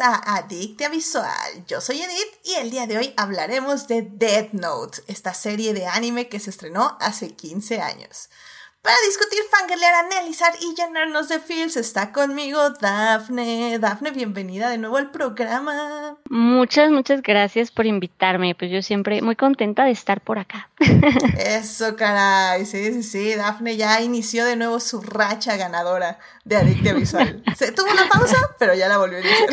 a Adictia Visual. Yo soy Edith y el día de hoy hablaremos de Death Note, esta serie de anime que se estrenó hace 15 años. Para discutir, fangirlear, analizar y llenarnos de feels está conmigo Dafne. Dafne, bienvenida de nuevo al programa. Muchas, muchas gracias por invitarme. Pues yo siempre muy contenta de estar por acá. Eso, caray. Sí, sí, sí. Dafne ya inició de nuevo su racha ganadora de Adictia Visual. Se tuvo una pausa, pero ya la volvió a iniciar.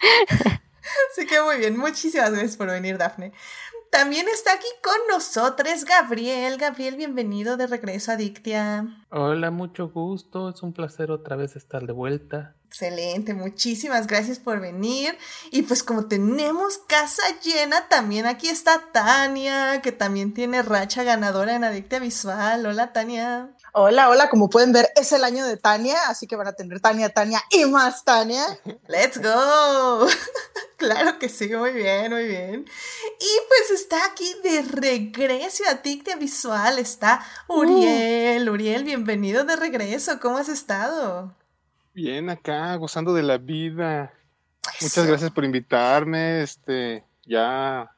Así que muy bien. Muchísimas gracias por venir, Dafne. También está aquí con nosotros Gabriel. Gabriel, bienvenido de regreso a Dictia. Hola, mucho gusto. Es un placer otra vez estar de vuelta. Excelente, muchísimas gracias por venir. Y pues como tenemos casa llena, también aquí está Tania, que también tiene racha ganadora en Adictia Visual. Hola, Tania. Hola, hola, como pueden ver, es el año de Tania, así que van a tener Tania, Tania y más Tania. ¡Let's go! claro que sí, muy bien, muy bien. Y pues está aquí de regreso a Tictia Visual, está Uriel. Uriel, bienvenido de regreso, ¿cómo has estado? Bien, acá, gozando de la vida. Muchas gracias por invitarme, este, ya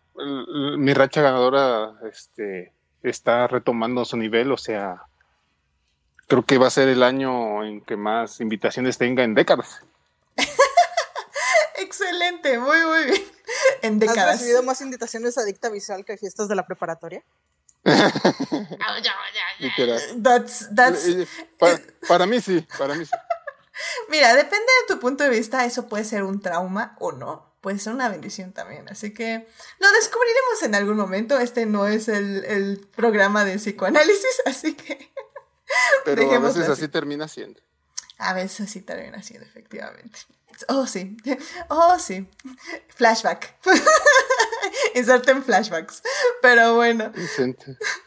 mi racha ganadora, este, está retomando su nivel, o sea, creo que va a ser el año en que más invitaciones tenga en décadas. Excelente, muy, muy bien. En décadas. ¿Has recibido más invitaciones a Dicta Visual que fiestas de la preparatoria? that's, that's, eh, para, para mí sí, para mí sí. Mira, depende de tu punto de vista, eso puede ser un trauma o no. Puede ser una bendición también. Así que lo descubriremos en algún momento. Este no es el, el programa de psicoanálisis, así que pero a veces así. termina siendo. A veces así termina siendo, efectivamente. Oh, sí. Oh, sí. Flashback. Inserten flashbacks. Pero bueno.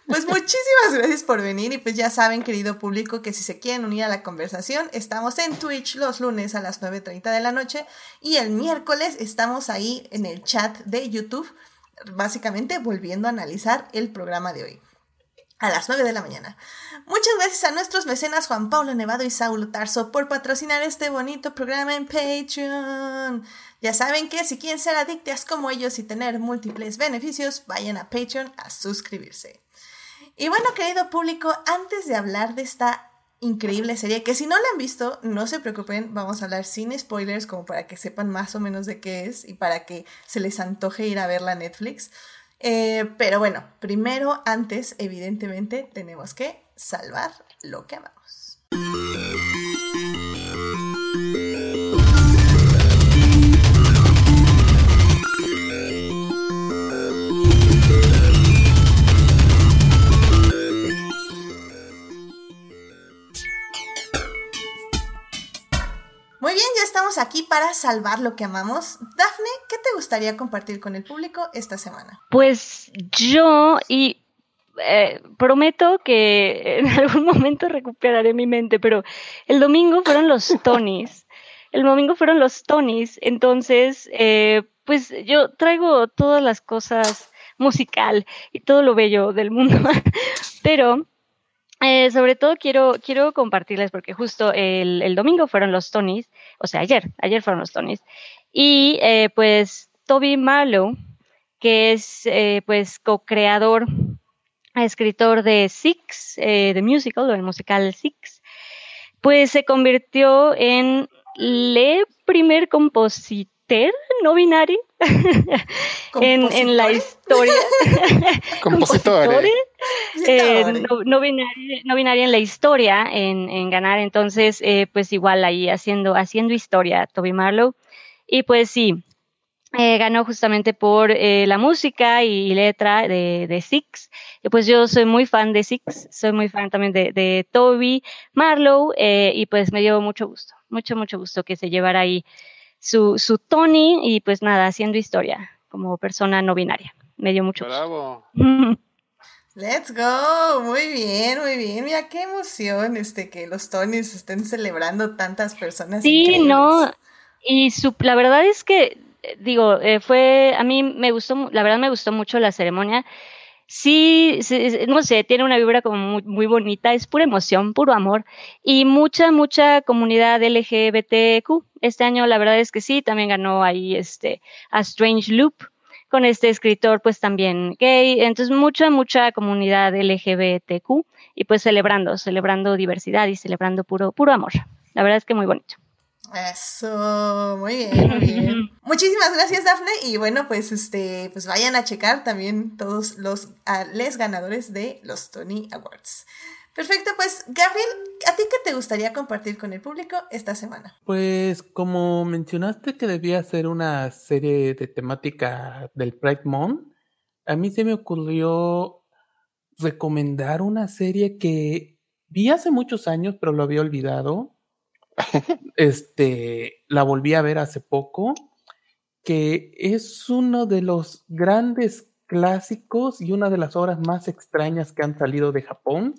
Pues muchísimas gracias por venir. Y pues ya saben, querido público, que si se quieren unir a la conversación, estamos en Twitch los lunes a las 9.30 de la noche. Y el miércoles estamos ahí en el chat de YouTube, básicamente volviendo a analizar el programa de hoy a las 9 de la mañana. Muchas gracias a nuestros mecenas Juan Pablo Nevado y Saulo Tarso por patrocinar este bonito programa en Patreon. Ya saben que si quieren ser adictas como ellos y tener múltiples beneficios, vayan a Patreon a suscribirse. Y bueno, querido público, antes de hablar de esta increíble serie, que si no la han visto, no se preocupen, vamos a hablar sin spoilers, como para que sepan más o menos de qué es y para que se les antoje ir a verla a Netflix. Eh, pero bueno, primero, antes, evidentemente, tenemos que salvar lo que amamos. Bien, ya estamos aquí para salvar lo que amamos. Dafne, ¿qué te gustaría compartir con el público esta semana? Pues yo y eh, prometo que en algún momento recuperaré mi mente, pero el domingo fueron los Tonys. El domingo fueron los Tonys, entonces, eh, pues yo traigo todas las cosas musical y todo lo bello del mundo, pero eh, sobre todo quiero, quiero compartirles, porque justo el, domingo fueron los Tonys, o sea, ayer, ayer fueron los Tonys, y eh, pues Toby Marlowe, que es eh, pues co-creador, escritor de Six, de musical, o el musical Six, pues se convirtió en el primer compositor no binario en, la historia. Compositores. Eh, no, binaria, en la historia en, ganar. Entonces, eh, pues igual ahí haciendo, haciendo historia, Toby Marlowe. Y pues sí, eh, ganó justamente por la música y letra de, de, Six. Y pues yo soy muy fan de Six, soy muy fan también de, de Toby Marlowe y pues me dio mucho gusto, mucho, mucho gusto que se llevara ahí su, su Tony y pues nada, haciendo historia como persona no binaria. Me dio mucho Bravo. Let's go, muy bien, muy bien. Mira qué emoción este que los Tonys estén celebrando tantas personas. Sí, no. Y su, la verdad es que digo, eh, fue a mí me gustó, la verdad me gustó mucho la ceremonia. Sí, no sé, tiene una vibra como muy, muy, bonita, es pura emoción, puro amor y mucha, mucha comunidad LGBTQ. Este año la verdad es que sí, también ganó ahí este a Strange Loop con este escritor pues también gay, entonces mucha, mucha comunidad LGBTQ y pues celebrando, celebrando diversidad y celebrando puro, puro amor. La verdad es que muy bonito. Eso, muy bien, muy bien. Muchísimas gracias, Dafne. Y bueno, pues este, pues vayan a checar también todos los les ganadores de los Tony Awards. Perfecto, pues Gabriel, ¿a ti qué te gustaría compartir con el público esta semana? Pues como mencionaste que debía ser una serie de temática del Pride Month, a mí se me ocurrió recomendar una serie que vi hace muchos años, pero lo había olvidado. este, la volví a ver hace poco, que es uno de los grandes clásicos y una de las obras más extrañas que han salido de Japón,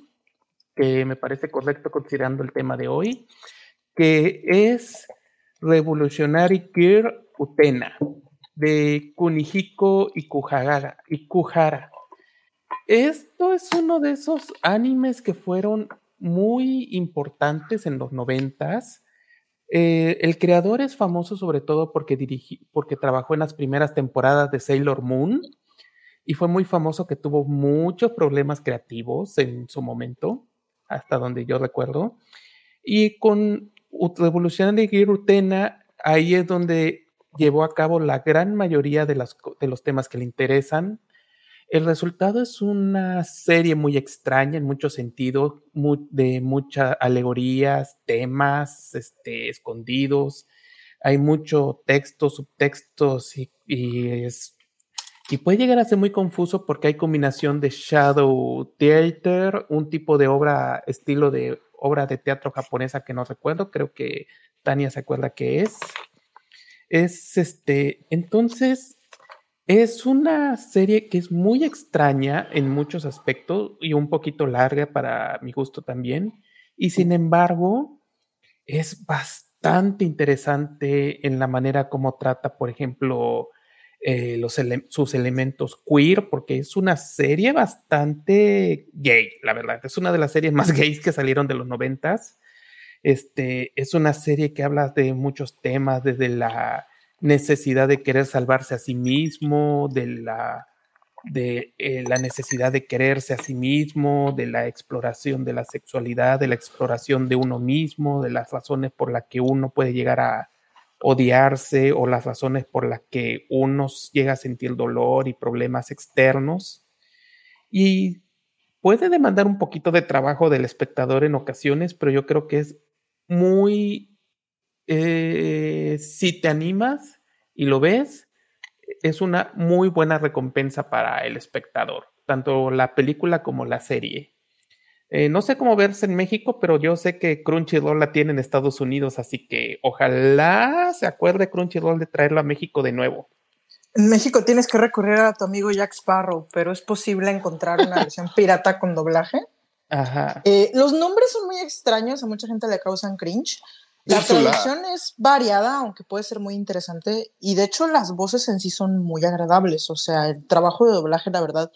que me parece correcto considerando el tema de hoy, que es Revolutionary Gear Utena, de Kunihiko Ikuhara. Ikuhara. Esto es uno de esos animes que fueron muy importantes en los noventas. Eh, el creador es famoso sobre todo porque, porque trabajó en las primeras temporadas de Sailor Moon y fue muy famoso que tuvo muchos problemas creativos en su momento, hasta donde yo recuerdo. Y con Revolución de Utena, ahí es donde llevó a cabo la gran mayoría de, las, de los temas que le interesan, el resultado es una serie muy extraña en muchos sentidos, de muchas alegorías, temas este, escondidos. Hay mucho texto, subtextos y, es, y puede llegar a ser muy confuso porque hay combinación de shadow theater, un tipo de obra, estilo de obra de teatro japonesa que no recuerdo, creo que Tania se acuerda que es. Es este, entonces es una serie que es muy extraña en muchos aspectos y un poquito larga para mi gusto también. Y sin embargo, es bastante interesante en la manera como trata, por ejemplo, eh, sus elementos queer, porque es una serie bastante gay, la verdad. Es una de las series más gays que salieron de los noventas. Este, es una serie que habla de muchos temas, desde la necesidad de querer salvarse a sí mismo, de la, de, eh, la necesidad de quererse a sí mismo, de la exploración de la sexualidad, de la exploración de uno mismo, de las razones por las que uno puede llegar a odiarse o las razones por las que uno llega a sentir dolor y problemas externos. Y puede demandar un poquito de trabajo del espectador en ocasiones, pero yo creo que es muy eh, si te animas y lo ves, es una muy buena recompensa para el espectador, tanto la película como la serie. Eh, no sé cómo verse en México, pero yo sé que Crunchyroll la tiene en Estados Unidos, así que ojalá se acuerde Crunchyroll de traerlo a México de nuevo. En México tienes que recurrir a tu amigo Jack Sparrow, pero es posible encontrar una versión pirata con doblaje. Ajá. Eh, los nombres son muy extraños, a mucha gente le causan cringe. La traducción es variada, aunque puede ser muy interesante, y de hecho las voces en sí son muy agradables, o sea, el trabajo de doblaje, la verdad,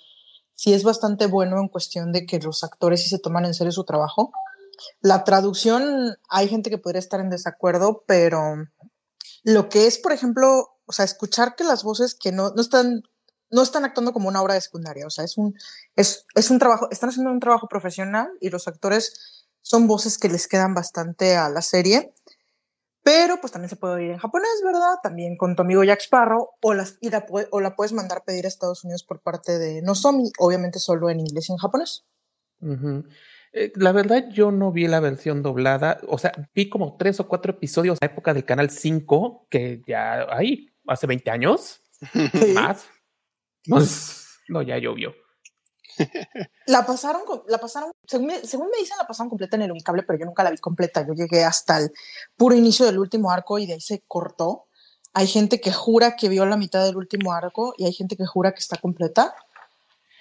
sí es bastante bueno en cuestión de que los actores sí se toman en serio su trabajo. La traducción, hay gente que podría estar en desacuerdo, pero lo que es, por ejemplo, o sea, escuchar que las voces que no, no están no están actuando como una obra de secundaria, o sea, es un, es, es un trabajo, están haciendo un trabajo profesional y los actores son voces que les quedan bastante a la serie. Pero pues también se puede oír en japonés, ¿verdad? También con tu amigo Jack Sparrow o, las, la, o la puedes mandar pedir a Estados Unidos por parte de Nozomi, obviamente solo en inglés y en japonés. Eh, la verdad yo no vi la versión doblada, o sea, vi como tres o cuatro episodios en la época del Canal 5, que ya hay hace 20 años, más. Pues, no, ya llovió. La pasaron, la pasaron, según me, dicen, la pasaron completa en el Unicable, pero yo nunca la vi completa. Yo llegué hasta el puro inicio del último arco y de ahí se cortó. Hay gente que jura que vio la mitad del último arco y hay gente que jura que está completa.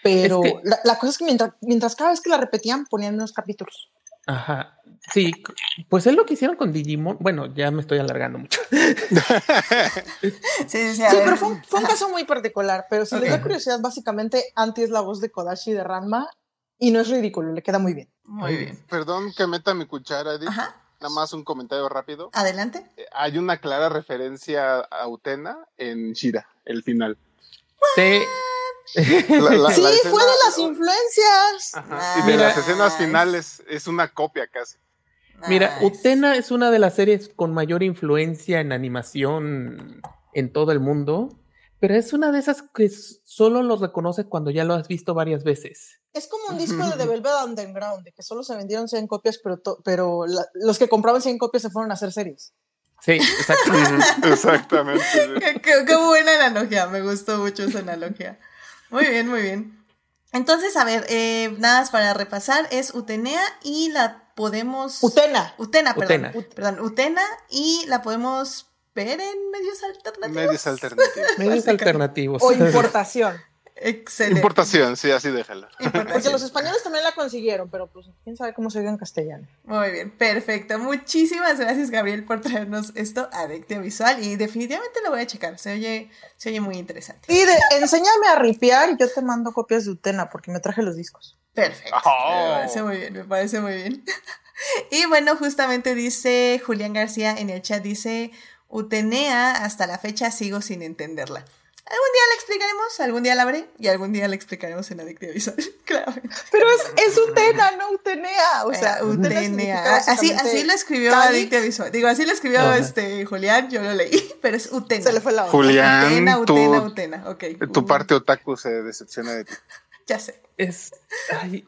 Pero la, cosa es que mientras, mientras cada vez que la repetían ponían unos capítulos. Ajá. Sí, Pues es lo que hicieron con Digimon. Bueno, ya me estoy alargando mucho. sí, sí, pero fue, un caso muy particular. Pero si les da curiosidad, básicamente Anti es la voz de Kodashi de Ranma y no es ridículo, le queda muy bien. Muy bien. Perdón que meta mi cuchara, Edith. Nada más un comentario rápido. Adelante. Eh, hay una clara referencia a Utena en Shira, el final. Sí. Sí, fue de las influencias. y de las escenas finales es una copia casi. Mira, Utena es una de las series con mayor influencia en animación en todo el mundo, pero es una de esas que solo los reconoce cuando ya lo has visto varias veces. Es como un disco de The Velvet Underground, de que solo se vendieron 100 copias, pero, pero los que compraban 100 copias se fueron a hacer series. Sí, exactamente. exactamente. Qué, buena analogía, me gustó mucho esa analogía. Muy bien, muy bien. Entonces, a ver, eh, nada más para repasar, es Utenea y la podemos... Utena. Utena, perdón. Utena. Perdón, Utena y la podemos ver en medios alternativos. Medios alternativos. medios alternativos. O importación. Excelente. Importación, sí, así déjala. Porque los españoles también la consiguieron, pero pues quién sabe cómo se oye en castellano. Muy bien, perfecto. Muchísimas gracias, Gabriel, por traernos esto a Adictio Visual y definitivamente lo voy a checar. Se oye, se oye muy interesante. Y de, enséñame a ripiar y yo te mando copias de Utena porque me traje los discos. Perfecto. Me parece muy bien, me parece muy bien. y bueno, justamente dice Julián García en el chat, dice, Utenea, hasta la fecha sigo sin entenderla. Algún día la explicaremos, algún día la veré y algún día la explicaremos en Adictiva Visual. claro. Pero es, es Utena, no Utenea. O sea, Utenea. Así, así lo escribió Adictiva Visual. Digo, así lo escribió este Julián, yo lo leí, pero es Utena. Se le fue la Julián, Utena, Utena, Utena. Okay. Tu parte otaku se decepciona de ti. Ya sé. Es.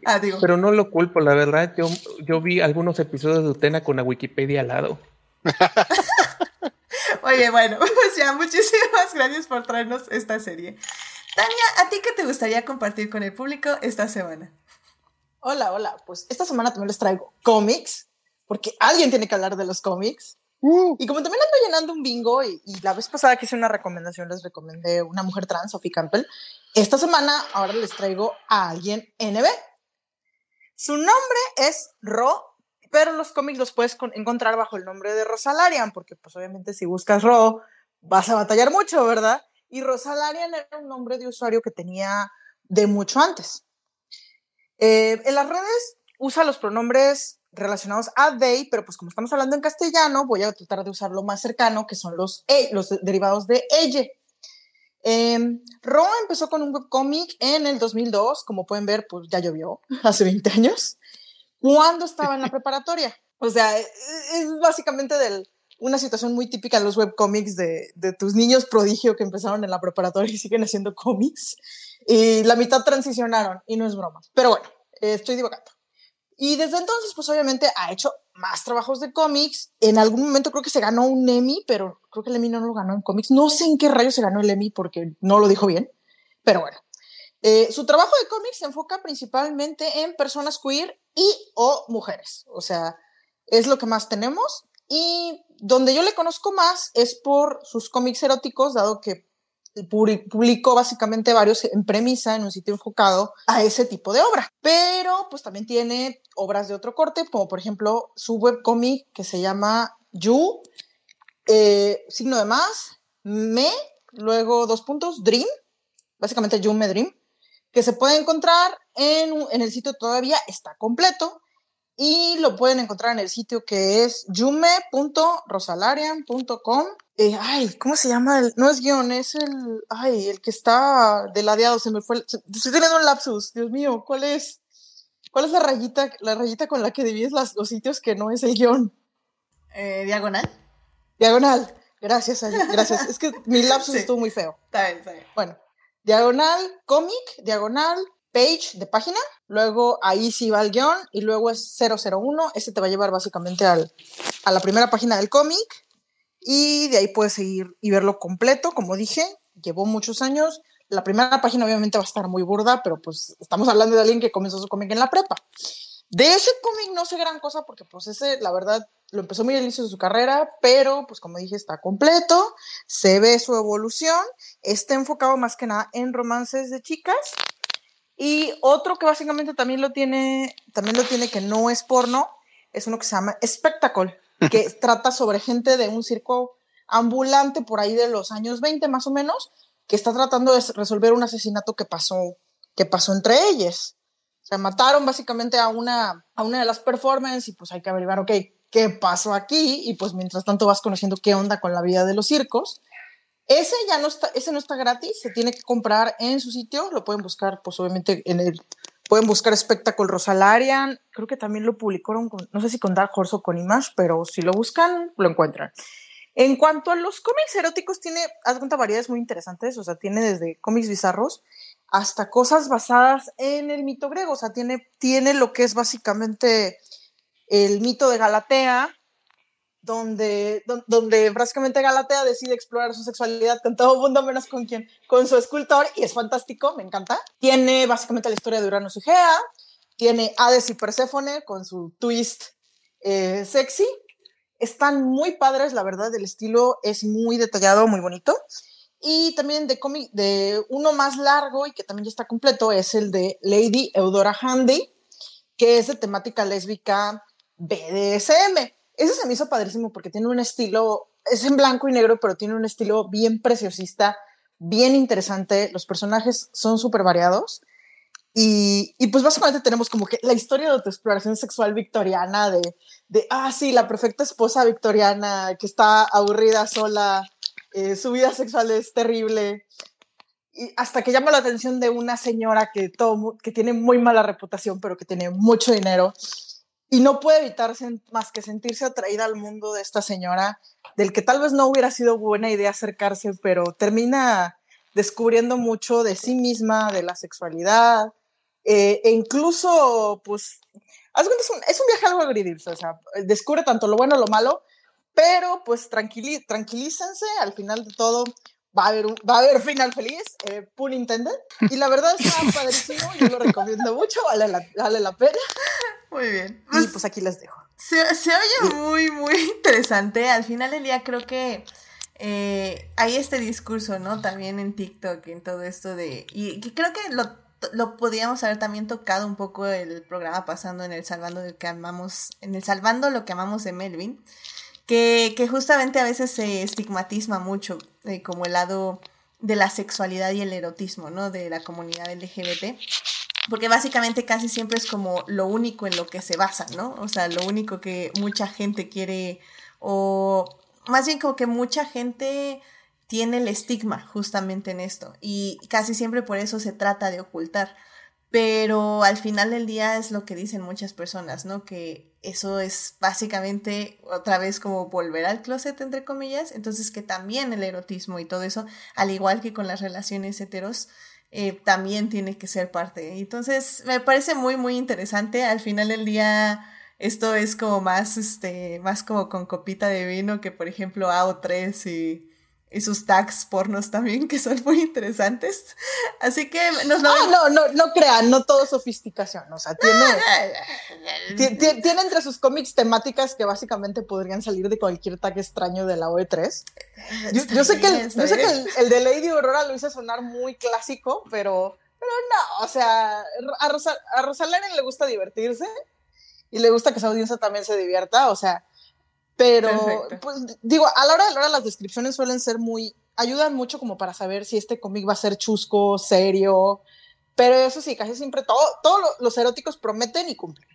ah, digo. Pero no lo culpo, la verdad. Yo, yo vi algunos episodios de Utena con la Wikipedia al lado. Oye, bueno, pues ya, muchísimas gracias por traernos esta serie. Tania, ¿a ti qué te gustaría compartir con el público esta semana? Hola, hola. Pues esta semana también les traigo cómics, porque alguien tiene que hablar de los cómics. Uh. Y como también ando llenando un bingo, y, la vez pasada que hice una recomendación, les recomendé una mujer trans, Sophie Campbell. Esta semana ahora les traigo a alguien NB. Su nombre es Ro pero los cómics los puedes encontrar bajo el nombre de Rosalarian, porque pues obviamente si buscas Ro, vas a batallar mucho, ¿verdad? Y Rosalarian era un nombre de usuario que tenía de mucho antes. Eh, en las redes usa los pronombres relacionados a they, pero pues como estamos hablando en castellano, voy a tratar de usar lo más cercano, que son los, e, los derivados de ella. Eh, Ro empezó con un webcómic en el 2002, como pueden ver, pues ya llovió, hace 20 años cuando estaba en la preparatoria. O sea, e, e, es básicamente del, una situación muy típica de los webcomics de, de tus niños prodigio que empezaron en la preparatoria y siguen haciendo cómics. Y la mitad transicionaron, y no es broma. Pero bueno, estoy divagando. Y desde entonces, pues obviamente ha hecho más trabajos de cómics. En algún momento creo que se ganó un Emmy, pero creo que el Emmy no lo ganó en cómics. No sé en qué rayos se ganó el Emmy porque no lo dijo bien. Pero bueno, eh, su trabajo de cómics se enfoca principalmente en personas queer y o mujeres. O sea, es lo que más tenemos. Y donde yo le conozco más es por sus cómics eróticos, dado que publicó básicamente varios en premisa en un sitio enfocado a ese tipo de obra. Pero pues también tiene obras de otro corte, como por ejemplo su webcómic que se llama You, eh, signo de más, Me, luego dos puntos, Dream, básicamente You Me Dream, que se puede encontrar en, en el sitio todavía está completo y lo pueden encontrar en el sitio que es yume.rosalarian.com. Eh, ay, ¿cómo se llama? El, no es guion, es el, ay, el que está deladeado, se me fue, estoy teniendo un lapsus, Dios mío, ¿cuál es? ¿Cuál es la rayita, la rayita con la que divides las, los sitios que no es el guion? Eh, diagonal. Diagonal, gracias, gracias. es que mi lapsus estuvo muy feo. Está bien, está bien. Bueno, diagonal cómic, diagonal page de página, luego ahí sí va el guion y luego es 001, ese te va a llevar básicamente al, a la primera página del cómic y de ahí puedes seguir y verlo completo, como dije, llevó muchos años. La primera página obviamente va a estar muy burda, pero pues estamos hablando de alguien que comenzó su cómic en la prepa. De ese cómic no sé gran cosa porque pues ese, la verdad, lo empezó muy al inicio de su carrera, pero pues como dije, está completo, se ve su evolución, está enfocado más que nada en romances de chicas. Y otro que básicamente también lo tiene, también lo tiene que no es porno, es uno que se llama Spectacle, que trata sobre gente de un circo ambulante por ahí de los años 20 más o menos, que está tratando de resolver un asesinato que pasó, que pasó entre ellos. O sea, mataron básicamente a una, a una de las performances y pues hay que averiguar, ok, ¿qué pasó aquí? Y pues mientras tanto vas conociendo qué onda con la vida de los circos. Ese ya no está, ese no está gratis, se tiene que comprar en su sitio, lo pueden buscar pues obviamente en el, pueden buscar Spectacle Rosalarian, creo que también lo publicaron, no sé si con Dark Horse o con Image, pero si lo buscan, lo encuentran. En cuanto a los cómics eróticos, tiene, haz cuenta, variedades muy interesantes, o sea, tiene desde cómics bizarros hasta cosas basadas en el mito griego, o sea, tiene, tiene lo que es básicamente el mito de Galatea, donde, donde, básicamente Galatea decide explorar su sexualidad con todo mundo menos con quien, con su escultor, y es fantástico, me encanta. Tiene básicamente la historia de Urano y Gea, tiene Hades y Perséfone con su twist eh, sexy, están muy padres, la verdad, el estilo es muy detallado, muy bonito. Y también de de uno más largo y que también ya está completo, es el de Lady Eudora Handy, que es de temática lésbica BDSM. Ese se me hizo padrísimo porque tiene un estilo, es en blanco y negro, pero tiene un estilo bien preciosista, bien interesante. Los personajes son súper variados. Y, y, pues básicamente tenemos como que la historia de tu exploración sexual victoriana, de, de, ah, sí, la perfecta esposa victoriana que está aburrida sola, eh, su vida sexual es terrible, y hasta que llama la atención de una señora que, todo, que tiene muy mala reputación, pero que tiene mucho dinero, y no puede evitarse más que sentirse atraída al mundo de esta señora, del que tal vez no hubiera sido buena idea acercarse, pero termina descubriendo mucho de sí misma, de la sexualidad, eh, e incluso, pues, es un, es un viaje algo agridulce, o sea, descubre tanto lo bueno, lo malo, pero pues tranquilícense, al final de todo va a haber, un, va a haber final feliz, eh, pun intended, y la verdad está padrísimo, yo lo recomiendo mucho, vale la, vale la pena. Muy bien. y pues, pues aquí les dejo. Se, se oye muy, muy interesante, al final del día creo que... Eh, hay este discurso, ¿no? También en TikTok, en todo esto de... Y que creo que lo lo podíamos haber también tocado un poco el programa pasando en el Salvando lo que amamos, en el Salvando lo que amamos de Melvin, que, justamente a veces se estigmatiza mucho eh, como el lado de la sexualidad y el erotismo, ¿no? De la comunidad LGBT. Porque básicamente casi siempre es como lo único en lo que se basa, ¿no? O sea, lo único que mucha gente quiere, o más bien como que mucha gente tiene el estigma justamente en esto y casi siempre por eso se trata de ocultar. Pero al final del día es lo que dicen muchas personas, ¿no? Que eso es básicamente otra vez como volver al closet, entre comillas. Entonces que también el erotismo y todo eso, al igual que con las relaciones heteros, eh, también tiene que ser parte. Entonces me parece muy, muy interesante. Al final del día esto es como más, este, más como con copita de vino que por ejemplo AO3 y y sus tags pornos también, que son muy interesantes. Así que nos lo... Ah, no, no, no crean, no todo sofisticación. O sea, tiene, tiene, entre sus cómics temáticas que básicamente podrían salir de cualquier tag extraño de la OE3. Yo, sé que, el, yo sé que el, de Lady Aurora lo hice sonar muy clásico, pero, pero no, o sea, a, Rosa, a le gusta divertirse y le gusta que su audiencia también se divierta, o sea pero, pues, digo, a la hora de la hora las descripciones suelen ser muy, ayudan mucho como para saber si este cómic va a ser chusco, serio, pero eso sí, casi siempre todo, todos los eróticos prometen y cumplen.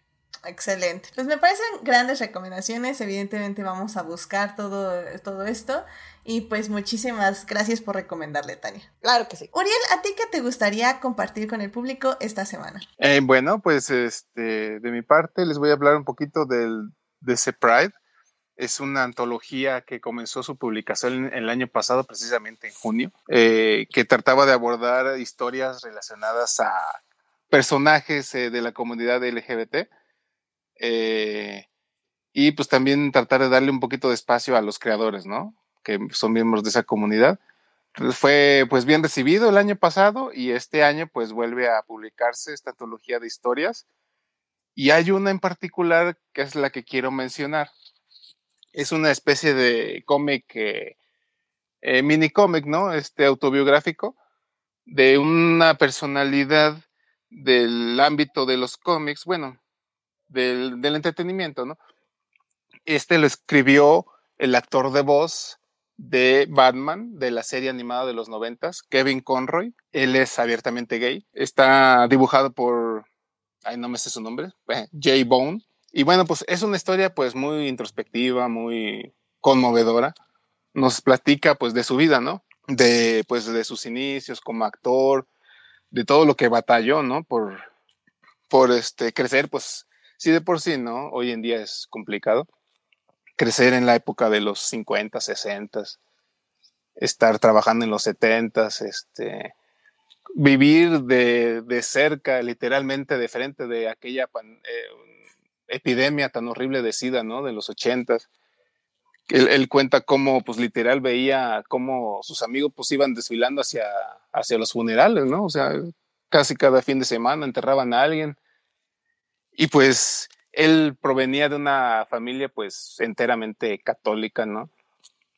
Excelente. Pues me parecen grandes recomendaciones. Evidentemente vamos a buscar todo, todo esto. Y pues muchísimas gracias por recomendarle, Tania. Claro que sí. Uriel, ¿a ti qué te gustaría compartir con el público esta semana? Eh, bueno, pues este, de mi parte les voy a hablar un poquito del, de ese Pride es una antología que comenzó su publicación el año pasado, precisamente en junio, eh, que trataba de abordar historias relacionadas a personajes eh, de la comunidad LGBT eh, y pues también tratar de darle un poquito de espacio a los creadores, ¿no? Que son miembros de esa comunidad. Fue pues bien recibido el año pasado y este año pues vuelve a publicarse esta antología de historias y hay una en particular que es la que quiero mencionar es una especie de cómic, eh, mini cómic, ¿no? Este autobiográfico de una personalidad del ámbito de los cómics, bueno, del, del entretenimiento, ¿no? Este lo escribió el actor de voz de Batman de la serie animada de los noventas, Kevin Conroy. Él es abiertamente gay. Está dibujado por, ay, no me sé su nombre, Jay Bone. Y bueno, pues es una historia pues muy introspectiva, muy conmovedora. Nos platica pues de su vida, ¿no? De pues de sus inicios como actor, de todo lo que batalló, ¿no? Por, por este, crecer, pues sí de por sí, ¿no? Hoy en día es complicado. Crecer en la época de los 50, 60, estar trabajando en los 70, este, vivir de, de cerca, literalmente de frente de aquella eh, epidemia tan horrible de SIDA, ¿no? De los 80. Él, él, cuenta cómo, pues literal, veía cómo sus amigos pues iban desfilando hacia, hacia los funerales, ¿no? O sea, casi cada fin de semana enterraban a alguien. Y pues él provenía de una familia pues enteramente católica, ¿no?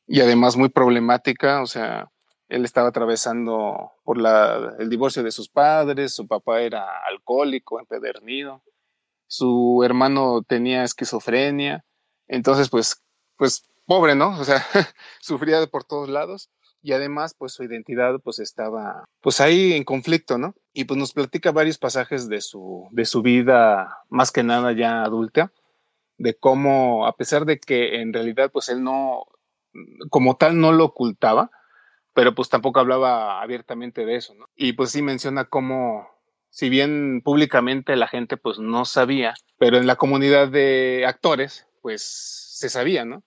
Y además muy problemática, o sea, él estaba atravesando por la, el divorcio de sus padres, su papá era alcohólico, empedernido, su hermano tenía esquizofrenia, entonces pues, pues pobre, ¿no? O sea, sufría por todos lados y además pues su identidad pues estaba pues ahí en conflicto, ¿no? Y pues nos platica varios pasajes de su, de su vida más que nada ya adulta, de cómo a pesar de que en realidad pues él no, como tal no lo ocultaba, pero pues tampoco hablaba abiertamente de eso, ¿no? Y pues sí menciona cómo si bien públicamente la gente pues no sabía, pero en la comunidad de actores pues se sabía, ¿no?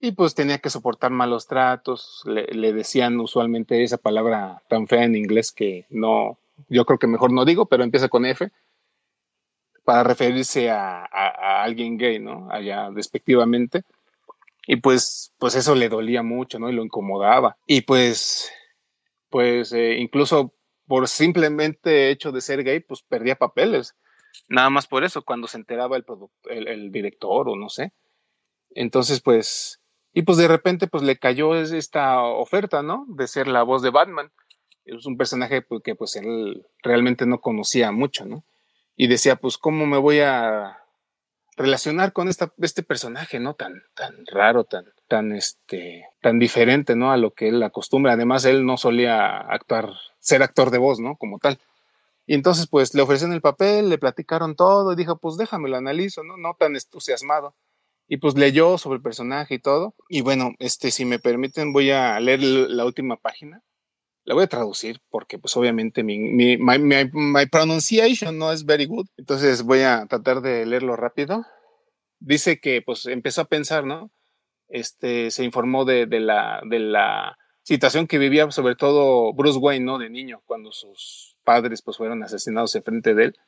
y pues tenía que soportar malos tratos, le, decían usualmente esa palabra tan fea en inglés que no, yo creo que mejor no digo, pero empieza con F, para referirse a, alguien gay, ¿no? Allá despectivamente. Y pues, pues eso le dolía mucho, ¿no? Y lo incomodaba. Y pues, pues eh, incluso por simplemente hecho de ser gay, pues perdía papeles. Nada más por eso, cuando se enteraba el, el, director o no sé. Entonces, pues, y pues de repente pues le cayó esta oferta, ¿no? De ser la voz de Batman. Es un personaje pues, que pues él realmente no conocía mucho, ¿no? Y decía, pues, ¿cómo me voy a relacionar con esta, este personaje, ¿no? Tan, tan raro, tan, tan, este, tan diferente, ¿no? A lo que él acostumbra. Además, él no solía actuar, ser actor de voz, ¿no? Como tal. Y entonces, pues, le ofrecieron el papel, le platicaron todo y dijo, pues, déjame lo analizo, ¿no? No tan entusiasmado y pues leyó sobre el personaje y todo. Y bueno, este, si me permiten, voy a leer la última página. La voy a traducir porque pues obviamente mi, mi my, my, pronunciation no es very good. Entonces voy a tratar de leerlo rápido. Dice que pues empezó a pensar, ¿no? Este, se informó de, de, la, de la situación que vivía sobre todo Bruce Wayne, ¿no? De niño, cuando sus padres pues fueron asesinados en frente de él.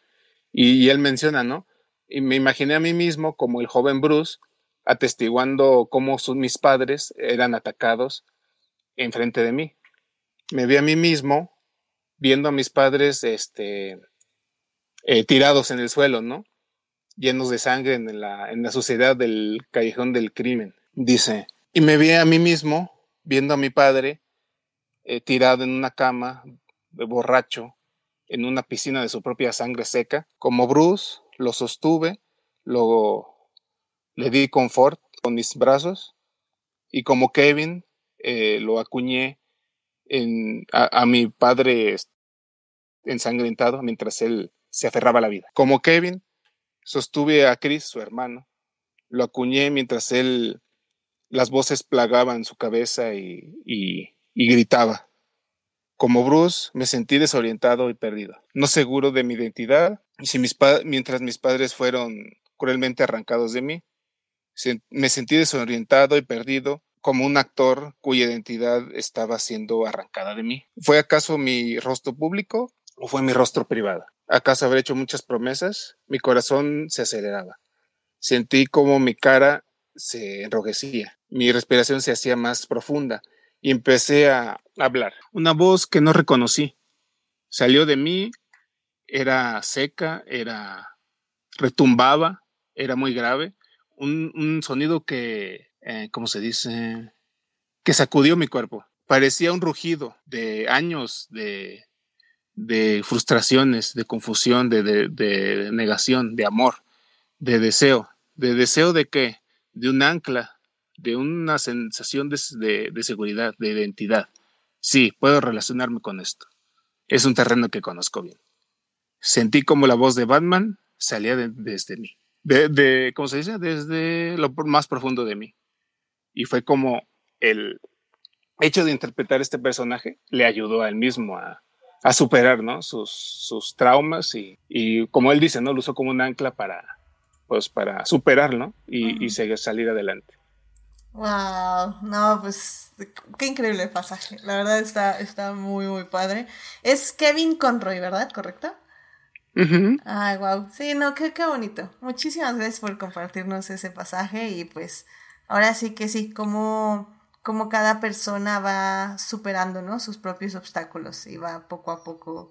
Y, él menciona, ¿no? Y me imaginé a mí mismo como el joven Bruce atestiguando cómo mis padres eran atacados enfrente de mí. Me vi a mí mismo viendo a mis padres este, eh, tirados en el suelo, ¿no? Llenos de sangre en la, en la suciedad del callejón del crimen. Dice, y me vi a mí mismo viendo a mi padre eh, tirado en una cama, de borracho, en una piscina de su propia sangre seca. Como Bruce, lo sostuve, lo le di confort con mis brazos y como Kevin eh, lo acuñé en, a, mi padre ensangrentado mientras él se aferraba a la vida. Como Kevin, sostuve a Chris, su hermano, lo acuñé mientras él las voces plagaban su cabeza y, gritaba. Como Bruce, me sentí desorientado y perdido, no seguro de mi identidad, y si mis mientras mis padres fueron cruelmente arrancados de mí, me sentí desorientado y perdido como un actor cuya identidad estaba siendo arrancada de mí. ¿Fue acaso mi rostro público o fue mi rostro privado? ¿Acaso habré hecho muchas promesas? Mi corazón se aceleraba. Sentí como mi cara se enrojecía. Mi respiración se hacía más profunda y empecé a hablar. Una voz que no reconocí. Salió de mí, era seca, era retumbaba, era muy grave un, sonido que, eh, ¿cómo se dice? Que sacudió mi cuerpo. Parecía un rugido de años de, de frustraciones, de confusión, de, de, negación, de amor, de deseo. ¿De deseo de qué? De un ancla, de una sensación de, de seguridad, de identidad. Sí, puedo relacionarme con esto. Es un terreno que conozco bien. Sentí como la voz de Batman salía desde mí. De, ¿cómo se dice? Desde lo más profundo de mí. Y fue como el hecho de interpretar este personaje le ayudó a él mismo a, superar, ¿no? Sus, sus traumas y, y, como él dice, ¿no? Lo usó como un ancla para, pues, para superarlo y, y seguir, salir adelante. Wow, no, pues qué increíble pasaje. La verdad está, está muy, muy padre. Es Kevin Conroy, ¿verdad? ¿Correcto? Ay, wow. Sí, no, qué, qué bonito. Muchísimas gracias por compartirnos ese pasaje y pues ahora sí que sí, como, como cada persona va superando, ¿no? Sus propios obstáculos y va poco a poco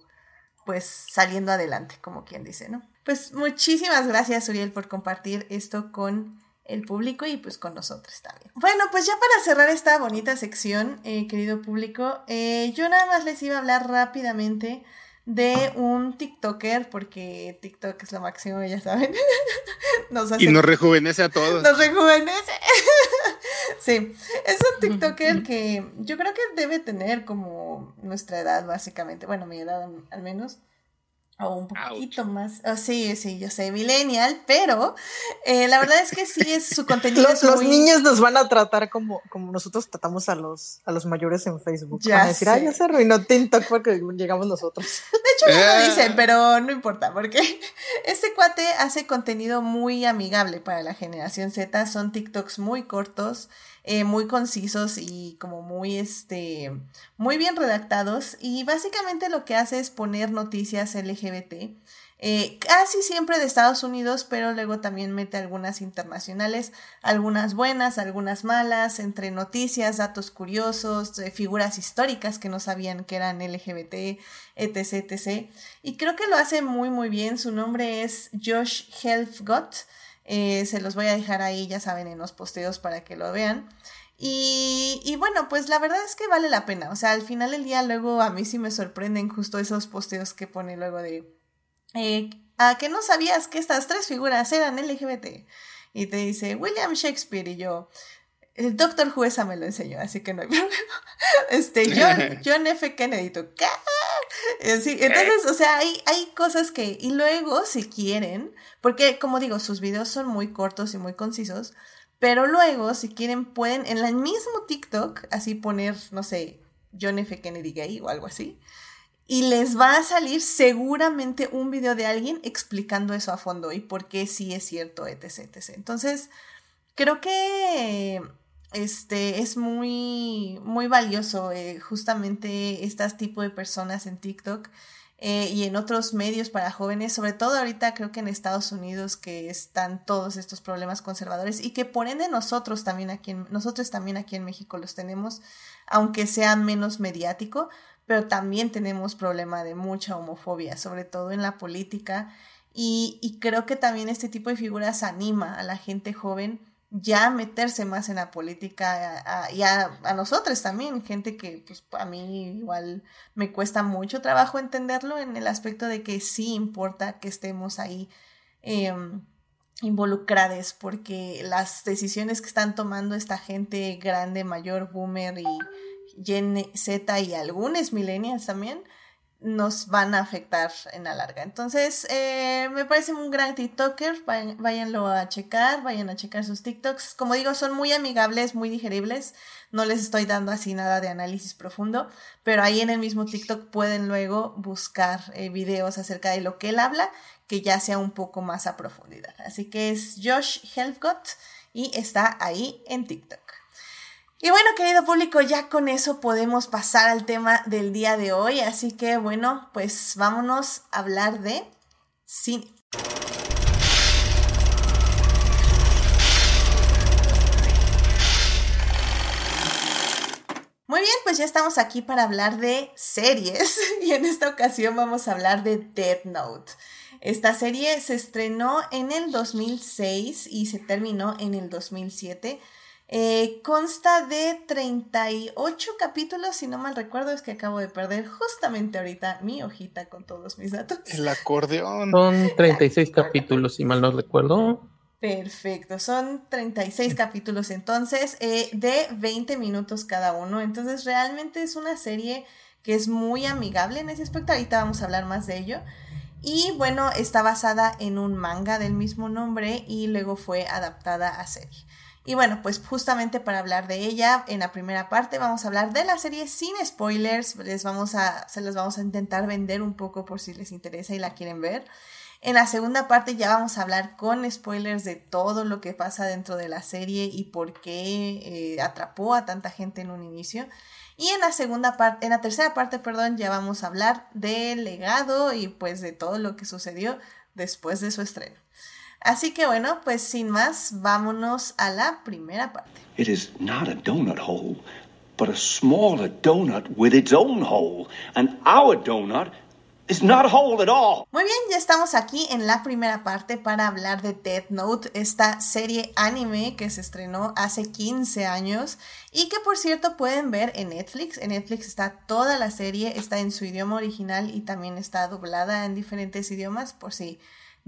pues saliendo adelante, como quien dice, ¿no? Pues muchísimas gracias, Uriel, por compartir esto con el público y pues con nosotros también. Bueno, pues ya para cerrar esta bonita sección, eh, querido público, eh, yo nada más les iba a hablar rápidamente de un TikToker, porque TikTok es lo máximo, ya saben. y nos rejuvenece a todos. Nos rejuvenece. sí, es un TikToker que yo creo que debe tener como nuestra edad, básicamente. Bueno, mi edad al menos o un poquito más. Oh, sí, sí, yo sé, millennial, pero eh, la verdad es que sí es su contenido. los, niños nos van a tratar como, como nosotros tratamos a los, a los mayores en Facebook. Ya van a decir, ay, ya se arruinó TikTok porque llegamos nosotros. De hecho, no lo dicen, pero no importa, porque este cuate hace contenido muy amigable para la generación Z. Son TikToks muy cortos. Eh, muy concisos y como muy, este, muy bien redactados. Y básicamente lo que hace es poner noticias LGBT. Eh, casi siempre de Estados Unidos, pero luego también mete algunas internacionales, algunas buenas, algunas malas, entre noticias, datos curiosos, eh, figuras históricas que no sabían que eran LGBT, etc, etc. Y creo que lo hace muy muy bien. Su nombre es Josh Helfgott. Eh, se los voy a dejar ahí, ya saben, en los posteos para que lo vean. Y, y, bueno, pues la verdad es que vale la pena. O sea, al final del día luego a mí sí me sorprenden justo esos posteos que pone luego de... Eh, ¿A que no sabías que estas tres figuras eran LGBT? Y te dice William Shakespeare y yo... El Doctor Jueza me lo enseñó, así que no hay problema. Este, John, John F. Kennedy, ¿qué? entonces, o sea, hay, hay cosas que, y luego, si quieren, porque como digo, sus videos son muy cortos y muy concisos, pero luego, si quieren, pueden en el mismo TikTok, así poner, no sé, John F. Kennedy gay o algo así, y les va a salir seguramente un video de alguien explicando eso a fondo y por qué sí es cierto, etc. etc. Entonces, creo que este es muy, muy valioso eh, justamente este tipo de personas en TikTok eh, y en otros medios para jóvenes, sobre todo ahorita creo que en Estados Unidos que están todos estos problemas conservadores y que por ende nosotros también aquí en, nosotros también aquí en México los tenemos, aunque sea menos mediático, pero también tenemos problema de mucha homofobia, sobre todo en la política y, y creo que también este tipo de figuras anima a la gente joven ya meterse más en la política y a, nosotros también, gente que pues a mí igual me cuesta mucho trabajo entenderlo en el aspecto de que sí importa que estemos ahí em, involucrados porque las decisiones que están tomando esta gente grande, mayor, boomer y Gen Z y algunos millennials también, nos van a afectar en la larga. Entonces, eh, me parece un gran TikToker, váyanlo a checar, vayan a checar sus TikToks. Como digo, son muy amigables, muy digeribles, no les estoy dando así nada de análisis profundo, pero ahí en el mismo TikTok pueden luego buscar eh, videos acerca de lo que él habla, que ya sea un poco más a profundidad. Así que es Josh Helfgott y está ahí en TikTok. Y bueno, querido público, ya con eso podemos pasar al tema del día de hoy. Así que bueno, pues vámonos a hablar de cine. Muy bien, pues ya estamos aquí para hablar de series y en esta ocasión vamos a hablar de Death Note. Esta serie se estrenó en el 2006 y se terminó en el 2007 eh, consta de 38 capítulos, si no mal recuerdo, es que acabo de perder justamente ahorita mi hojita con todos mis datos. El acordeón. Son 36 capítulos, si mal no recuerdo. Perfecto, son 36 capítulos entonces, eh, de 20 minutos cada uno, entonces realmente es una serie que es muy amigable en ese aspecto, ahorita vamos a hablar más de ello. Y bueno, está basada en un manga del mismo nombre y luego fue adaptada a serie. Y bueno, pues justamente para hablar de ella, en la primera parte vamos a hablar de la serie sin spoilers, les vamos a, se las vamos a intentar vender un poco por si les interesa y la quieren ver. En la segunda parte ya vamos a hablar con spoilers de todo lo que pasa dentro de la serie y por qué eh, atrapó a tanta gente en un inicio. Y en la segunda parte, en la tercera parte, perdón, ya vamos a hablar del legado y pues de todo lo que sucedió después de su estreno. Así que bueno, pues sin más, vámonos a la primera parte. It is not a donut hole, but a smaller donut with its own hole, and our donut muy bien, ya estamos aquí en la primera parte para hablar de Death Note, esta serie anime que se estrenó hace 15 años y que por cierto pueden ver en Netflix. En Netflix está toda la serie, está en su idioma original y también está doblada en diferentes idiomas por si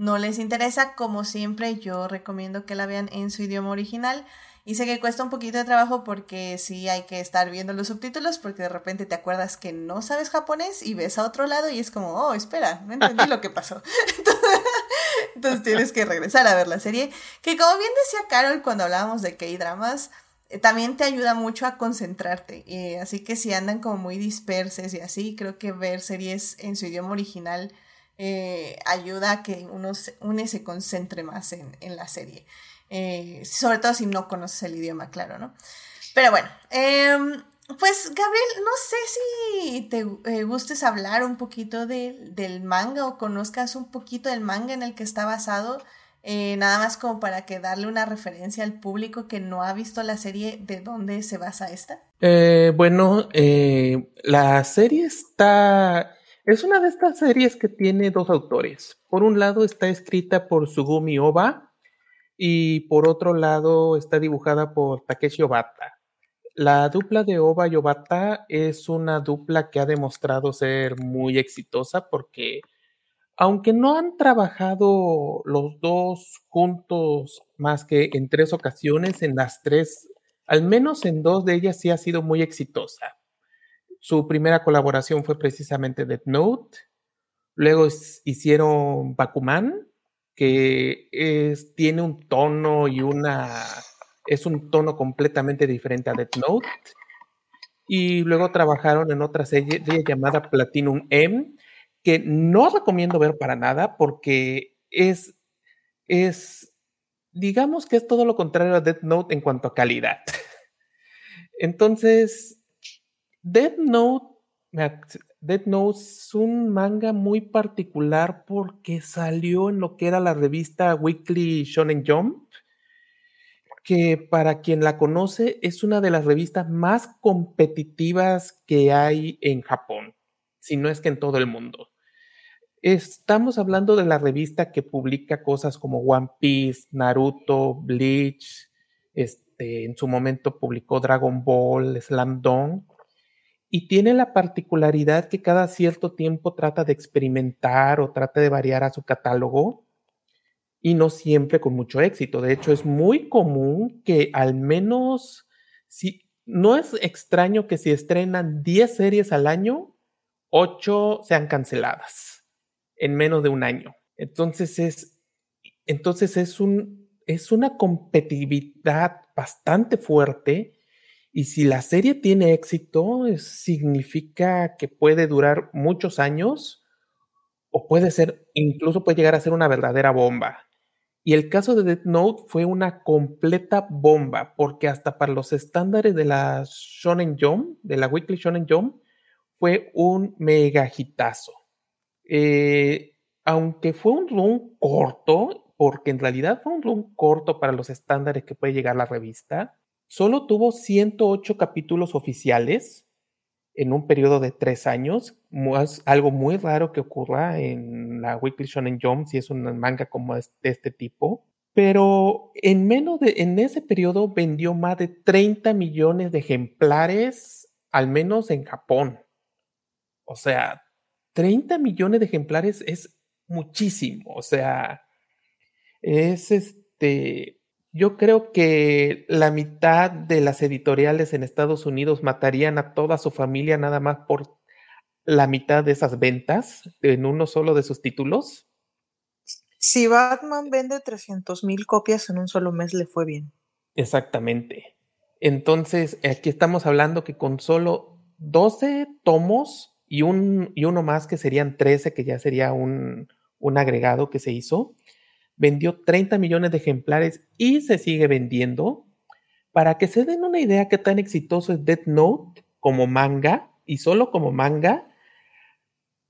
no les interesa. Como siempre, yo recomiendo que la vean en su idioma original. Y sé que cuesta un poquito de trabajo porque sí hay que estar viendo los subtítulos porque de repente te acuerdas que no sabes japonés y ves a otro lado y es como, oh, espera, no entendí lo que pasó. Entonces, tienes que regresar a ver la serie. Que como bien decía Carol cuando hablábamos de K-dramas, eh, también te ayuda mucho a concentrarte. Eh, así que si andan como muy disperses y así, creo que ver series en su idioma original eh, ayuda a que uno se, se concentre más en, en la serie. Eh, sobre todo si no conoces el idioma, claro, ¿no? Pero bueno, em, pues Gabriel, no sé si te eh, gustes hablar un poquito del manga o conozcas un poquito del manga en el que está basado, nada más como para que darle una referencia al público que no ha visto la serie, ¿de dónde se basa esta? bueno, la serie está... Es una de estas series que tiene dos autores. Por un lado está escrita por Sugumi Oba, y por otro lado está dibujada por Takeshi Obata. La dupla de Oba y Obata es una dupla que ha demostrado ser muy exitosa porque aunque no han trabajado los dos juntos más que en tres ocasiones, en las tres, al menos en dos de ellas sí ha sido muy exitosa. Su primera colaboración fue precisamente Death Note, luego hicieron Bakuman que tiene un tono y una... es un tono completamente diferente a Death Note. Y luego trabajaron en otra serie llamada Platinum M, que no recomiendo ver para nada porque es, es, digamos que es todo lo contrario a Death Note en cuanto a calidad. Entonces, Death Note Death Note es un manga muy particular porque salió en lo que era la revista Weekly Shonen Jump, que para quien la conoce es una de las revistas más competitivas que hay en Japón, si no es que en todo el mundo. Estamos hablando de la revista que publica cosas como One Piece, Naruto, Bleach, este, en su momento publicó Dragon Ball, Slam Dunk, y tiene la particularidad que cada cierto tiempo trata de experimentar o trata de variar a su catálogo y no siempre con mucho éxito. De hecho, es muy común que al menos, si no es extraño que si estrenan 10 series al año, 8 sean canceladas en menos de un año. Entonces es, entonces es, un, es una competitividad bastante fuerte y si la serie tiene éxito, significa que puede durar muchos años o puede ser, incluso puede llegar a ser una verdadera bomba. Y el caso de Death Note fue una completa bomba, porque hasta para los estándares de la Shonen Jump, de la Weekly Shonen Jump, fue un mega hitazo. Eh, aunque fue un run corto, porque en realidad fue un run corto para los estándares que puede llegar la revista, Solo tuvo 108 capítulos oficiales en un periodo de tres años, algo muy raro que ocurra en la Weekly Shonen Jump si es un manga como de este tipo. Pero en menos de, en ese periodo vendió más de 30 millones de ejemplares, al menos en Japón. O sea, 30 millones de ejemplares es muchísimo. O sea, es este, yo creo que la mitad de las editoriales en Estados Unidos matarían a toda su familia nada más por la mitad de esas ventas en uno solo de sus títulos. Si Batman vende 300 mil copias en un solo mes, le fue bien. Exactamente. Entonces, aquí estamos hablando que con solo 12 tomos y, un, y uno más que serían 13, que ya sería un, un agregado que se hizo, vendió 30 millones de ejemplares y se sigue vendiendo. Para que se den una idea qué tan exitoso es Death Note como manga y solo como manga,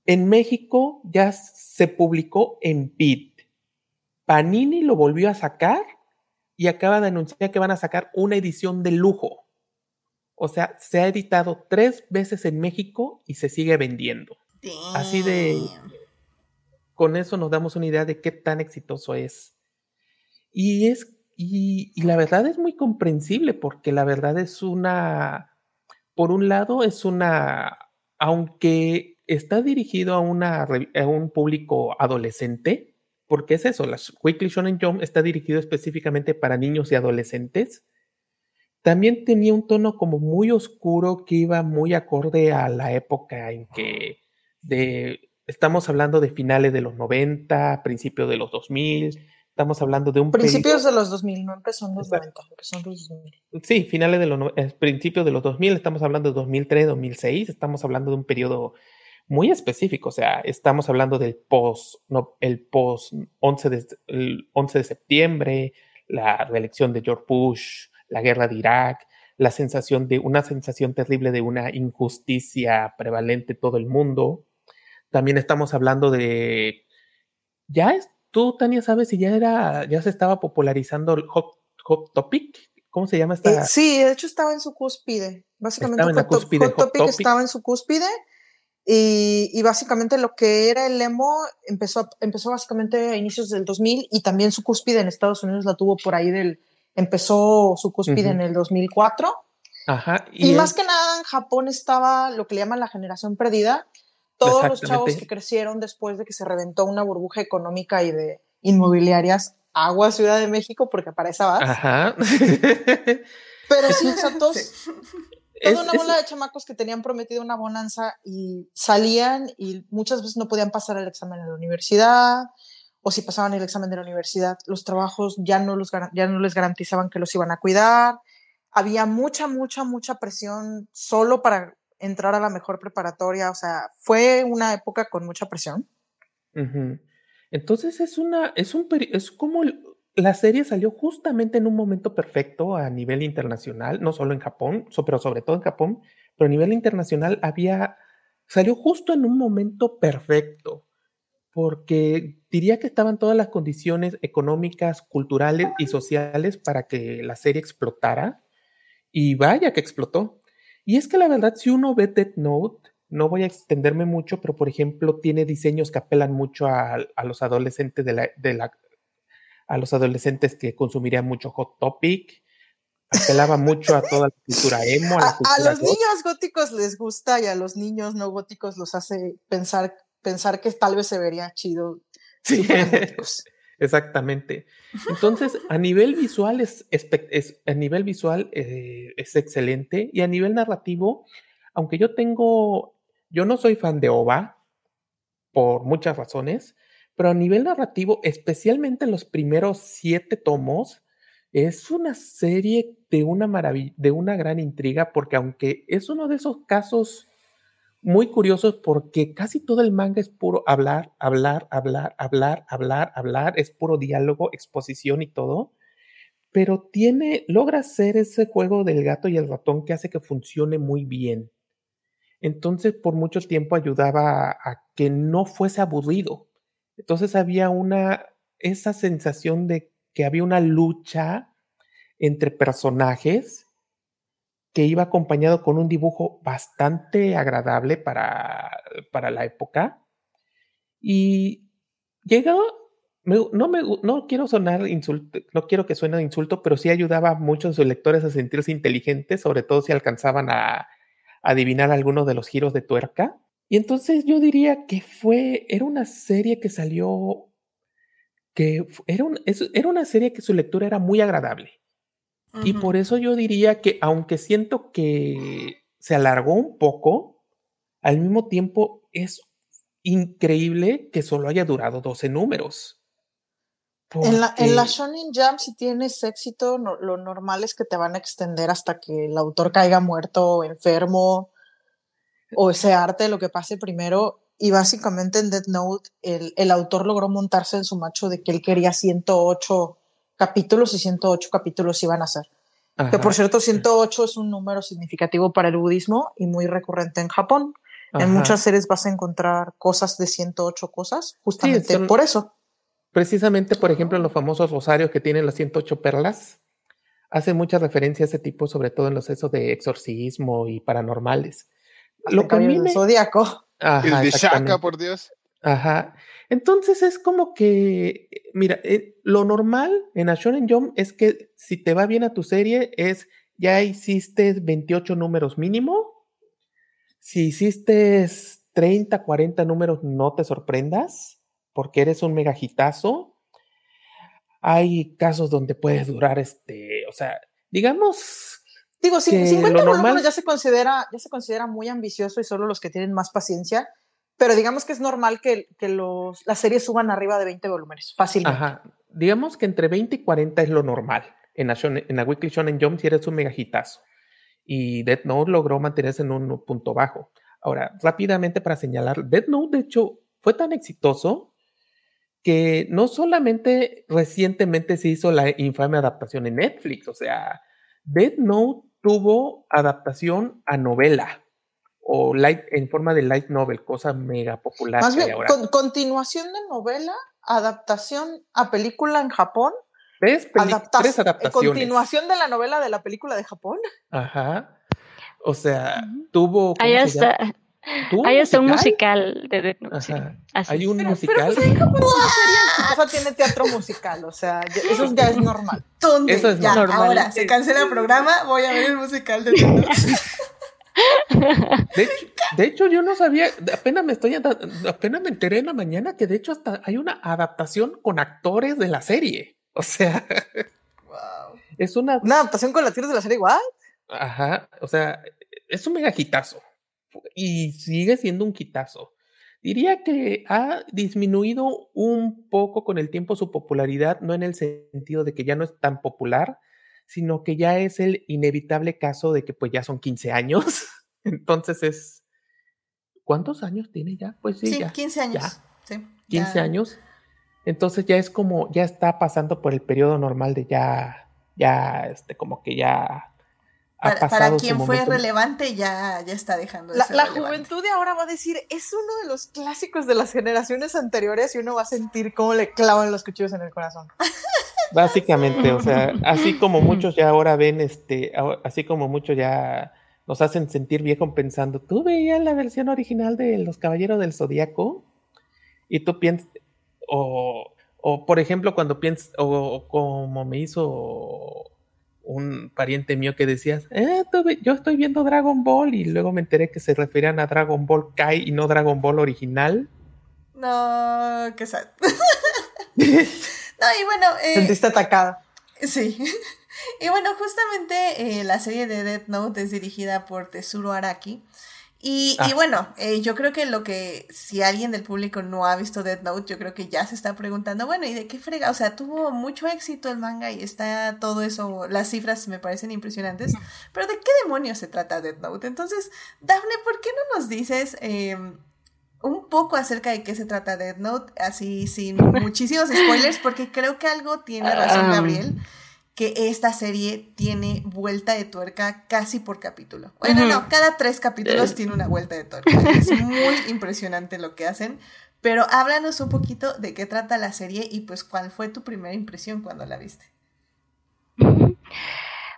en México ya se publicó en Pit. Panini lo volvió a sacar y acaba de anunciar que van a sacar una edición de lujo. O sea, se ha editado tres veces en México y se sigue vendiendo. Así de con eso nos damos una idea de qué tan exitoso es. Y es, y, la verdad es muy comprensible, porque la verdad es una, por un lado, es una, aunque está dirigido a, una, a un público adolescente, porque es eso, la Weekly Shonen Jump está dirigido específicamente para niños y adolescentes. También tenía un tono como muy oscuro que iba muy acorde a la época en que de Estamos hablando de finales de los 90, principios de los 2000. Estamos hablando de un Principios de los 2000, no empezó en los 90, empezó en los 2000. Sí, finales de los eh, principios de los 2000, estamos hablando de 2003, 2006, estamos hablando de un periodo muy específico, o sea, estamos hablando del post, no, el post 11 de, el 11 de septiembre, la reelección de George Bush, la guerra de Irak, la sensación de una sensación terrible de una injusticia prevalente en todo el mundo, también estamos hablando de. Ya es, tú, Tania, sabes si ya era, ya se estaba popularizando el hot, topic. ¿Cómo se llama esta? Eh, sí, de hecho estaba en su cúspide. Básicamente, en hot, cúspide, hot, topic, estaba en su cúspide. Y, y, básicamente lo que era el emo empezó, empezó básicamente a inicios del 2000 y también su cúspide en Estados Unidos la tuvo por ahí del, empezó su cúspide en el 2004. Ajá. Y, y más que nada en Japón estaba lo que le llaman la generación perdida, todos los chavos que crecieron después de que se reventó una burbuja económica y de inmobiliarias, agua Ciudad de México, porque para esa vas. Ajá. Pero sí, o sea, todos, toda una bola de chamacos que tenían prometido una bonanza y salían y muchas veces no podían pasar el examen en la universidad, o si pasaban el examen de la universidad, los trabajos ya no, los, ya no les garantizaban que los iban a cuidar. Había mucha, mucha, mucha presión solo para entrar a la mejor preparatoria, o sea, fue una época con mucha presión. Entonces es una, es un, es como la serie salió justamente en un momento perfecto a nivel internacional, no solo en Japón, pero sobre todo en Japón, pero a nivel internacional había, salió justo en un momento perfecto, porque diría que estaban todas las condiciones económicas, culturales y sociales para que la serie explotara, y vaya que explotó. Y es que la verdad, si uno ve Death Note, no voy a extenderme mucho, pero por ejemplo, tiene diseños que apelan mucho a, los adolescentes de la, de la, a los adolescentes que consumirían mucho Hot Topic. Apelaba mucho a toda la cultura emo. A, los niños góticos les gusta y a los niños no góticos los hace pensar, pensar que tal vez se vería chido. Sí. Exactamente. Entonces, a nivel visual es, a nivel visual eh, es excelente y a nivel narrativo, aunque yo tengo, yo no soy fan de OVA por muchas razones, pero a nivel narrativo, especialmente en los primeros siete tomos, es una serie de una maravilla, de una gran intriga, porque aunque es uno de esos casos muy curioso porque casi todo el manga es puro hablar, hablar, hablar, hablar, hablar, hablar, es puro diálogo, exposición y todo, pero tiene, logra hacer ese juego del gato y el ratón que hace que funcione muy bien. Entonces, por mucho tiempo ayudaba a, que no fuese aburrido. Entonces había una, esa sensación de que había una lucha entre personajes que iba acompañado con un dibujo bastante agradable para, para la época. Y llegó, no, me, no quiero sonar insulto, no quiero que suene insulto, pero sí ayudaba a muchos de sus lectores a sentirse inteligentes, sobre todo si alcanzaban a, adivinar algunos de los giros de tuerca. Y entonces yo diría que fue, era una serie que salió que era, era una serie que su lectura era muy agradable. Y por eso yo diría que aunque siento que se alargó un poco, al mismo tiempo es increíble que solo haya durado 12 números. En, la, en la Shonen Jam, si tienes éxito, lo normal es que te van a extender hasta que el autor caiga muerto o enfermo o ese arte, lo que pase primero. Y básicamente en Death Note, el, el autor logró montarse en su macho de que él quería 108 capítulos y 108 capítulos iban a ser. Que por cierto, 108 es un número significativo para el budismo y muy recurrente en Japón. En muchas series vas a encontrar cosas de 108 cosas, justamente por eso. Precisamente, por ejemplo, en los famosos rosarios que tienen las 108 perlas, hace mucha referencia a ese tipo, sobre todo en los esos de exorcismo y paranormales. Lo que a mí me... Zodíaco. el de Shaka, por Dios. Ajá. Entonces es como que, mira, eh, lo normal en A Shonen Jump es que si te va bien a tu serie es ya hiciste 28 números mínimo. Si hiciste 30, 40 números, no te sorprendas porque eres un megajitazo. Hay casos donde puedes durar este, o sea, digamos Digo, 50 volúmenes ya se considera, ya se considera muy ambicioso y solo los que tienen más paciencia pero digamos que es normal que, que los, las series suban arriba de 20 volúmenes, fácilmente. Ajá. Digamos que entre 20 y 40 es lo normal. En la, en la Weekly Shonen Jump si eres un megajitazo. Y Death Note logró mantenerse en un punto bajo. Ahora, rápidamente para señalar, Death Note de hecho fue tan exitoso que no solamente recientemente se hizo la infame adaptación en Netflix, o sea, Death Note tuvo adaptación a novela o light en forma de light novel, cosa mega popular. Más bien, continuación de novela, adaptación a película en Japón. ¿Ves? tres adaptaciones. Continuación de la novela de la película de Japón. Ajá. O sea, tuvo. Ahí está. Ahí está un musical de Death Note. Hay un musical. Pero pues en Japón cosa tiene teatro musical, o sea, eso ya es normal. ¿Dónde? Eso es ya, normal. Ahora, se cancela el programa, voy a ver el musical de Death Note. De hecho, yo no sabía, apenas me estoy apenas me enteré en la mañana que de hecho hasta hay una adaptación con actores de la serie. O sea, es una una adaptación con actores de la serie igual. Ajá, o sea, es un mega quitazo y sigue siendo un quitazo. Diría que ha disminuido un poco con el tiempo su popularidad, no en el sentido de que ya no es tan popular, sino que ya es el inevitable caso de que pues ya son 15 años. Entonces es... ¿Cuántos años tiene ya? Pues sí, sí 15 años. Sí, 15 años. Entonces ya es como, ya está pasando por el periodo normal de ya, ya, este, como que ya para, para, quien fue relevante ya, ya está dejando de la, la juventud de ahora va a decir es uno de los clásicos de las generaciones anteriores y uno va a sentir cómo le clavan los cuchillos en el corazón. Básicamente, o sea, así como muchos ya ahora ven, este, así como muchos ya nos hacen sentir viejo pensando, tú veías la versión original de Los Caballeros del Zodíaco y tú piensas, o, o por ejemplo, cuando piensas, o, como me hizo un pariente mío que decía, eh, yo estoy viendo Dragon Ball y luego me enteré que se referían a Dragon Ball Kai y no Dragon Ball original. No, qué sad. y bueno. Eh, Sentiste atacada. Sí. Y bueno, justamente eh, la serie de Death Note es dirigida por Tetsuro Araki. Y, y ah. bueno, eh, yo creo que lo que, si alguien del público no ha visto Death Note, yo creo que ya se está preguntando, bueno, ¿y de qué frega? O sea, tuvo mucho éxito el manga y está todo eso, las cifras me parecen impresionantes, pero ¿de qué demonios se trata Death Note? Entonces, Daphne, ¿por qué no nos dices em, un poco acerca de qué se trata Death Note, así sin muchísimos spoilers, porque creo que algo tiene razón Gabriel, que esta serie tiene vuelta de tuerca casi por capítulo. Bueno, no, cada tres capítulos eh. tiene una vuelta de tuerca. Es muy impresionante lo que hacen, pero háblanos un poquito de qué trata la serie y pues cuál fue tu primera impresión cuando la viste.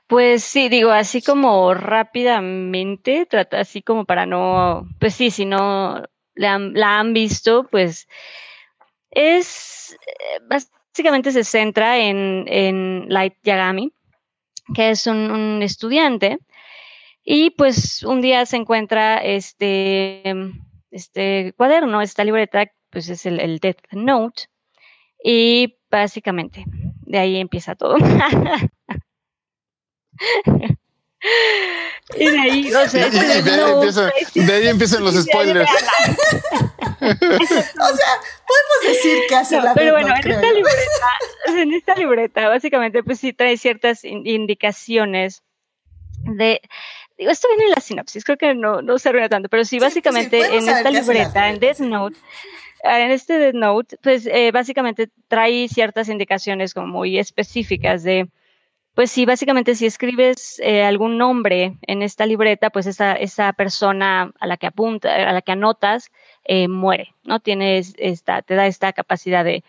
Pues sí, digo, así como rápidamente, trata así como para no, pues sí, si no la han, visto, pues es básicamente se centra en, Light Yagami, que es un, estudiante, y pues un día se encuentra este, este cuaderno, esta libreta, pues es el, Death Note, y básicamente. De ahí empieza todo. y de ahí, o sea, de, ahí empiezan los spoilers. o sea, podemos decir que hace la Pero bueno, en esta, libreta, en esta libreta, básicamente, pues sí trae ciertas indicaciones de. Digo, esto viene en la sinopsis, creo que no, no se arruina tanto, pero sí, básicamente en esta libreta, en Death Note, ah, en este Death Note, pues eh, básicamente trae ciertas indicaciones como muy específicas de pues sí, básicamente si escribes eh, algún nombre en esta libreta, pues esa, esa persona a la que apunta, a la que anotas, eh, muere, ¿no? Tienes esta, te da esta capacidad de,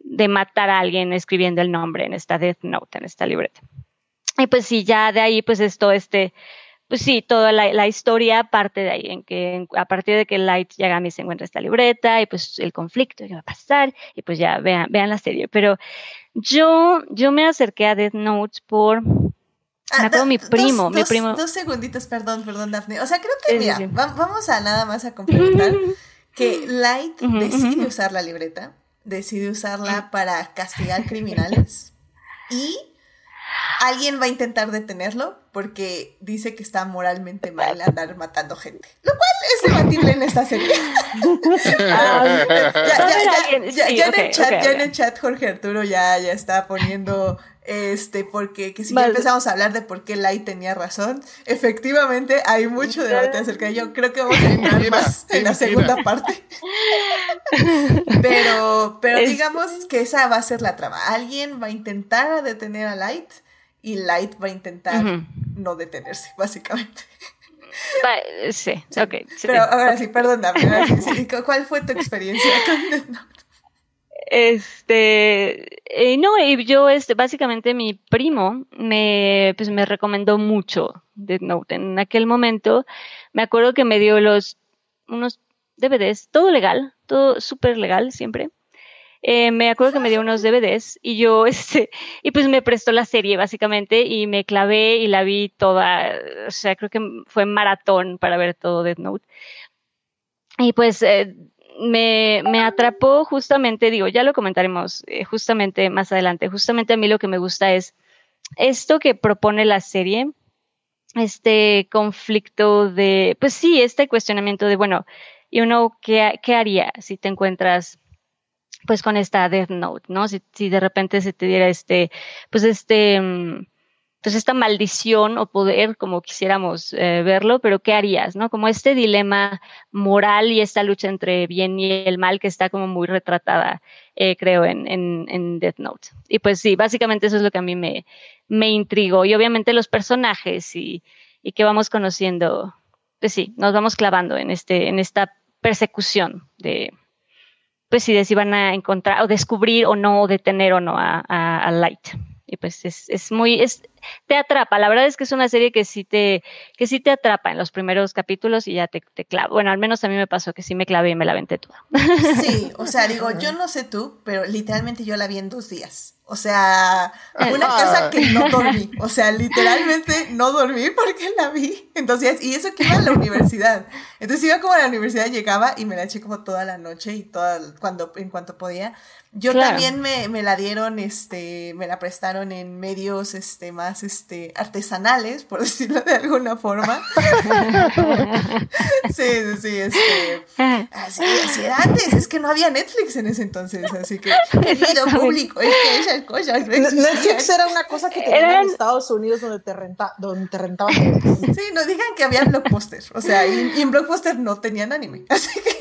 de matar a alguien escribiendo el nombre en esta Death Note, en esta libreta. Y pues sí, ya de ahí, pues esto, este, pues sí, toda la, historia parte de ahí, en que a partir de que Light mí se encuentra esta libreta y pues el conflicto que va a pasar y pues ya vean, vean la serie. Pero yo, yo me acerqué a Death Note por... Ah, me acuerdo mi primo, mi primo. Dos segunditos, perdón, perdón, Daphne. O sea, creo que, mira, vamos a nada más a complementar que Light decide usar la libreta, decide usarla para castigar criminales y alguien va a intentar detenerlo porque dice que está moralmente mal andar matando gente. Lo cual es debatible en esta serie. ya, en el chat, Jorge Arturo ya, ya está poniendo este, porque que si ya empezamos a hablar de por qué Light tenía razón, efectivamente hay mucho debate acerca de ello. Creo que vamos a entrar más en la segunda parte. pero, pero digamos que esa va a ser la trama. Alguien va a intentar detener a Light y Light va a intentar no detenerse, básicamente. sí, ok. Pero ahora sí, perdóname. ¿Cuál fue tu experiencia con Death Note? Este, eh, no, y yo, este, básicamente mi primo me, pues me recomendó mucho Death Note. En aquel momento, me acuerdo que me dio los, unos DVDs, todo legal, todo súper legal siempre. Eh, me acuerdo que me dio unos DVDs y yo, este, y pues me prestó la serie básicamente y me clavé y la vi toda, o sea, creo que fue maratón para ver todo Death Note. Y pues eh, me, me, atrapó justamente, digo, ya lo comentaremos eh, justamente más adelante, justamente a mí lo que me gusta es esto que propone la serie, este conflicto de, pues sí, este cuestionamiento de, bueno, y uno, ¿qué, qué haría si te encuentras pues con esta Death Note, ¿no? Si, de repente se te diera este, pues este, mm, pues esta maldición o poder, como quisiéramos eh, verlo, pero ¿qué harías, no? Como este dilema moral y esta lucha entre bien y el mal que está como muy retratada, eh, creo, en, en, en, Death Note. Y pues sí, básicamente eso es lo que a mí me, me intrigó. Y obviamente los personajes y, y que vamos conociendo, pues sí, nos vamos clavando en, este, en esta persecución de, pues si si van a encontrar o descubrir o no, o detener o no a, a, Light. Y pues es, es muy, es, te atrapa. La verdad es que es una serie que sí te, que sí te atrapa en los primeros capítulos y ya te, te clava. Bueno, al menos a mí me pasó que sí me clavé y me la venté toda. Sí, o sea, digo, yo no sé tú, pero literalmente yo la vi en dos días. O sea, una cosa que no dormí. O sea, literalmente no dormí porque la vi. Entonces, y eso que iba a la universidad. Entonces iba como a la universidad, llegaba y me la eché como toda la noche y toda, cuando, en cuanto podía. Yo también me, me, la dieron, este, me la prestaron en medios, este, más, este, artesanales, por decirlo de alguna forma. sí, sí, sí, este, así, así, era antes, es que no había Netflix en ese entonces, así que, querido público, es que esas cosas Netflix era una cosa que tenían en Estados Unidos donde te, renta, donde te rentaban. sí, no digan que había Blockbuster, o sea, y, y en Blockbuster no tenían anime, así que...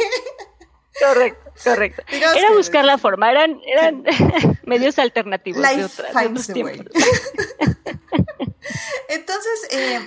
Correcto, correcto. Era buscar la forma, eran, eran medios alternativos. Life finds the way. Entonces, eh,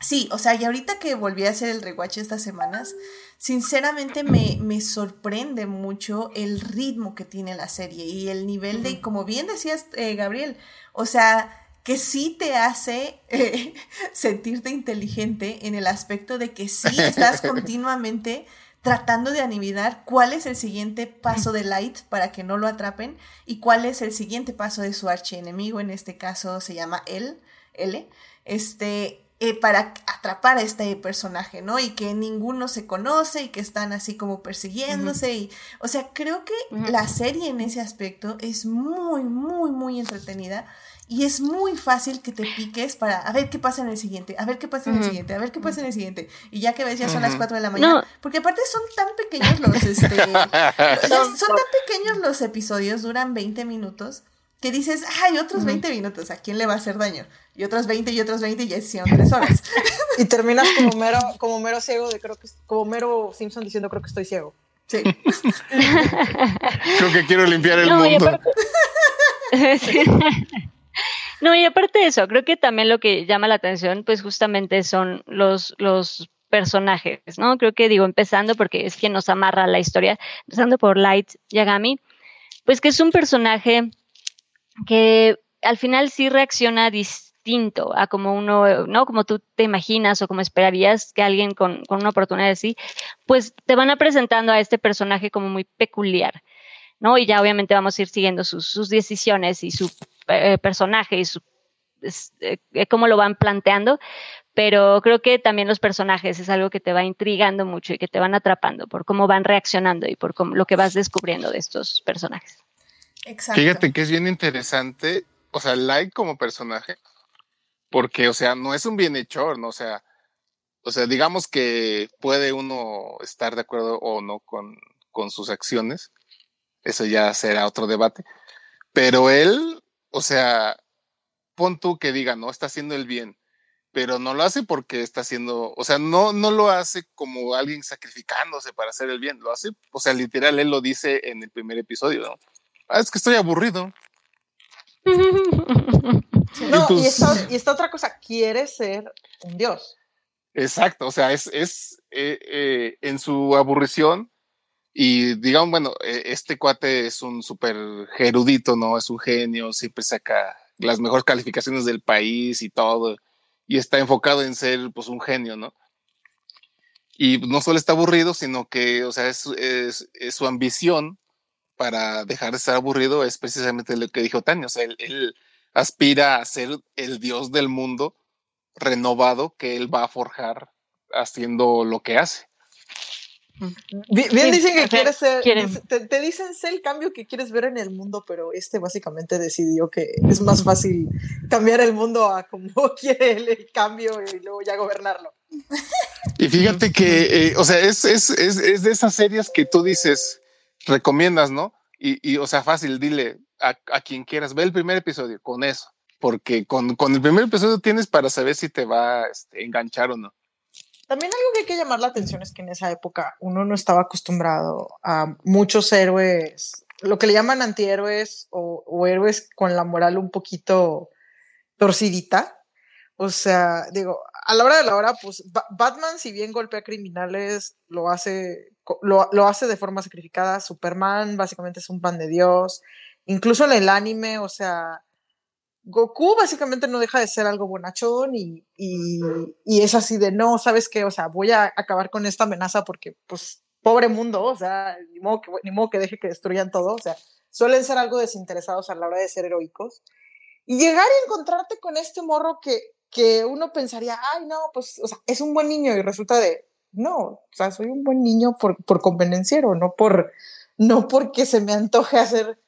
sí, o sea, y ahorita que volví a hacer el rewatch estas semanas, sinceramente me, me, sorprende mucho el ritmo que tiene la serie y el nivel de, como bien decías, eh, Gabriel, o sea, que sí te hace eh, sentirte inteligente en el aspecto de que sí estás continuamente tratando de adivinar cuál es el siguiente paso de Light para que no lo atrapen y cuál es el siguiente paso de su archienemigo, en este caso se llama L, L, este, eh, para atrapar a este personaje, ¿no? Y que ninguno se conoce y que están así como persiguiéndose y, o sea, creo que la serie en ese aspecto es muy, muy, muy entretenida y es muy fácil que te piques para a ver qué pasa en el siguiente, a ver qué pasa en el siguiente, a ver qué pasa en el siguiente. Y ya que ves, ya son las 4 de la mañana. Porque aparte son tan pequeños los, este, son tan pequeños los episodios, duran 20 minutos, que dices, hay otros 20 minutos, ¿a quién le va a hacer daño? Y otros 20 y otros 20 y ya hicieron 3 horas. y terminas como mero, como mero ciego de creo que, como mero Simpson diciendo creo que estoy ciego. Sí. creo que quiero limpiar el mundo. No, y aparte de eso, creo que también lo que llama la atención, pues justamente son los, los personajes, ¿no? Creo que digo, empezando porque es quien nos amarra la historia, empezando por Light Yagami, pues que es un personaje que al final sí reacciona distinto a como uno, ¿no? Como tú te imaginas o como esperarías que alguien con, con una oportunidad así, pues te van a presentando a este personaje como muy peculiar. ¿no? Y ya obviamente vamos a ir siguiendo sus, sus decisiones y su eh, personaje y su, eh, cómo lo van planteando, pero creo que también los personajes es algo que te va intrigando mucho y que te van atrapando por cómo van reaccionando y por cómo, lo que vas descubriendo de estos personajes. Exacto. Fíjate que es bien interesante, o sea, Light como personaje, porque, o sea, no es un bienhechor, ¿no? O sea, o sea, digamos que puede uno estar de acuerdo o no con, con sus acciones, eso ya será otro debate, pero él o sea, pon tú que diga, no, está haciendo el bien, pero no lo hace porque está haciendo, o sea, no, no lo hace como alguien sacrificándose para hacer el bien, lo hace, o sea, literal, él lo dice en el primer episodio, ¿no? Ah, es que estoy aburrido. No, y, esta, otra cosa, quiere ser un dios. Exacto, o sea, es, es eh, eh, en su aburrición, y digamos, bueno, e, este cuate es un súper erudito, ¿no? Es un genio, siempre saca las mejores calificaciones del país y todo, y está enfocado en ser pues un genio, ¿no? Y no solo está aburrido, sino que, o sea, es, su ambición para dejar de estar aburrido es precisamente lo que dijo Tania, o sea, él aspira a ser el dios del mundo renovado que él va a forjar haciendo lo que hace. Bien, dicen que quieres ser, te, dicen sé el cambio que quieres ver en el mundo, pero este básicamente decidió que es más fácil cambiar el mundo a como quiere el, cambio y luego ya gobernarlo. Y fíjate que, eh, o sea, es, es, es, es, de esas series que tú dices, recomiendas, ¿no? Y, y o sea, fácil, dile a, a, quien quieras, ve el primer episodio con eso, porque con, con el primer episodio tienes para saber si te va a este, enganchar o no. También algo que hay que llamar la atención es que en esa época uno no estaba acostumbrado a muchos héroes, lo que le llaman antihéroes o, héroes con la moral un poquito torcidita. O sea, digo, a la hora de la hora, pues Batman, si bien golpea criminales, lo hace, lo, lo, hace de forma sacrificada. Superman básicamente es un pan de Dios. Incluso en el anime, o sea, Goku básicamente no deja de ser algo bonachón y, y, es así de, no, ¿sabes qué? O sea, voy a acabar con esta amenaza porque, pues, pobre mundo, o sea, ni modo que, ni modo que deje que destruyan todo, o sea, suelen ser algo desinteresados a la hora de ser heroicos. Y llegar y encontrarte con este morro que, que uno pensaría, ay, no, pues, o sea, es un buen niño y resulta de, no, o sea, soy un buen niño por, por convenenciero, no por, no porque se me antoje hacer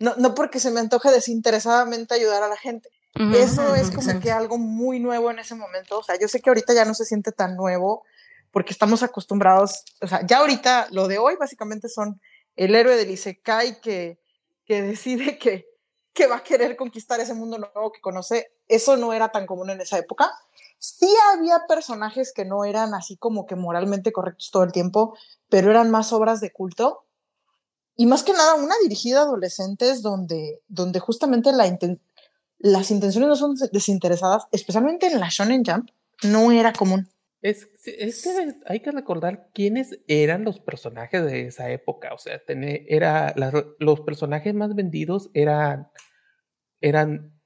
no, no porque se me antoje desinteresadamente ayudar a la gente. Eso es como que algo muy nuevo en ese momento. O sea, yo sé que ahorita ya no se siente tan nuevo porque estamos acostumbrados, o sea, ya ahorita lo de hoy básicamente son el héroe del Isekai que, que decide que, que va a querer conquistar ese mundo nuevo que conoce. Eso no era tan común en esa época. Sí había personajes que no eran así como que moralmente correctos todo el tiempo, pero eran más obras de culto y más que nada una dirigida a adolescentes donde, donde justamente la las intenciones no son desinteresadas, especialmente en la Shonen Jump, no era común. Es, es que hay que recordar quiénes eran los personajes de esa época. O sea, era, los personajes más vendidos eran, eran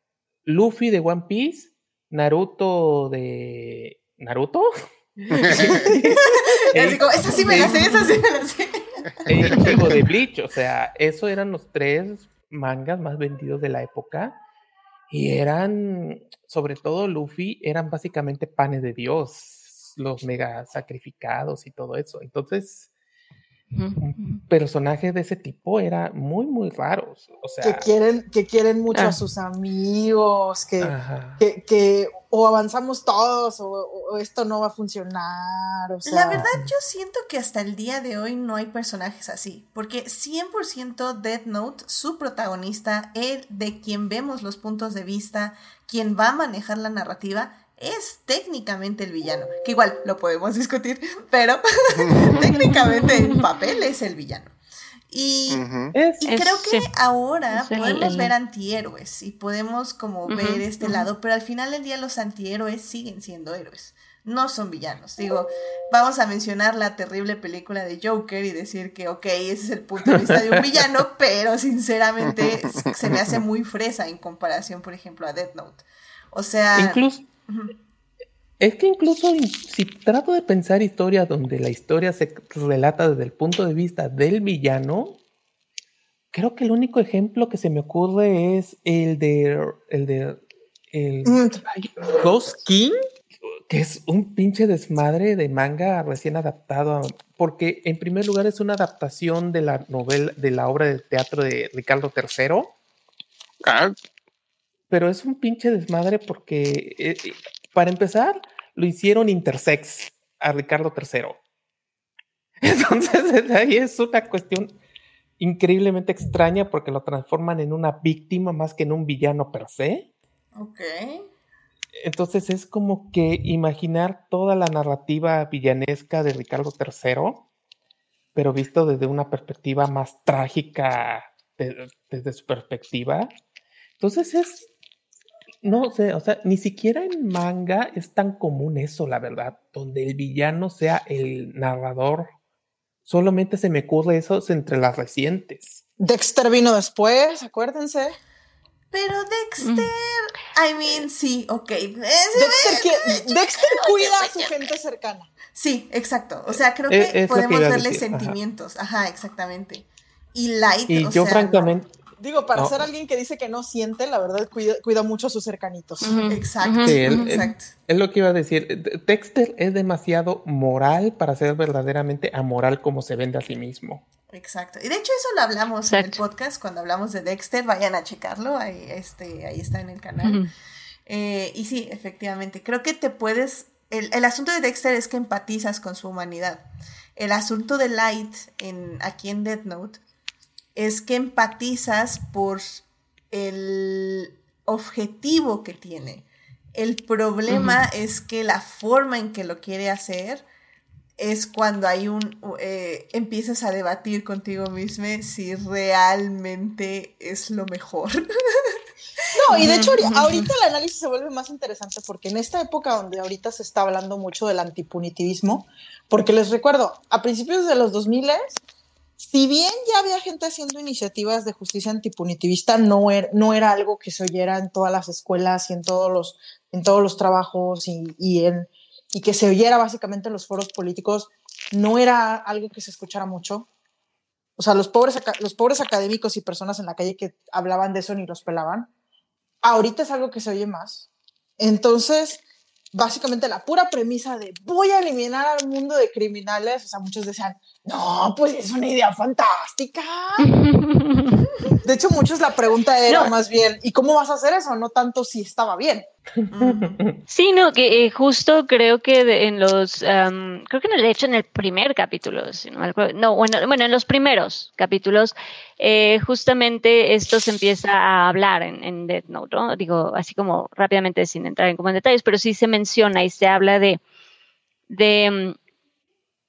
Luffy de One Piece, Naruto de. ¿Naruto? esa sí me la sé, esa sí me la sé juego de Bleach, o sea, eso eran los tres mangas más vendidos de la época. Y eran, sobre todo Luffy, eran básicamente panes de Dios, los mega sacrificados y todo eso. Entonces, un personaje de ese tipo era muy, muy raro. O sea, que quieren, que quieren mucho a ah. sus amigos, que, que, o avanzamos todos o, esto no va a funcionar. La verdad yo siento que hasta el día de hoy no hay personajes así, porque 100% Death Note, su protagonista, el de quien vemos los puntos de vista, quien va a manejar la narrativa, es técnicamente el villano. Que igual lo podemos discutir, pero técnicamente en papel es el villano. Y, creo que ahora podemos ver antihéroes y podemos como ver este lado, pero al final del día los antihéroes siguen siendo héroes, no son villanos. Digo, vamos a mencionar la terrible película de Joker y decir que, ok, ese es el punto de vista de un villano, pero sinceramente se me hace muy fresa en comparación, por ejemplo, a Death Note. O sea... Incluso... Es que incluso si trato de pensar historias donde la historia se relata desde el punto de vista del villano, creo que el único ejemplo que se me ocurre es el de el de el mm. Ghost King, que es un pinche desmadre de manga recién adaptado, porque en primer lugar es una adaptación de la novela, de la obra de teatro de Ricardo III. Ah. Pero es un pinche desmadre porque eh, para empezar, lo hicieron intersex a Ricardo III. Entonces, ahí es una cuestión increíblemente extraña porque lo transforman en una víctima más que en un villano per se. Ok. Entonces es como que imaginar toda la narrativa villanesca de Ricardo III, pero visto desde una perspectiva más trágica, desde su perspectiva. Entonces es no sé, o sea, ni siquiera en manga es tan común eso, la verdad, donde el villano sea el narrador. Solamente se me ocurre eso entre las recientes. Dexter vino después, acuérdense. Pero Dexter, I mean, sí, ok. Dexter, cuida a su gente cercana. Sí, exacto. O sea, creo que podemos darle sentimientos. Ajá. exactamente. Y Light. Y yo, francamente. Digo, para ser alguien que dice que no siente, la verdad cuida, mucho a sus cercanitos. Exacto. Es lo que iba a decir. Dexter es demasiado moral para ser verdaderamente amoral como se vende a sí mismo. Exacto. Y de hecho eso lo hablamos en el podcast cuando hablamos de Dexter. Vayan a checarlo. Ahí, este, ahí está en el canal. Eh, y sí, efectivamente. Creo que te puedes... El, el, asunto de Dexter es que empatizas con su humanidad. El asunto de Light en, aquí en Death Note es que empatizas por el objetivo que tiene. El problema es que la forma en que lo quiere hacer es cuando hay un eh, empiezas a debatir contigo mismo si realmente es lo mejor. No, y de hecho ahorita el análisis se vuelve más interesante porque en esta época donde ahorita se está hablando mucho del antipunitivismo, porque les recuerdo, a principios de los 2000 si bien ya había gente haciendo iniciativas de justicia antipunitivista, no era, no era algo que se oyera en todas las escuelas y en todos los, en todos los trabajos y, en, y que se oyera básicamente en los foros políticos, no era algo que se escuchara mucho. O sea, los pobres, los pobres académicos y personas en la calle que hablaban de eso ni los pelaban. Ahorita es algo que se oye más. Entonces, básicamente la pura premisa de voy a eliminar al mundo de criminales, o sea, muchos decían, no, pues es una idea fantástica. De hecho, muchos la pregunta era más bien, ¿y cómo vas a hacer eso? No tanto si estaba bien. Sí, no, que eh, justo creo que en los, creo que de hecho en el primer capítulo, no, bueno, bueno, en los primeros capítulos, eh, justamente esto se empieza a hablar en, en Death Note, ¿no? Digo, así como rápidamente sin entrar en, como en detalles, pero sí se menciona y se habla de, de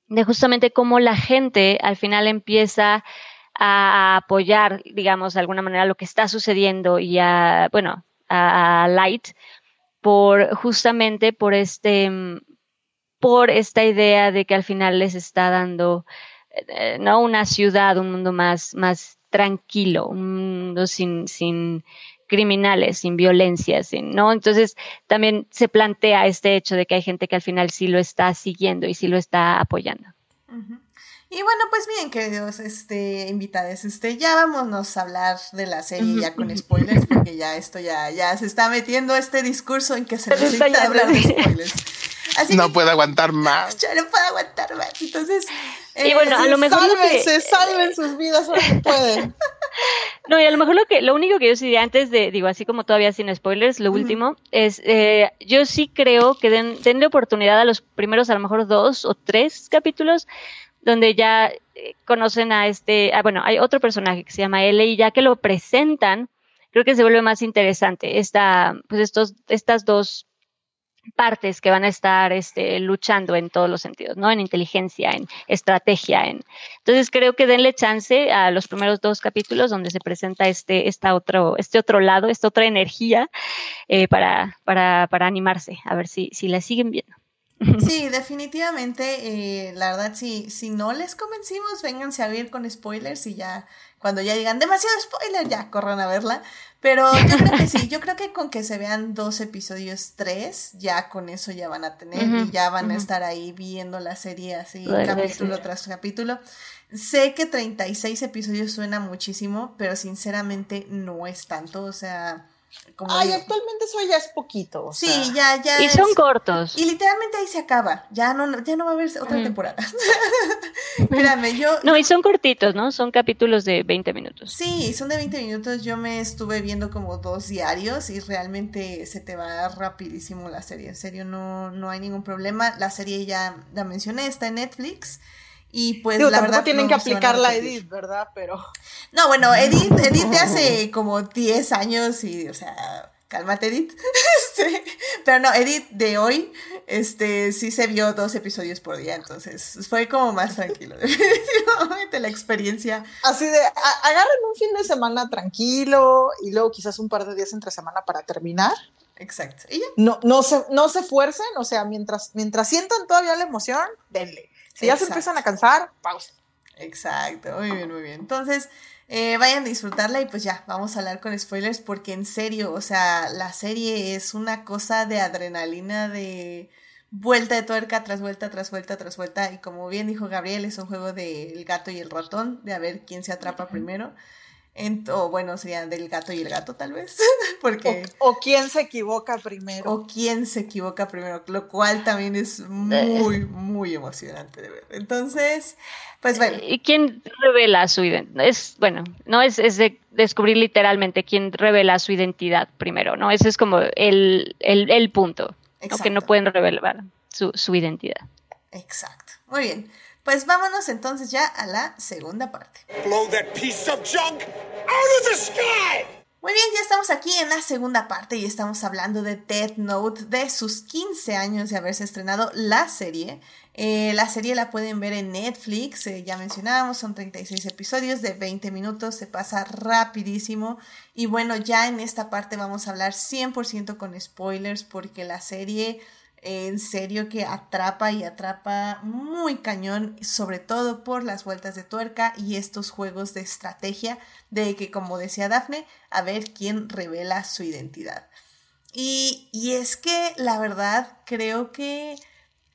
de justamente cómo la gente al final empieza a apoyar, digamos, de alguna manera lo que está sucediendo y a, bueno, a, Light por justamente por este, por esta idea de que al final les está dando, eh, no una ciudad, un mundo más, más tranquilo, un mundo sin, sin criminales, sin violencia, ¿no? Entonces también se plantea este hecho de que hay gente que al final sí lo está siguiendo y sí lo está apoyando. Y bueno, pues bien, queridos este, invitados, este, ya vámonos a hablar de la serie ya con spoilers, porque ya esto ya, ya se está metiendo este discurso en que se necesita hablar de spoilers. Así no puedo aguantar más. Ya no puedo aguantar más. Entonces, y bueno, a lo mejor. Sálvense, salven sus vidas ahora pueden. No, y a lo mejor lo que, lo único que yo diría antes de, digo, así como todavía sin spoilers, lo último, es eh, yo sí creo que den, denle oportunidad a los primeros, a lo mejor dos o tres capítulos, donde ya eh, conocen a este, ah, bueno, hay otro personaje que se llama L y ya que lo presentan, creo que se vuelve más interesante esta, pues estos, estas dos partes que van a estar este, luchando en todos los sentidos, ¿no? En inteligencia, en estrategia, en... Entonces creo que denle chance a los primeros dos capítulos donde se presenta este, esta otro, este otro lado, esta otra energía eh, para, para, para animarse, a ver si, si la siguen viendo. Sí, definitivamente, eh, la verdad, si, si no les convencimos, vénganse a ver con spoilers y ya, cuando ya digan demasiado spoiler, ya corran a verla. Pero yo creo que sí, yo creo que con que se vean dos episodios, tres, ya con eso ya van a tener y ya van a estar ahí viendo la serie así, capítulo tras capítulo. Sé que 36 episodios suena muchísimo, pero sinceramente no es tanto, o sea Ay, actualmente eso ya es poquito. sí, ya, ya. Y son cortos. Y literalmente ahí se acaba. Ya no, ya no va a haber otra temporada. Espérame, yo. No, y son cortitos, ¿no? Son capítulos de 20 minutos. Sí, son de 20 minutos. Yo me estuve viendo como dos diarios y realmente se te va rapidísimo la serie. En serio, no, no hay ningún problema. La serie ya la mencioné, está en Netflix. Y pues la verdad. tienen que aplicar la Edith, ¿verdad? Pero. No, bueno, Edith, Edith de hace como 10 años y, o sea, cálmate, Edith. Este, pero no, Edith de hoy, este, sí se vio dos episodios por día, entonces fue como más tranquilo. Definitivamente la experiencia. Así de, agarren un fin de semana tranquilo y luego quizás un par de días entre semana para terminar. Exacto. No, no, se, no se fuercen, o sea, mientras, mientras sientan todavía la emoción, denle. Si ya se empiezan a cansar, pausa. Exacto, muy bien, muy bien. Entonces, eh, vayan a disfrutarla y pues ya, vamos a hablar con spoilers porque en serio, o sea, la serie es una cosa de adrenalina, de vuelta de tuerca tras vuelta, tras vuelta, tras vuelta. Y como bien dijo Gabriel, es un juego del gato y el ratón, de a ver quién se atrapa primero o bueno, sería del gato y el gato tal vez, porque... O, quién se equivoca primero. O quién se equivoca primero, lo cual también es muy, muy emocionante de ver. Entonces, pues bueno. ¿Y quién revela su identidad? Es, bueno, no es, es de descubrir literalmente quién revela su identidad primero, ¿no? Ese es como el, el, punto, que no pueden revelar su, su identidad. Exacto. Muy bien. Pues vámonos entonces ya a la segunda parte. Blow that piece of junk out of the sky. Muy bien, ya estamos aquí en la segunda parte y estamos hablando de Death Note, de sus 15 años de haberse estrenado la serie. Eh, la serie la pueden ver en Netflix, eh, ya mencionábamos, son 36 episodios de 20 minutos, se pasa rapidísimo. Y bueno, ya en esta parte vamos a hablar 100% con spoilers porque la serie en serio que atrapa y atrapa muy cañón, sobre todo por las vueltas de tuerca y estos juegos de estrategia de que, como decía Dafne, a ver quién revela su identidad. Y, es que la verdad creo que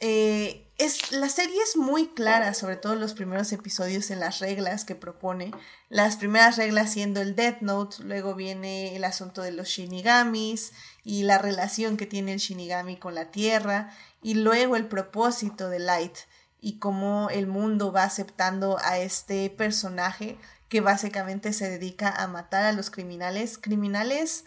eh, es, la serie es muy clara, sobre todo los primeros episodios en las reglas que propone. Las primeras reglas siendo el Death Note, luego viene el asunto de los Shinigamis, y la relación que tiene el Shinigami con la Tierra y luego el propósito de Light y cómo el mundo va aceptando a este personaje que básicamente se dedica a matar a los criminales, criminales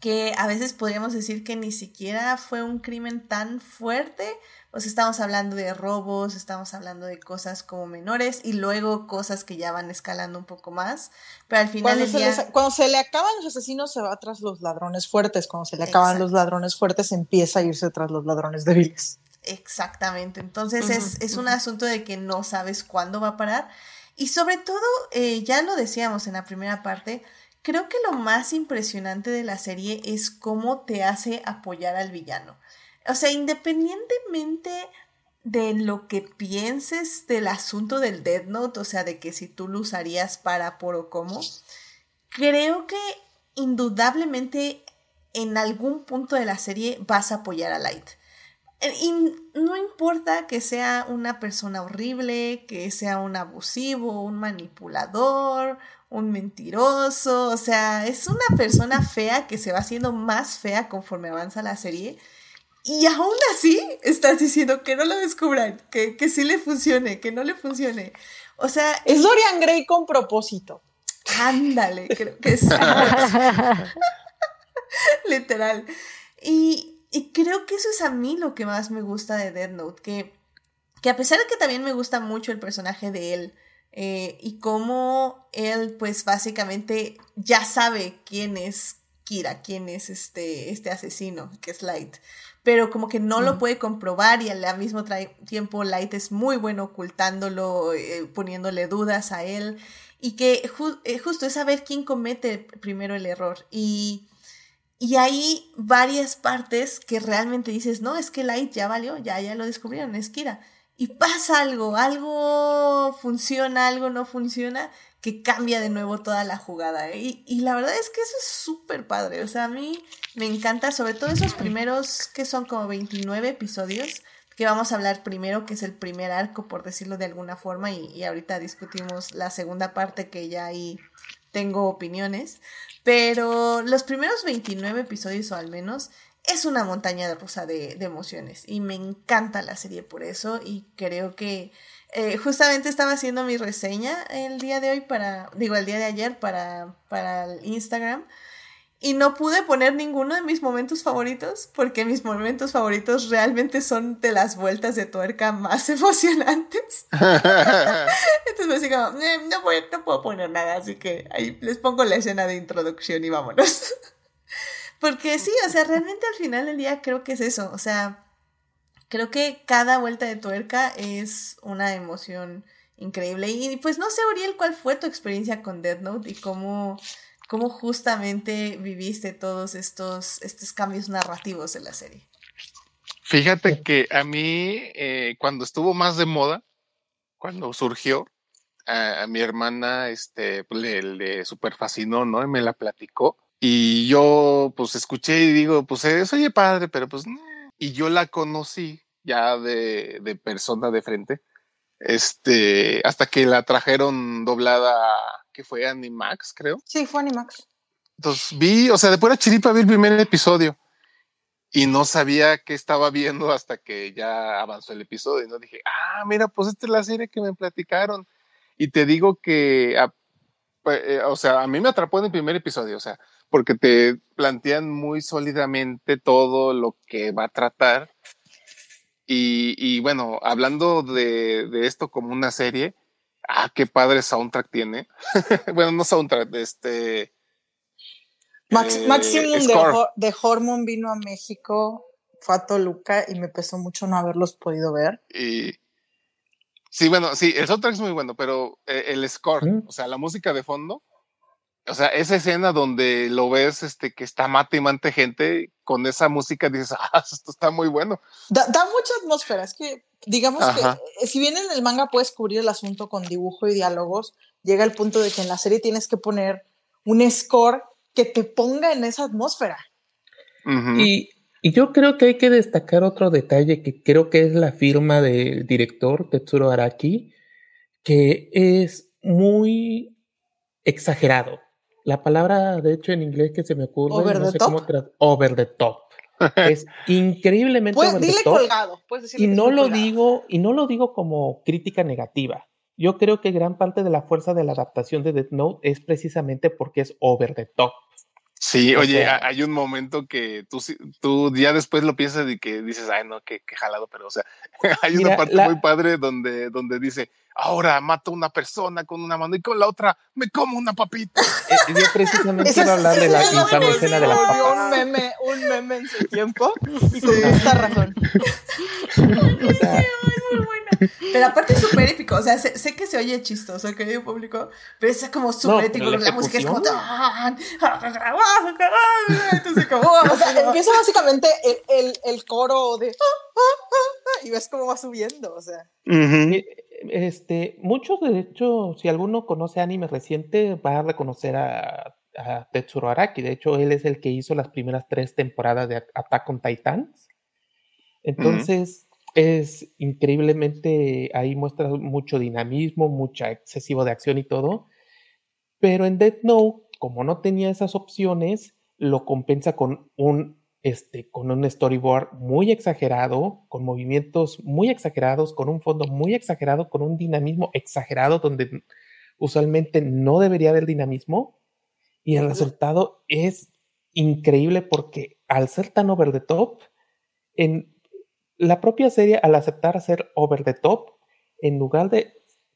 que a veces podríamos decir que ni siquiera fue un crimen tan fuerte, pues estamos hablando de robos, estamos hablando de cosas como menores y luego cosas que ya van escalando un poco más. Pero al final cuando, se, cuando se le acaban los asesinos se va tras los ladrones fuertes, cuando se le acaban los ladrones fuertes empieza a irse tras los ladrones débiles. Exactamente, entonces es, es, un asunto de que no sabes cuándo va a parar y sobre todo, eh, ya lo decíamos en la primera parte, creo que lo más impresionante de la serie es cómo te hace apoyar al villano. O sea, independientemente de lo que pienses del asunto del Dead Note, o sea, de que si tú lo usarías para por o cómo, creo que indudablemente en algún punto de la serie vas a apoyar a Light. y no importa que sea una persona horrible, que sea un abusivo, un manipulador, un mentiroso, o sea, es una persona fea que se va haciendo más fea conforme avanza la serie. Y aún así estás diciendo que no lo descubran, que, que sí le funcione, que no le funcione. O sea... Es Dorian Gray con propósito. Ándale, creo que sí. Literal. Y, y creo que eso es a mí lo que más me gusta de Dead Note, que, que a pesar de que también me gusta mucho el personaje de él, eh, y cómo él pues básicamente ya sabe quién es Kira, quién es este, este asesino, que es Light, pero como que no lo puede comprobar y al mismo tiempo Light es muy bueno ocultándolo, eh, poniéndole dudas a él, y que eh, justo es saber quién comete primero el error. Y y hay varias partes que realmente dices, no, es que Light ya valió, ya, ya lo descubrieron, es Kira. Y pasa algo, algo funciona, algo no funciona, que cambia de nuevo toda la jugada. ¿eh? Y, la verdad es que eso es súper padre. O sea, a mí me encanta, sobre todo esos primeros, que son como 29 episodios, que vamos a hablar primero, que es el primer arco, por decirlo de alguna forma, y, y ahorita discutimos la segunda parte que ya ahí tengo opiniones. Pero los primeros 29 episodios o al menos es una montaña de rosa de, emociones y me encanta la serie por eso y creo que eh, justamente estaba haciendo mi reseña el día de hoy para, digo, el día de ayer para, para el Instagram y no pude poner ninguno de mis momentos favoritos porque mis momentos favoritos realmente son de las vueltas de tuerca más emocionantes. Entonces me decía como, eh, no, no puedo poner nada, así que ahí les pongo la escena de introducción y vámonos. porque sí, o sea, realmente al final del día creo que es eso, o sea, creo que cada vuelta de tuerca es una emoción increíble. Y pues no sé, Uriel, ¿cuál fue tu experiencia con Death Note y cómo cómo justamente viviste todos estos, estos cambios narrativos de la serie. Fíjate que a mí, eh, cuando estuvo más de moda, cuando surgió, a, mi hermana este, pues, le, le super fascinó, ¿no? Y me la platicó. Y yo, pues, escuché y digo, pues, oye padre, pero pues, y yo la conocí ya de, de persona de frente, este, hasta que la trajeron doblada que fue Animax, creo. Sí, fue Animax. Entonces vi, o sea, de pura chiripa vi el primer episodio y no sabía qué estaba viendo hasta que ya avanzó el episodio y no dije, ah, mira, pues esta es la serie que me platicaron. Y te digo que, eh, o sea, a mí me atrapó en el primer episodio, o sea, porque te plantean muy sólidamente todo lo que va a tratar. Y, y bueno, hablando de, de esto como una serie, Ah, qué padre soundtrack tiene. bueno, no soundtrack, este. Max, eh, Maximum de, de Hormone vino a México, fue a Toluca y me pesó mucho no haberlos podido ver. Y. Sí, bueno, sí, el soundtrack es muy bueno, pero eh, el score, o sea, la música de fondo, o sea, esa escena donde lo ves, este, que está mate y mante gente, con esa música dices, ah, esto está muy bueno. Da, mucha atmósfera, es que, digamos que, eh, si bien en el manga puedes cubrir el asunto con dibujo y diálogos, llega el punto de que en la serie tienes que poner un score que te ponga en esa atmósfera. y, y, yo creo que hay que destacar otro detalle que creo que es la firma del director Tetsuro Araki, que es muy exagerado. La palabra, de hecho, en inglés que se me ocurre, over no sé top? cómo over the top. es increíblemente pues, over dile the top. colgado. y no lo digo, y no lo digo como crítica negativa. Yo creo que gran parte de la fuerza de la adaptación de Death Note es precisamente porque es over the top. Sí, oye, hay un momento que tú, tú ya después lo piensas y que dices, ay, no, qué, qué jalado, pero o sea, hay una parte muy padre donde, donde dice, ahora mato a una persona con una mano y con la otra me como una papita. Eh, yo precisamente quiero hablar de la infame escena de la papa. Un meme, un meme en su tiempo y con esta razón. o sea, pero aparte es súper épico, o sea, sé, que se oye chistoso, querido público, pero es como súper épico, la, música es como... Entonces como... O sea, empieza básicamente el, el, el coro de... Y ves cómo va subiendo, o sea. Este, muchos, de hecho, si alguno conoce anime reciente, va a reconocer a, a Tetsuro Araki. De hecho, él es el que hizo las primeras tres temporadas de Attack on Titans. Entonces, es increíblemente, ahí muestra mucho dinamismo, mucha excesivo de acción y todo. Pero en Death Note, como no tenía esas opciones, lo compensa con un, este, con un storyboard muy exagerado, con movimientos muy exagerados, con un fondo muy exagerado, con un dinamismo exagerado donde usualmente no debería haber dinamismo. Y el resultado es increíble porque al ser tan over the top, en la propia serie, al aceptar ser over the top, en lugar de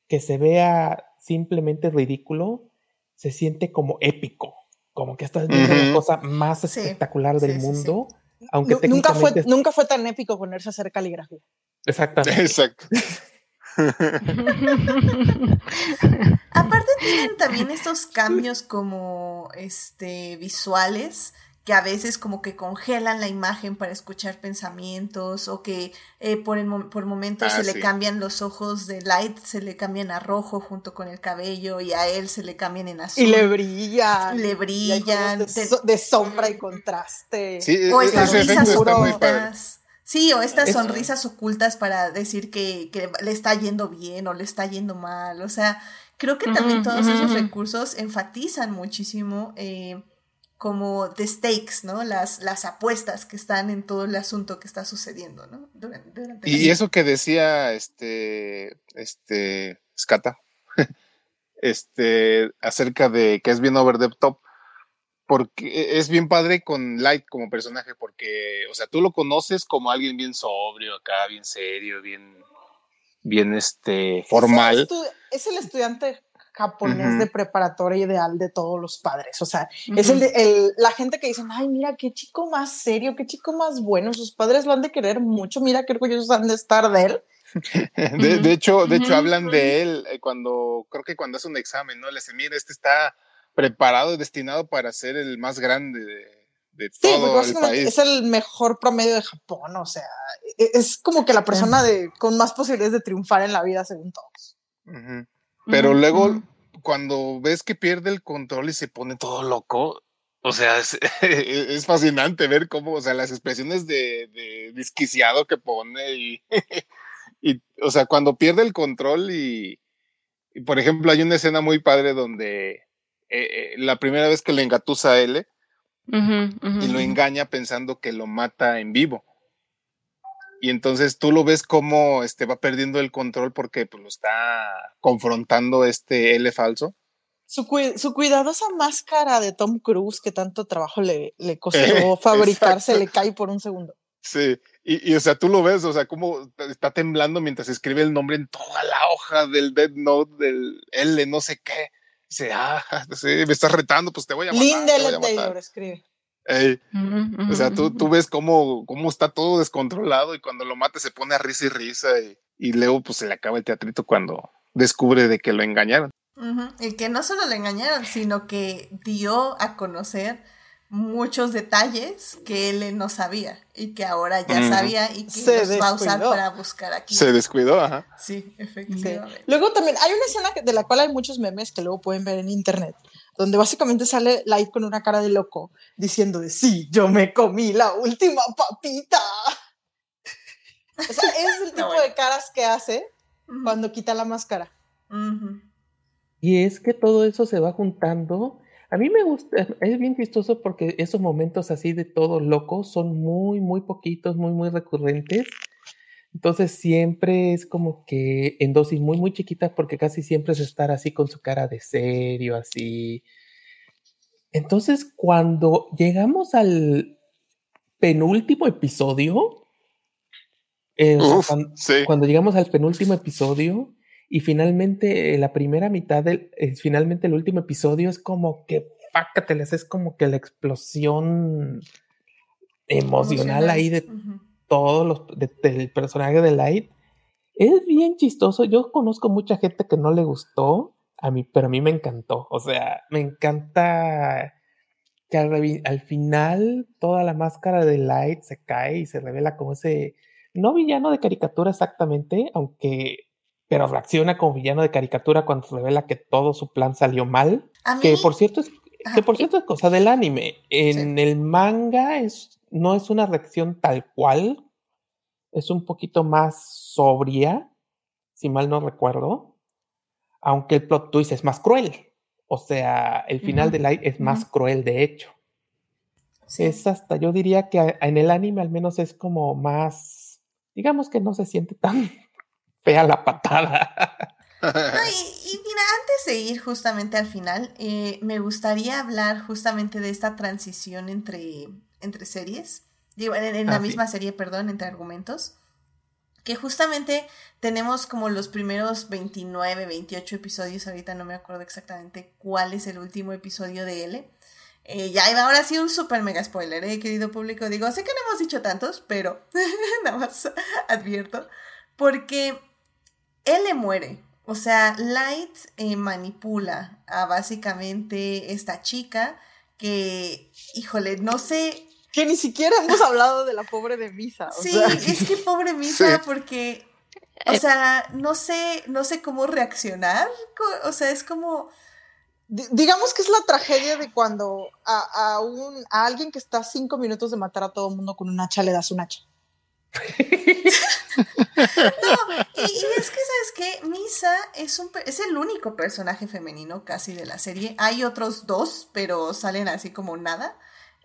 que se vea simplemente ridículo, se siente como épico, como que estás viendo la cosa más espectacular del mundo. Aunque nunca, fue, nunca fue tan épico ponerse a hacer caligrafía. Exactamente. Exacto. Aparte tienen también estos cambios como este visuales que a veces como que congelan la imagen para escuchar pensamientos o que eh, por, por momentos se ah, le cambian los ojos de Light, se le cambian a rojo junto con el cabello y a él se le cambian en azul. Y le brillan. Le brillan. De, sombra y contraste. Sí, o estas risas ocultas. Sí, o estas sonrisas ocultas para decir que, que, le está yendo bien o le está yendo mal. O sea, creo que también todos esos recursos enfatizan muchísimo. Eh, como the stakes, ¿no? Las, las apuestas que están en todo el asunto que está sucediendo, ¿no? y eso que decía este, este, Scata, este, acerca de que es bien over the top, porque es bien padre con Light como personaje, porque, o sea, tú lo conoces como alguien bien sobrio acá, bien serio, bien, bien, este, formal. es el estudiante japonés de preparatoria ideal de todos los padres. O sea, es el, el, la gente que dicen, ay, mira, qué chico más serio, qué chico más bueno, sus padres lo han de querer mucho, mira qué orgullosos han de estar de él. de, hecho, de hecho hablan de él eh, cuando, creo que cuando hace un examen, ¿no? Le dicen, mira, este está preparado y destinado para ser el más grande de, todo el país. Es el mejor promedio de Japón, o sea, e, es como que la persona de, con más posibilidades de triunfar en la vida según todos. Pero luego, cuando ves que pierde el control y se pone todo loco, o sea, es, es fascinante ver cómo, o sea, las expresiones de, de disquiciado que pone y, y, o sea, cuando pierde el control y, y, por ejemplo, hay una escena muy padre donde eh, eh, la primera vez que le engatusa a L y lo engaña pensando que lo mata en vivo y entonces tú lo ves como este va perdiendo el control porque pues, lo está confrontando este L falso. Su, su, cuidadosa máscara de Tom Cruise que tanto trabajo le, le costó fabricarse le cae por un segundo. Sí, y, y, o sea, tú lo ves, o sea, cómo está temblando mientras escribe el nombre en toda la hoja del Dead Note, del L, no sé qué. Dice, ah, sí, me estás retando, pues te voy a matar. Linda Taylor escribe. O sea, tú, tú ves cómo, cómo está todo descontrolado y cuando lo mate se pone a risa y risa y, y luego pues se le acaba el teatrito cuando descubre de que lo engañaron. Y que no solo lo engañaron, sino que dio a conocer muchos detalles que él no sabía y que ahora ya sabía y que los va a usar para buscar aquí. Se descuidó, ajá. Sí, efectivamente. Luego también hay una escena de la cual hay muchos memes que luego pueden ver en internet, donde básicamente sale Light con una cara de loco diciendo de sí, yo me comí la última papita. O sea, es el tipo de caras que hace cuando quita la máscara. Y es que todo eso se va juntando. A mí me gusta, es bien chistoso porque esos momentos así de todo loco son muy, muy poquitos, muy, muy recurrentes. Entonces siempre es como que en dosis muy, muy chiquitas porque casi siempre es estar así con su cara de serio, así. Entonces cuando llegamos al penúltimo episodio, eh, cuando, llegamos al penúltimo episodio y finalmente eh, la primera mitad del, eh, finalmente el último episodio es como que, pácateles, es como que la explosión emocional ahí de todos los del personaje de Light es bien chistoso. Yo conozco mucha gente que no le gustó a mí, pero a mí me encantó. O sea, me encanta que al, final toda la máscara de Light se cae y se revela como ese no villano de caricatura exactamente, aunque pero reacciona como villano de caricatura cuando se revela que todo su plan salió mal. Que por cierto es que por cierto es cosa del anime. En el manga es no es una reacción tal cual, es un poquito más sobria, si mal no recuerdo, aunque el plot twist es más cruel. O sea, el final de Light es más cruel, de hecho. Es hasta, yo diría que en el anime al menos es como más, digamos que no se siente tan fea la patada. y, mira, antes de ir justamente al final, eh, me gustaría hablar justamente de esta transición entre, entre series, digo, en, la ah, misma serie, perdón, entre argumentos, que justamente tenemos como los primeros 29, 28 episodios, ahorita no me acuerdo exactamente cuál es el último episodio de L. Eh, ya iba ahora sí un super mega spoiler, eh, querido público. Digo, sé que no hemos dicho tantos, pero nada más advierto. Porque L muere. O sea, Light eh, manipula a básicamente esta chica que, híjole, no sé. Que ni siquiera hemos hablado de la pobre de Misa. sí, es que pobre Misa, porque, o sea, no sé, no sé cómo reaccionar. O sea, es como. digamos que es la tragedia de cuando a, a, un, a alguien que está cinco minutos de matar a todo el mundo con un hacha le das un hacha. no, y, es que, ¿sabes qué? Misa es, un, es el único personaje femenino casi de la serie. Hay otros dos, pero salen así como nada.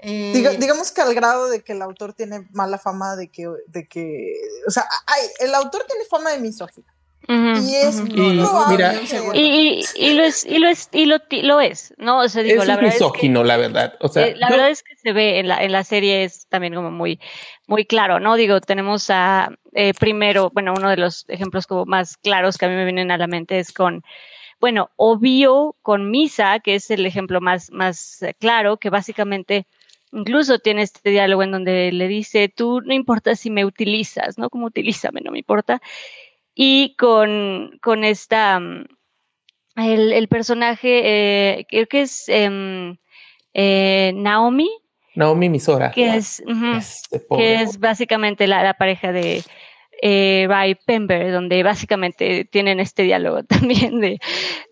Eh, digamos que al grado de que el autor tiene mala fama de que, de que o sea, hay, el autor tiene fama de misógino. Y es muy probable y, y, lo es y lo es y lo, lo es no o sea digo la verdad misógino es que, la verdad. O sea eh, la verdad es que se ve en la, en la serie es también como muy muy claro no digo tenemos a eh, primero bueno uno de los ejemplos como más claros que a mí me vienen a la mente es con bueno obvio con Misa que es el ejemplo más más claro que básicamente incluso tiene este diálogo en donde le dice tú no importa si me utilizas no como utilízame no me importa y con, con esta, mm, el, el personaje, eh, creo que es em, eh, Naomi. Naomi Misora. Que es, que es básicamente la, la pareja de eh, Ray Pember, donde básicamente tienen este diálogo también de,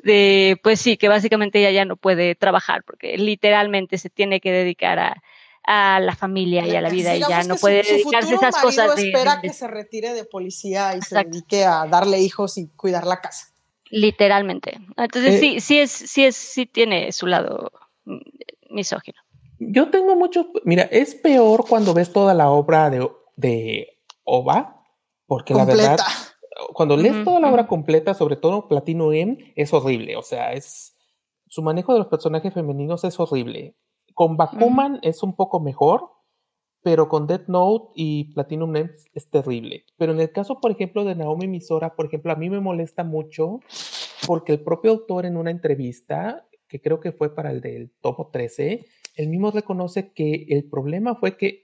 de, pues sí, que básicamente ella ya no puede trabajar porque literalmente se tiene que dedicar a, a la familia y a la vida y ya no puede dedicarse a esas cosas. De, espera que se retire de policía y se dedique a darle hijos y cuidar la casa. Literalmente. Entonces eh, sí, sí es, sí es, sí tiene su lado misógino. Yo tengo mucho, mira, es peor cuando ves toda la obra de, de Ova, porque la verdad, cuando lees toda la obra completa, sobre todo Platino M, es horrible. O sea, es su manejo de los personajes femeninos es horrible. Con Bakuman es un poco mejor, pero con Death Note y Platinum Names es terrible. Pero en el caso, por ejemplo, de Naomi Misora, por ejemplo, a mí me molesta mucho porque el propio autor en una entrevista, que creo que fue para el del tomo 13, él mismo reconoce que el problema fue que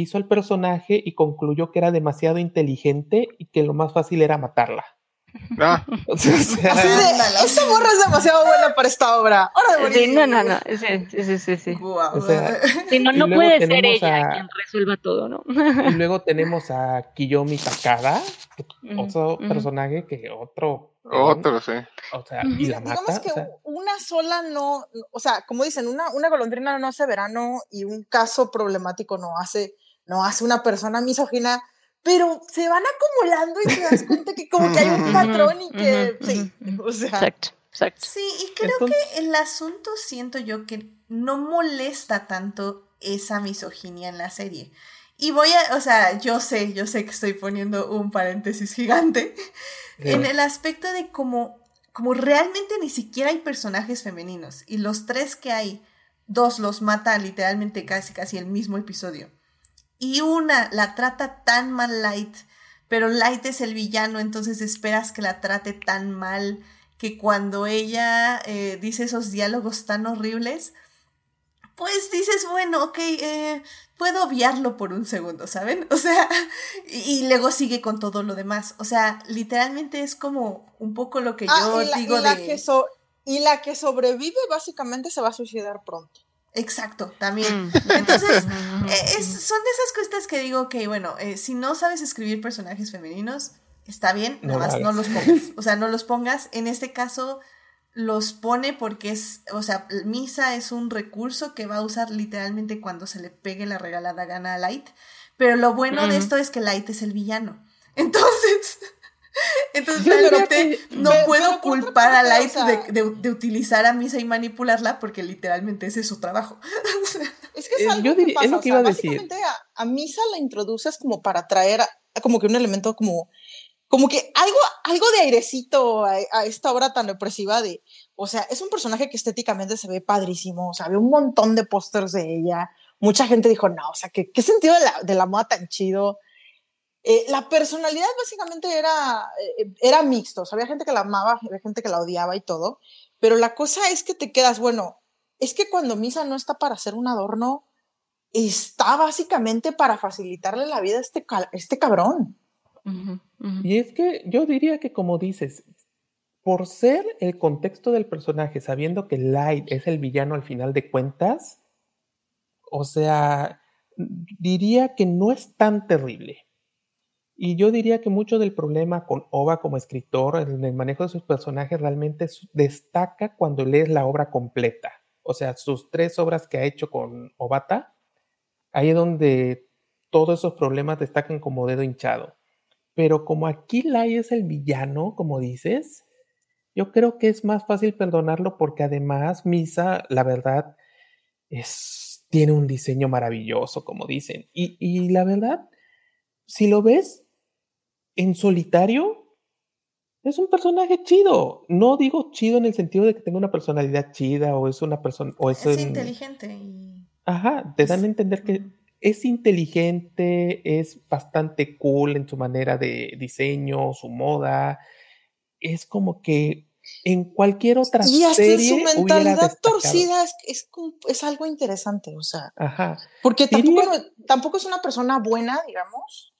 hizo el personaje y concluyó que era demasiado inteligente y que lo más fácil era matarla. Ah. Así de, esa morra es demasiado buena para esta obra. Sí, no, no, no. Sí, sí, sí. sí. no, no puede ser ella quien resuelva todo, ¿no? y luego tenemos a Kiyomi Takada, otro personaje que otro. Otro, sí. O sea, y la mata. Digamos que una sola no, o sea, como dicen, una, una golondrina no hace verano y un caso problemático no hace, no hace una persona misógina pero se van acumulando y te das cuenta que como que hay un patrón y que sí, o sea. Exacto, exacto. Sí, y creo que el asunto siento yo que no molesta tanto esa misoginia en la serie. Y voy a, o sea, yo sé, yo sé que estoy poniendo un paréntesis gigante en el aspecto de como, como realmente ni siquiera hay personajes femeninos y los tres que hay, dos los mata literalmente casi casi el mismo episodio. Y una la trata tan mal Light, pero Light es el villano, entonces esperas que la trate tan mal que cuando ella eh, dice esos diálogos tan horribles, pues dices, bueno, ok, eh, puedo obviarlo por un segundo, ¿saben? O sea, y, luego sigue con todo lo demás. O sea, literalmente es como un poco lo que ah, yo digo de... Que y la que sobrevive básicamente se va a suicidar pronto. Exacto, también. Mm. Entonces, eh, son de esas cosas que digo que, bueno, eh, si no sabes escribir personajes femeninos, está bien, nada más no los pongas. O sea, no los pongas. En este caso, los pone porque es, o sea, Misa es un recurso que va a usar literalmente cuando se le pegue la regalada gana a Light. Pero lo bueno de esto es que Light es el villano. Entonces, entonces realmente no puedo culpar a Light de, utilizar a Misa y manipularla porque literalmente ese es su trabajo. es que es eh, algo que pasa. lo que iba a decir. A, Misa la introduces como para traer como que un elemento como como que algo, algo de airecito a, esta obra tan opresiva de, o sea, es un personaje que estéticamente se ve padrísimo, o sea, ve un montón de pósters de ella, mucha gente dijo, no, o sea, ¿qué, qué sentido de la, de la moda tan chido? Eh, la personalidad básicamente era, eh, era mixto, o sea, había gente que la amaba, había gente que la odiaba y todo, pero la cosa es que te quedas, bueno, es que cuando Misa no está para hacer un adorno, está básicamente para facilitarle la vida a este, este cabrón. Y es que yo diría que como dices, por ser el contexto del personaje, sabiendo que Light es el villano al final de cuentas, o sea, diría que no es tan terrible. Y yo diría que mucho del problema con Oba como escritor en el manejo de sus personajes realmente destaca cuando lees la obra completa. O sea, sus tres obras que ha hecho con Obata, ahí es donde todos esos problemas destacan como dedo hinchado. Pero como aquí Lai es el villano, como dices, yo creo que es más fácil perdonarlo porque además Misa, la verdad, es, tiene un diseño maravilloso, como dicen. Y, y la verdad, si lo ves, en solitario es un personaje chido. No digo chido en el sentido de que tenga una personalidad chida o es una persona. O es, inteligente. Ajá, te dan a entender que es inteligente, es bastante cool en su manera de diseño, su moda. Es como que en cualquier otra y hasta su mentalidad torcida es, es, algo interesante, o sea. Ajá. Porque tampoco, tampoco es una persona buena, digamos.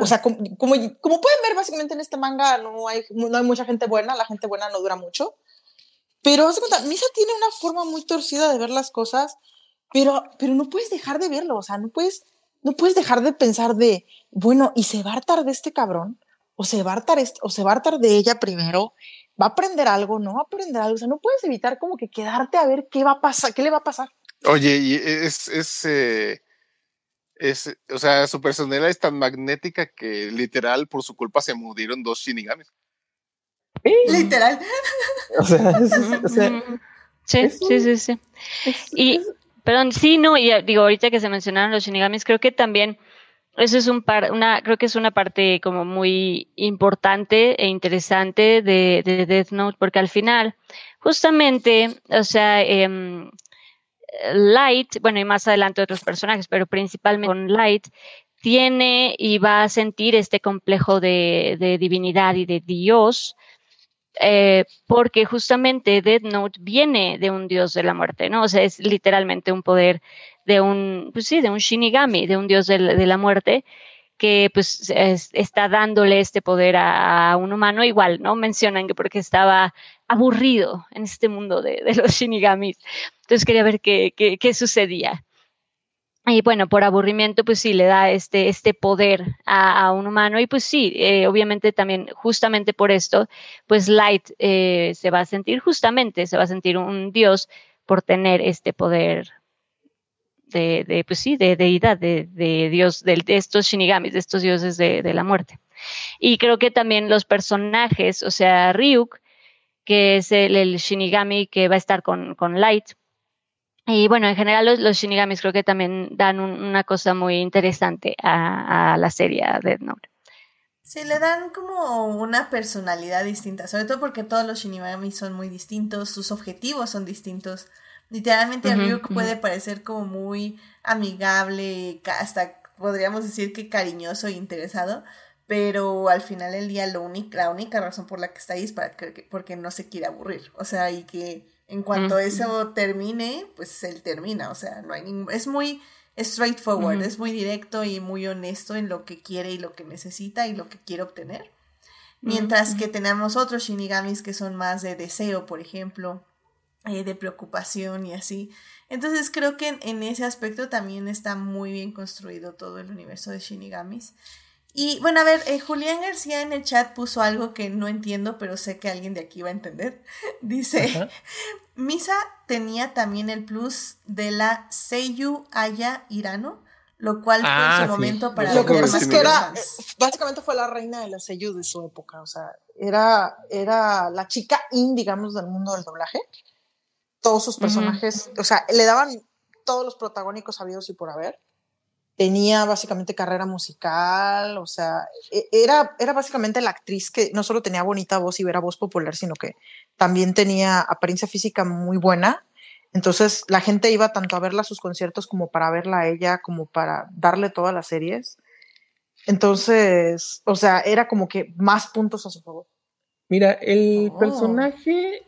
O sea, como, como, pueden ver, básicamente en este manga no hay, no hay mucha gente buena, la gente buena no dura mucho. Pero, haz cuenta, Misa tiene una forma muy torcida de ver las cosas, pero, pero no puedes dejar de verlo, o sea, no puedes, no puedes dejar de pensar de, bueno, ¿y se va a hartar de este cabrón? ¿O se va a hartar, o se va a hartar de ella primero? ¿Va a aprender algo? ¿No va a aprender algo? O sea, no puedes evitar como que quedarte a ver qué va a pasar, qué le va a pasar. Oye, y es, es eh, es, o sea, su personalidad es tan magnética que literal por su culpa se murieron dos shinigamis. Literal. O sea, sí, sí, sí, sí. Y, perdón, sí, no, y digo, ahorita que se mencionaron los shinigamis, creo que también eso es un par, una, creo que es una parte como muy importante e interesante de, de Death Note, porque al final, justamente, o sea, eh, Light, bueno, y más adelante otros personajes, pero principalmente con Light, tiene y va a sentir este complejo de, divinidad y de Dios, eh, porque justamente Death Note viene de un dios de la muerte, ¿no? O sea, es literalmente un poder de un, pues sí, de un Shinigami, de un dios de la muerte, que pues está dándole este poder a, un humano igual, ¿no? Mencionan que porque estaba aburrido en este mundo de, los shinigamis. Entonces quería ver qué, qué, sucedía. Y bueno, por aburrimiento, pues sí, le da este, este poder a, un humano. Y pues sí, eh, obviamente también, justamente por esto, pues Light eh, se va a sentir, justamente se va a sentir un dios por tener este poder de, pues sí, de deidad, de, de Dios, de, estos shinigamis, de estos dioses de, la muerte. Y creo que también los personajes, o sea, Ryuk, que es el, shinigami que va a estar con, Light. Y bueno, en general los, shinigamis creo que también dan una cosa muy interesante a, a la serie Death Note. Sí, le dan como una personalidad distinta, sobre todo porque todos los shinigamis son muy distintos, sus objetivos son distintos. Literalmente Ryuk puede parecer como muy amigable, hasta podríamos decir que cariñoso e interesado, pero al final del día lo la única razón por la que está ahí es para que, porque no se quiere aburrir, o sea, y que en cuanto eso termine, pues él termina, o sea, no hay ningún, es muy straightforward, es muy directo y muy honesto en lo que quiere y lo que necesita y lo que quiere obtener. Mientras que tenemos otros shinigamis que son más de deseo, por ejemplo, eh, de preocupación y así. Entonces creo que en, ese aspecto también está muy bien construido todo el universo de Shinigamis. Y bueno, a ver, eh, Julián García en el chat puso algo que no entiendo, pero sé que alguien de aquí va a entender. Dice, Misa tenía también el plus de la Seiyu Aya Irano, lo cual fue en Ah, su sí. momento para Lo que pasa es que era, básicamente fue la reina de las sellos de su época, o sea, era, era la chica in, digamos, del mundo del doblaje. Todos sus personajes, o sea, le daban todos los protagónicos habidos y por haber. Tenía básicamente carrera musical, o sea, e- era, era básicamente la actriz que no solo tenía bonita voz y era voz popular, sino que también tenía apariencia física muy buena. Entonces la gente iba tanto a verla a sus conciertos como para verla a ella, como para darle todas las series. Entonces, o sea, era como que más puntos a su favor. Mira, el Oh. personaje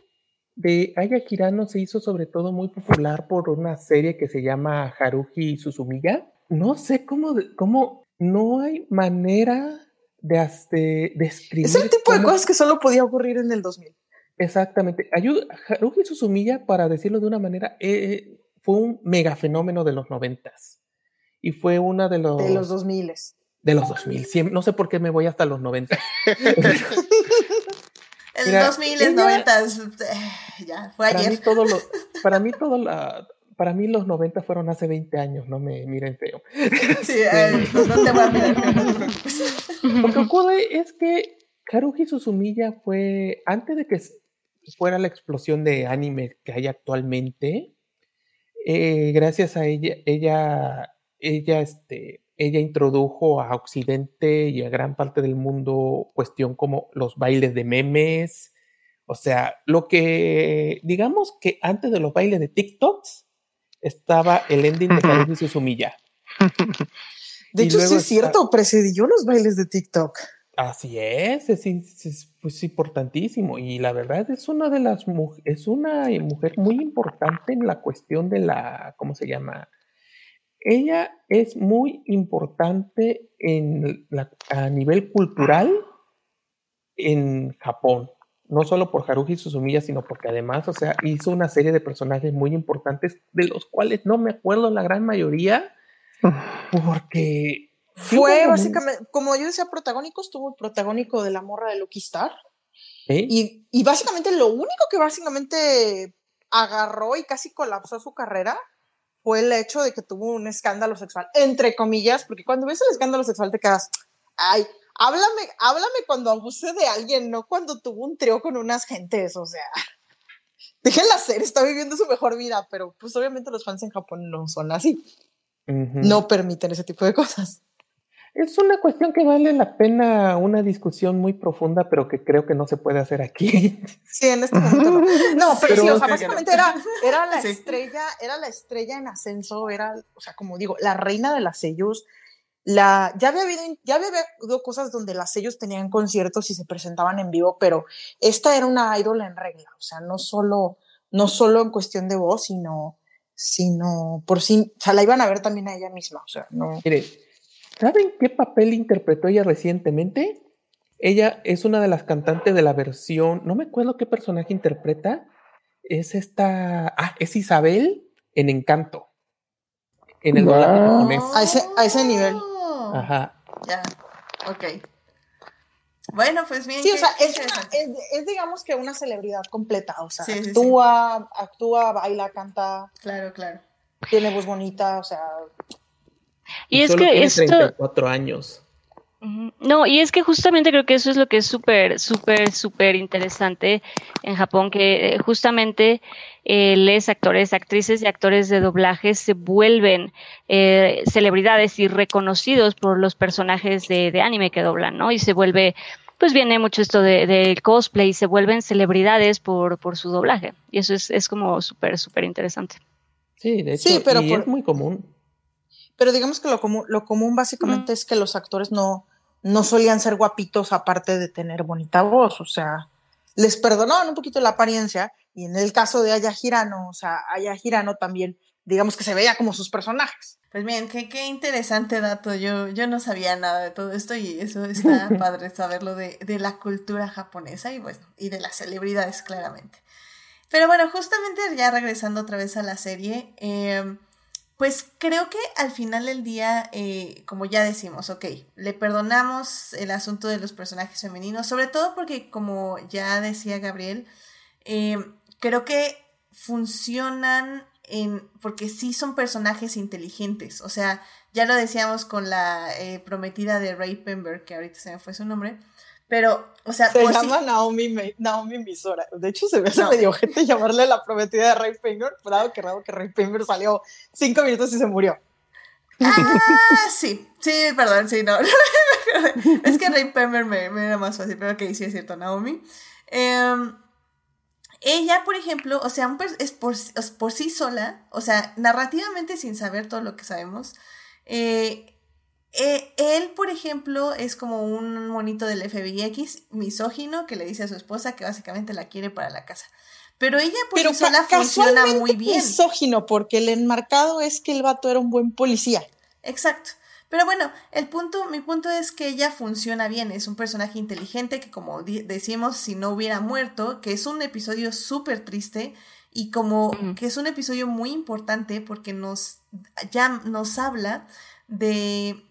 de Aya Hirano se hizo sobre todo muy popular por una serie que se llama Haruhi Suzumiya. No sé cómo, de- cómo no hay manera de, haz- de describir. Es el tipo de cosas que solo podía ocurrir en el 2000. Exactamente. Ayu- Haruhi Suzumiya, para decirlo de una manera, eh, fue un mega fenómeno de los noventas. Y fue una de los... De los 2000. de los 2000. Siem- no sé por qué me voy hasta los 90. El Mira, 2000, ella- 90, eh, ya, fue Para mí ayer. todo lo, para mí todo la, para mí los 90 fueron hace 20 años, no me miren feo. Sí, eh, no, te voy a mirar, feo, no te preocupes. Lo que ocurre es que Haruhi Suzumiya fue, antes de que fuera la explosión de anime que hay actualmente, eh, gracias a ella, ella, ella, este, ella introdujo a Occidente y a gran parte del mundo cuestión como los bailes de memes, o sea, lo que, digamos que antes de los bailes de TikToks, estaba el ending de Haruhi Suzumiya. De Y hecho, sí es cierto, precedió los bailes de TikTok. Así es, es, es- es, pues, importantísimo y la verdad es una de las es una mujer muy importante en la cuestión de la, ¿cómo se llama? Ella es muy importante en la- a nivel cultural en Japón, no solo por Haruhi Suzumiya, sino porque además, o sea, hizo una serie de personajes muy importantes de los cuales no me acuerdo la gran mayoría, porque Fue básicamente, como yo decía, protagónicos, tuvo el protagónico de la morra de Lucky Star. ¿eh? Y, y básicamente lo único que básicamente agarró y casi colapsó su carrera fue el hecho de que tuvo un escándalo sexual, entre comillas, porque cuando ves el escándalo sexual te quedas, ay, háblame, háblame cuando abuse de alguien, no cuando tuvo un trío con unas gentes, o sea, déjenla ser, está viviendo su mejor vida, pero pues obviamente los fans en Japón no son así, Ujú. no permiten ese tipo de cosas. Es una cuestión que vale la pena una discusión muy profunda, pero que creo que no se puede hacer aquí. Sí, en este momento no. No, pero, Pero sí, o sea, básicamente era, era la Sí. estrella, era la estrella en ascenso, era, o sea, como digo, la reina de las sellos. La, ya había habido, ya había habido cosas donde las sellos tenían conciertos y se presentaban en vivo, pero esta era una ídola en regla, o sea, no solo, no solo en cuestión de voz, sino, sino por sí, o sea, la iban a ver también a ella misma, o sea, no. Mire, ¿saben qué papel interpretó ella recientemente? Ella es una de las cantantes de la versión, no me acuerdo qué personaje interpreta, es esta, ah, es Isabel en Encanto, en el doblaje Wow. japonés. A ese- a ese nivel. Oh, Ajá. Ya, ok. Bueno, pues bien. Sí, o sea, es, una- interesante. es, es digamos que una celebridad completa, o sea, Sí, sí, sí. actúa, actúa, baila, canta, Claro, claro. tiene voz bonita, o sea, Y es solo que tiene esto, 34 años. No, y es que justamente creo que eso es lo que es súper, súper, súper interesante en Japón, que eh, justamente eh, les actores, actrices y actores de doblaje se vuelven eh, celebridades y reconocidos por los personajes de, de anime que doblan, ¿no? Y se vuelve, pues viene mucho esto de- del cosplay, y se vuelven celebridades por, por su doblaje. Y eso es, es como súper, súper interesante. Sí, de hecho, Sí, pero y por- es muy común. pero digamos que lo común, lo común básicamente es que los actores no, no solían ser guapitos aparte de tener bonita voz, o sea, les perdonaban un poquito la apariencia y en el caso de Aya Hirano, o sea, Aya Hirano también, digamos que se veía como sus personajes. Pues bien, qué, qué interesante dato. Yo, yo no sabía nada de todo esto y eso está padre saberlo de, de la cultura japonesa y bueno, y de las celebridades, claramente. Pero bueno, justamente ya regresando otra vez a la serie, eh, pues creo que al final del día, eh, como ya decimos, ok, le perdonamos el asunto de los personajes femeninos, sobre todo porque como ya decía Gabriel, eh, creo que funcionan en, porque sí son personajes inteligentes, o sea, Ya lo decíamos con la eh, prometida de Ray Pember, que ahorita se me fue su nombre. Pero, o sea, se llama Naomi, Naomi Misora. De hecho, se me hace medio gente llamarle la prometida de Ray Pember, pero que raro que Ray Pember salió cinco minutos y se murió. Ah, sí, sí, perdón, sí, no. es que Ray Pember me, era más fácil, pero que sí es cierto, Naomi. Em, ella, por ejemplo, o sea, es por, por, sí sola, o sea, narrativamente sin saber todo lo que sabemos, eh, eh, él, por ejemplo, es como un monito del FBIX misógino que le dice a su esposa que básicamente la quiere para la casa. Pero ella por sí sola funciona muy bien. misógino, porque el enmarcado es que el vato era un buen policía. Exacto. Pero bueno, el punto, mi punto es que ella funciona bien, es un personaje inteligente que como decimos, si no hubiera muerto, que es un episodio súper triste y como que es un episodio muy importante porque nos, ya nos habla de,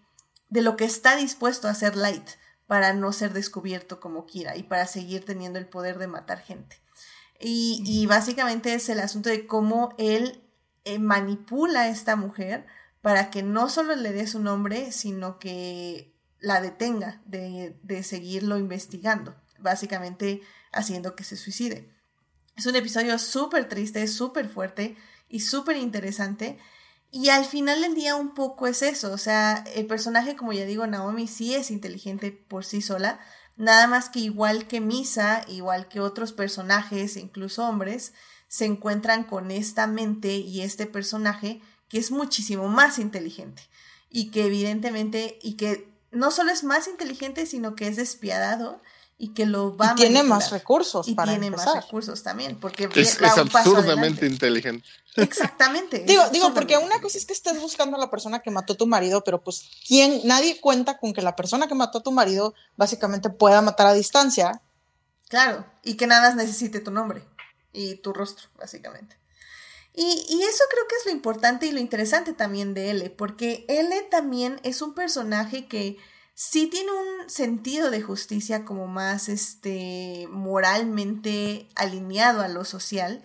de lo que está dispuesto a hacer Light para no ser descubierto como Kira y para seguir teniendo el poder de matar gente. Y, y básicamente es el asunto de cómo él eh, manipula a esta mujer para que no solo le dé su nombre, sino que la detenga de, de seguirlo investigando, básicamente haciendo que se suicide. Es un episodio súper triste, súper fuerte y súper interesante. Y al final del día un poco es eso, o sea, el personaje, como ya digo, Naomi sí es inteligente por sí sola, nada más que igual que Misa, igual que otros personajes, incluso hombres, se encuentran con esta mente y este personaje que es muchísimo más inteligente y que evidentemente, y que no solo es más inteligente, sino que es despiadado y que lo va y tiene más recursos y tiene más recursos también porque es, absurdamente inteligente. Exactamente digo digo porque una cosa es que estés buscando a la persona que mató a tu marido pero pues quién nadie cuenta con que la persona que mató a tu marido básicamente pueda matar a distancia. Claro y que nada necesite tu nombre y tu rostro básicamente y, eso creo que es lo importante y lo interesante también de L, porque L también es un personaje que sí tiene un sentido de justicia como más este moralmente alineado a lo social.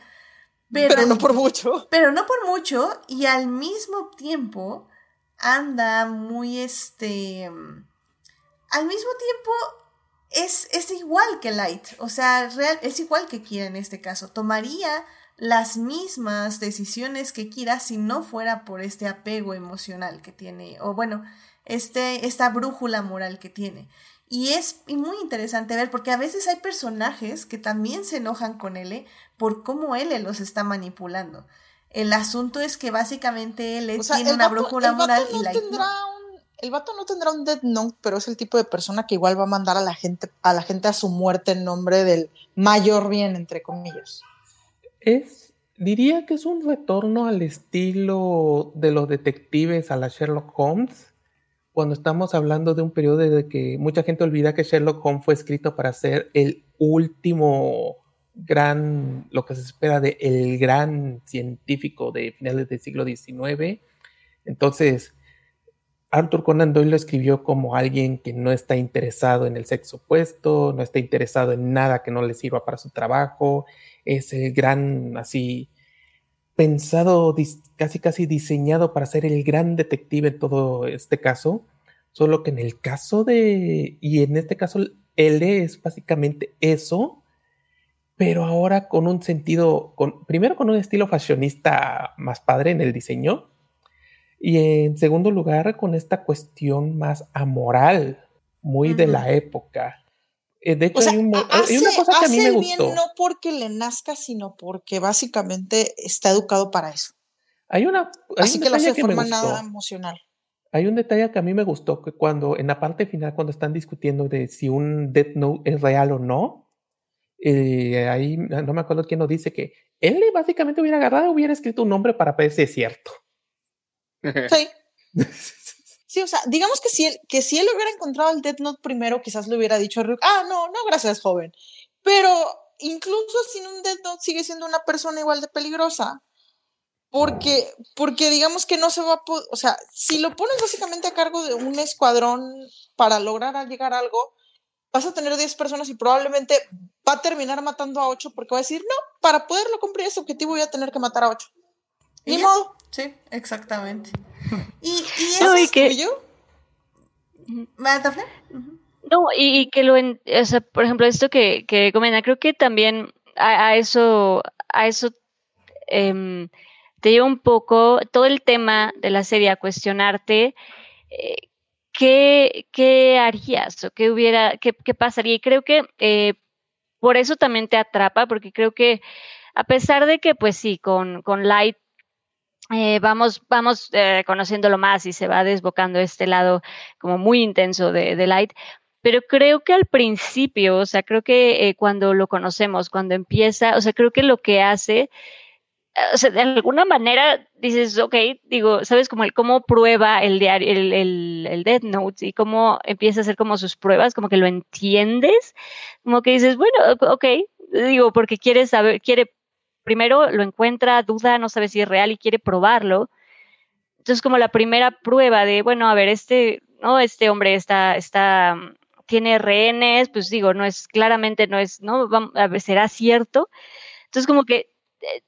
Pero, no por mucho. Pero no por mucho. Y al mismo tiempo anda muy este. Al mismo tiempo es, es igual que Light. O sea, real, es igual que Kira en este caso. Tomaría las mismas decisiones que Kira si no fuera por este apego emocional que tiene, o bueno, este, esta brújula moral que tiene. Y es muy interesante ver porque a veces hay personajes que también se enojan con él por cómo él los está manipulando. El asunto es que básicamente él tiene una brújula moral y la el vato no tendrá un dead note, pero es el tipo de persona que igual va a mandar a la gente a la gente a su muerte en nombre del mayor bien entre comillas es, diría que es un retorno al estilo de los detectives a la Sherlock Holmes, cuando estamos hablando de un periodo de que mucha gente olvida que Sherlock Holmes fue escrito para ser el último gran, lo que se espera de el gran científico de finales del siglo XIX. Entonces, Arthur Conan Doyle lo escribió como alguien que no está interesado en el sexo opuesto, no está interesado en nada que no le sirva para su trabajo, es el gran, así, pensado, casi casi diseñado para ser el gran detective en todo este caso, solo que en el caso de, y en este caso, él es básicamente eso, pero ahora con un sentido, con, primero con un estilo fashionista más padre en el diseño, y en segundo lugar con esta cuestión más amoral, muy de la época. Eh, de hecho, hay, una cosa que a mí me gustó. Bien no porque le nazca, sino porque básicamente está educado para eso. Hay una. Así que no se forma nada emocional. Hay un detalle que a mí me gustó, que cuando en la parte final, cuando están discutiendo de si un Death Note es real o no, eh, ahí no me acuerdo quién nos dice que él básicamente hubiera agarrado, hubiera escrito un nombre para ver si es cierto. Sí. Sí, o sea, digamos que si él, que si él hubiera encontrado el Death Note primero, quizás le hubiera dicho a Ryuk, ah, no, no, gracias, joven. Pero incluso sin un Death Note sigue siendo una persona igual de peligrosa. Porque, porque digamos que no se va a poder, o sea, si lo pones básicamente a cargo de un escuadrón para lograr llegar a algo, vas a tener 10 personas y probablemente va a terminar matando a 8 porque va a decir, no, para poderlo cumplir ese objetivo voy a tener que matar a 8. Ni modo. Sí, exactamente. y, y eso es que. No, y, que lo, en, o sea, por ejemplo, esto que, que comenta, creo que también a, eso, a eso em, te lleva un poco todo el tema de la serie a cuestionarte eh, qué, qué, harías o qué hubiera, qué, qué pasaría. Y creo que eh, por eso también te atrapa, porque creo que a pesar de que, pues sí, con, con Light eh, vamos, vamos eh, conociéndolo más y se va desbocando este lado como muy intenso de, de, Light. Pero creo que al principio, o sea, creo que eh, cuando lo conocemos, cuando empieza, o sea, creo que lo que hace, o sea, de alguna manera dices, ok, digo, ¿sabes? Como el cómo prueba el diario, el, el, el Death Note y cómo empieza a hacer como sus pruebas, como que lo entiendes, como que dices, bueno, ok, digo, porque quiere saber, quiere primero lo encuentra, duda, no sabe si es real y quiere probarlo. Entonces, como la primera prueba de, bueno, a ver, este, no, este hombre está, está, tiene rehenes, pues digo, no es, claramente no es, ¿no? a ver, será cierto. Entonces, como que eh,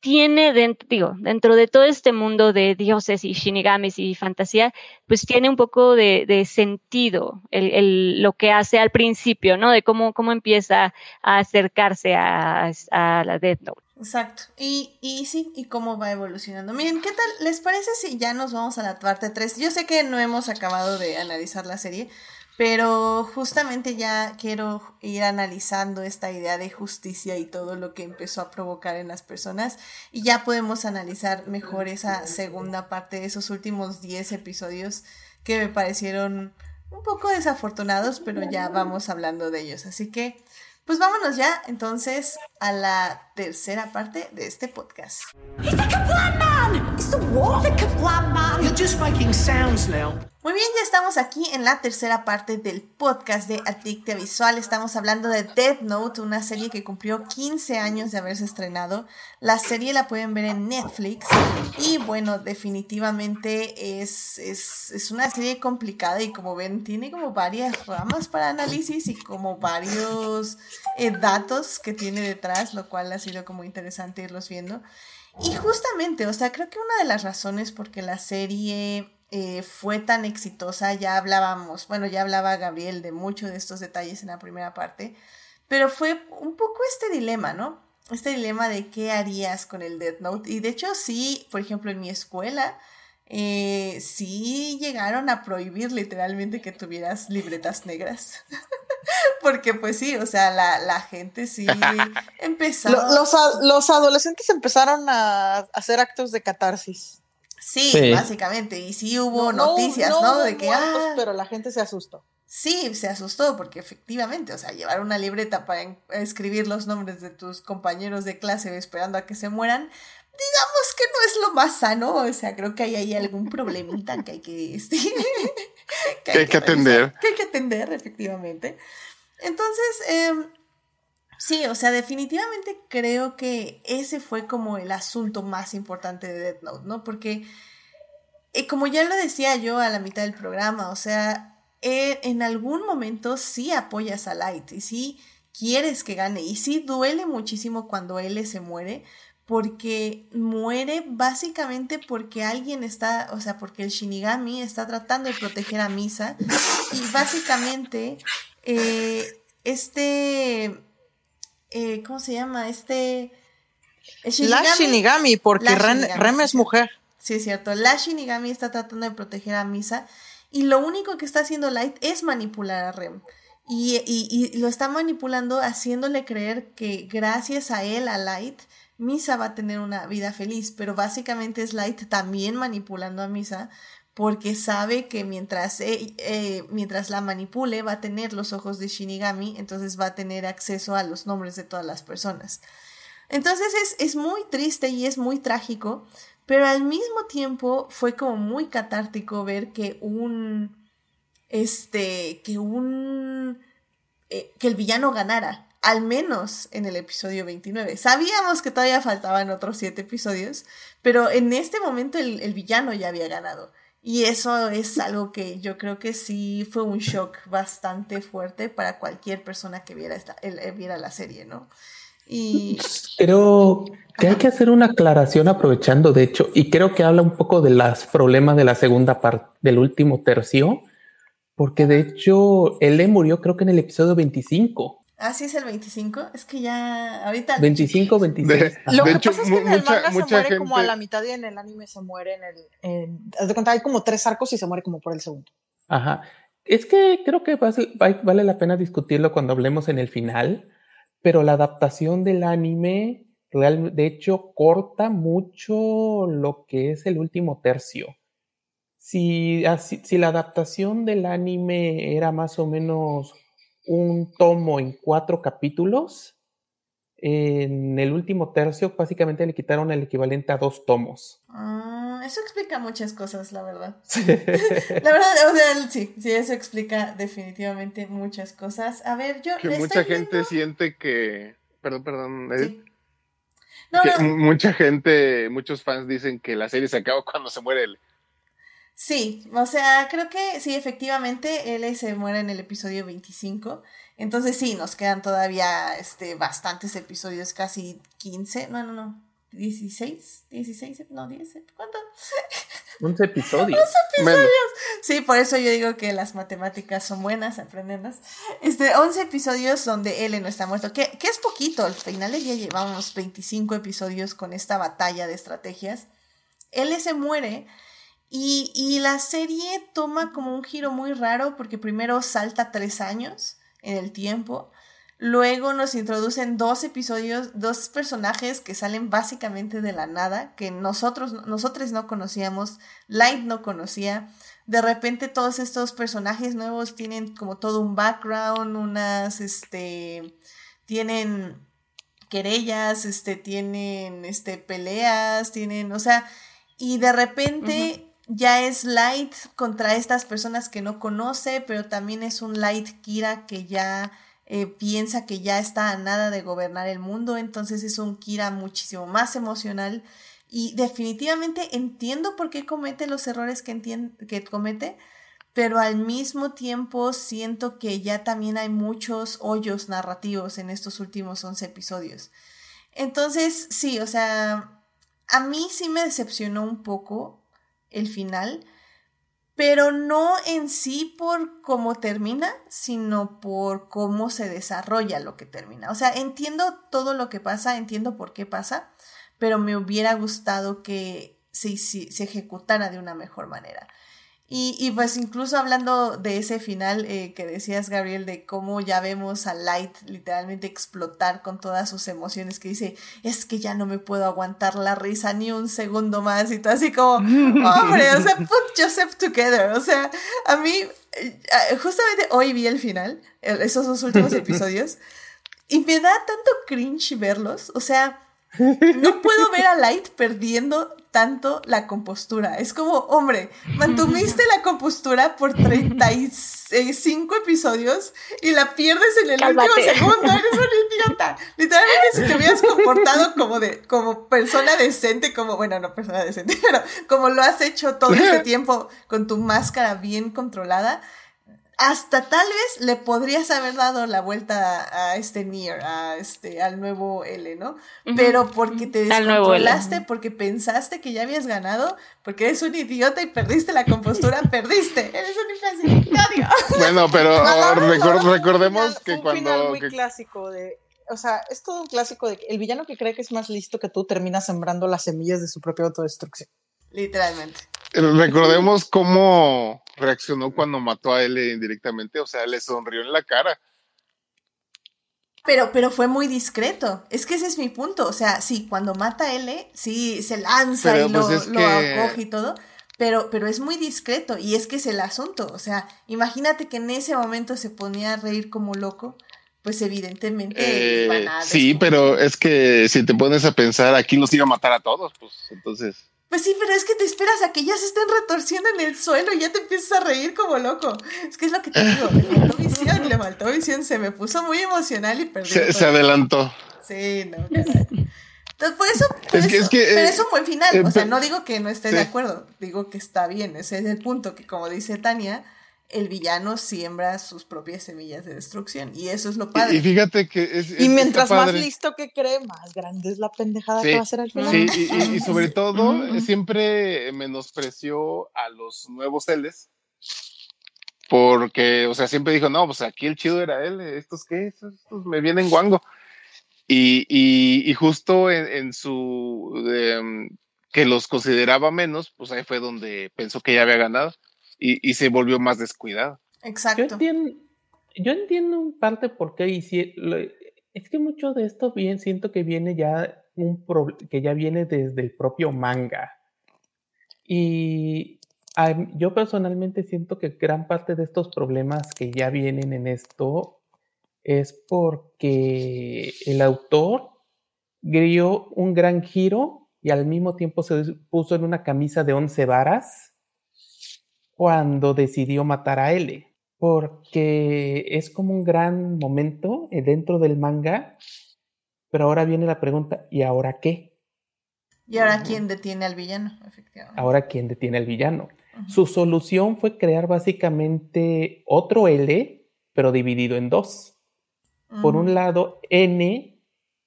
tiene, dentro, digo, dentro de todo este mundo de dioses y shinigamis y fantasía, pues tiene un poco de, sentido lo que hace al principio, ¿no? De cómo, cómo empieza a acercarse a, a la Death Note. Exacto. Y, y sí, y cómo va evolucionando. Miren, ¿qué tal? ¿Les parece si ya nos vamos a la parte 3? Yo sé que no hemos acabado de analizar la serie, pero justamente ya quiero ir analizando esta idea de justicia y todo lo que empezó a provocar en las personas. Y ya podemos analizar mejor esa segunda parte, de esos últimos 10 episodios que me parecieron un poco desafortunados, pero ya vamos hablando de ellos. Así que pues vámonos ya entonces a la tercera parte de este podcast. Muy bien, ya estamos aquí en la tercera parte del podcast de Adictia Visual. Estamos hablando de Death Note, una serie que cumplió 15 años de haberse estrenado. La serie la pueden ver en Netflix y bueno, definitivamente es, es, es una serie complicada y como ven, tiene como varias ramas para análisis y como varios eh, datos que tiene detrás, lo cual ha sido como interesante irlos viendo. Y justamente, o sea, creo que una de las razones por que la serie eh, fue tan exitosa, ya hablábamos, bueno, ya hablaba Gabriel de muchos de estos detalles en la primera parte, pero fue un poco este dilema, ¿no? Este dilema de qué harías con el Death Note. Y de hecho, sí, por ejemplo, en mi escuela, eh, sí llegaron a prohibir literalmente que tuvieras libretas negras. Porque pues sí, o sea, la, la gente sí empezó. Los, los, adolescentes empezaron a hacer actos de catarsis. Sí, básicamente. Y sí hubo noticias, ¿no? de que. ah, pero la gente se asustó. Sí, se asustó porque efectivamente, o sea, llevar una libreta para escribir los nombres de tus compañeros de clase esperando a que se mueran, digamos que no es lo más sano, o sea, creo que ahí hay algún problemita que hay que, este, que, hay que, atender. Que hay que atender, efectivamente. Entonces, em, sí, o sea, definitivamente creo que ese fue como el asunto más importante de Death Note, ¿no? Porque, eh, como ya lo decía yo a la mitad del programa, o sea, eh, en algún momento sí apoyas a Light y sí quieres que gane y sí duele muchísimo cuando él se muere porque muere básicamente porque alguien está, o sea, porque el Shinigami está tratando de proteger a Misa y básicamente eh, este, eh, ¿cómo se llama? Este... la Shinigami, porque Rem, es mujer. Sí, es cierto. La Shinigami está tratando de proteger a Misa y lo único que está haciendo Light es manipular a Rem. Y, y, lo está manipulando haciéndole creer que gracias a él, a Light, Misa va a tener una vida feliz. Pero básicamente es Light también manipulando a Misa porque sabe que mientras, eh, eh, mientras la manipule va a tener los ojos de Shinigami, entonces va a tener acceso a los nombres de todas las personas. Entonces es, es muy triste y es muy trágico, pero al mismo tiempo fue como muy catártico ver que un, este, que un, eh, que el villano ganara, al menos en el episodio 29. Sabíamos que todavía faltaban otros siete episodios, pero en este momento el, el villano ya había ganado. Y eso es algo que yo creo que sí fue un shock bastante fuerte para cualquier persona que viera, esta, viera la serie, ¿no? Y creo que hay que hacer una aclaración aprovechando, de hecho, y creo que habla un poco de los problemas de la segunda parte, del último tercio, porque de hecho, él murió creo que en el episodio 25. Ah, sí, es el 25. Es que ya ahorita. 25, 26. Lo que pasa es que en el manga se muere como a la mitad y en el anime se muere en el. En, haz de cuenta, hay como tres arcos y se muere como por el segundo. Ajá. Es que creo que vale la pena discutirlo cuando hablemos en el final, pero la adaptación del anime, real, de hecho, corta mucho lo que es el último tercio. Si, si la adaptación del anime era más o menos un tomo en cuatro capítulos, en el último tercio básicamente le quitaron el equivalente a dos tomos. Ah, eso explica muchas cosas, la verdad. la verdad, o sea, sí, sí, eso explica definitivamente muchas cosas. A ver, yo... Que mucha gente siente que... Perdón, perdón. Mucha gente, muchos fans dicen que la serie se acaba cuando se muere el, Sí, o sea, creo que sí, efectivamente, él se muere en el episodio 25. Entonces sí, nos quedan todavía este, bastantes episodios, casi 15, no, no, no, 16, 16, no, 10, ¿cuánto? 11 episodios. 11 episodios. Sí, por eso yo digo que las matemáticas son buenas, aprenderlas. Este, 11 episodios donde él no está muerto, que, que es poquito, al final ya llevamos 25 episodios con esta batalla de estrategias. Él se muere y, la serie toma como un giro muy raro porque primero salta tres años en el tiempo. Luego nos introducen dos episodios, dos personajes que salen básicamente de la nada, que nosotros, nosotros no conocíamos, Light no conocía. De repente todos estos personajes nuevos tienen como todo un background, unas, este, tienen querellas, este, tienen, este, peleas, tienen, o sea, y de repente ya es Light contra estas personas que no conoce, pero también es un Light Kira que ya eh, piensa que ya está a nada de gobernar el mundo, entonces es un Kira muchísimo más emocional y definitivamente entiendo por qué comete los errores que, que comete, pero al mismo tiempo siento que ya también hay muchos hoyos narrativos en estos últimos 11 episodios. Entonces, sí, o sea, a mí sí me decepcionó un poco el final, pero no en sí por cómo termina, sino por cómo se desarrolla lo que termina. O sea, entiendo todo lo que pasa, entiendo por qué pasa, pero me hubiera gustado que se, se ejecutara de una mejor manera. Y, y, pues incluso hablando de ese final eh, que decías, Gabriel, de cómo ya vemos a Light literalmente explotar con todas sus emociones, que dice, es que ya no me puedo aguantar la risa ni un segundo más, y todo así como, hombre, o sea, put Joseph together, o sea, a mí, eh, justamente hoy vi el final, esos dos últimos episodios, y me da tanto cringe verlos, o sea, no puedo ver a Light perdiendo tanto la compostura. Es como, hombre, mantuviste la compostura por 35 episodios y la pierdes en el último segundo. Eres un idiota. Literalmente, si te hubieras comportado como de, como persona decente, como, bueno, no persona decente, pero como lo has hecho todo este tiempo con tu máscara bien controlada, hasta tal vez le podrías haber dado la vuelta a este Nier, a este, al nuevo L, ¿no? Pero porque te descontrolaste, porque pensaste que ya habías ganado, porque eres un idiota y perdiste la compostura, perdiste. Eres un idiota. Bueno, pero recordemos que cuando. Un final muy clásico de. O sea, es todo un clásico de que el villano que cree que es más listo que tú termina sembrando las semillas de su propia autodestrucción. Literalmente. Recordemos cómo reaccionó cuando mató a él indirectamente, o sea, le sonrió en la cara. Pero, pero fue muy discreto. Es que ese es mi punto. O sea, sí, cuando mata a L, sí se lanza y pues lo, acoge y todo. Pero, pero es muy discreto. Y es que es el asunto. O sea, imagínate que en ese momento se ponía a reír como loco. Pues evidentemente eh, Sí, pero es que si te pones a pensar, aquí los iba a matar a todos, pues entonces. Pues sí, pero es que te esperas a que ya se estén retorciendo en el suelo y ya te empiezas a reír como loco. Es que es lo que te digo, le faltó visión, le faltó visión, se me puso muy emocional y perdí. Se, adelantó. Sí, no. Entonces, por eso, es que, es que, pero es un buen final. o sea, no digo que no esté de acuerdo, digo que está bien. Ese es el punto que, como dice Tania, el villano siembra sus propias semillas de destrucción. Y eso es lo padre. Y, fíjate que es. y mientras más listo que cree, más grande es la pendejada que va a ser al final. Sí, y, sobre todo, siempre menospreció a los nuevos Celes. Porque, o sea, siempre dijo, no, pues aquí el chido era él, estos qué, estos, me vienen guango. Y, y, justo en, su em, que los consideraba menos, pues ahí fue donde pensó que ya había ganado y, se volvió más descuidado. Exacto. Yo entiendo, yo entiendo en parte por qué es que mucho de esto bien siento que viene ya un que ya viene desde el propio manga. Y yo personalmente siento que gran parte de estos problemas que ya vienen en esto es porque el autor dio un gran giro y al mismo tiempo se puso en una camisa de once varas cuando decidió matar a L, porque es como un gran momento eh, dentro del manga, pero ahora viene la pregunta, ¿y ahora qué? ¿Y ahora quién detiene al villano? Efectivamente. Ahora quién detiene al villano. Su solución fue crear básicamente otro L, pero dividido en dos. Por un lado, N,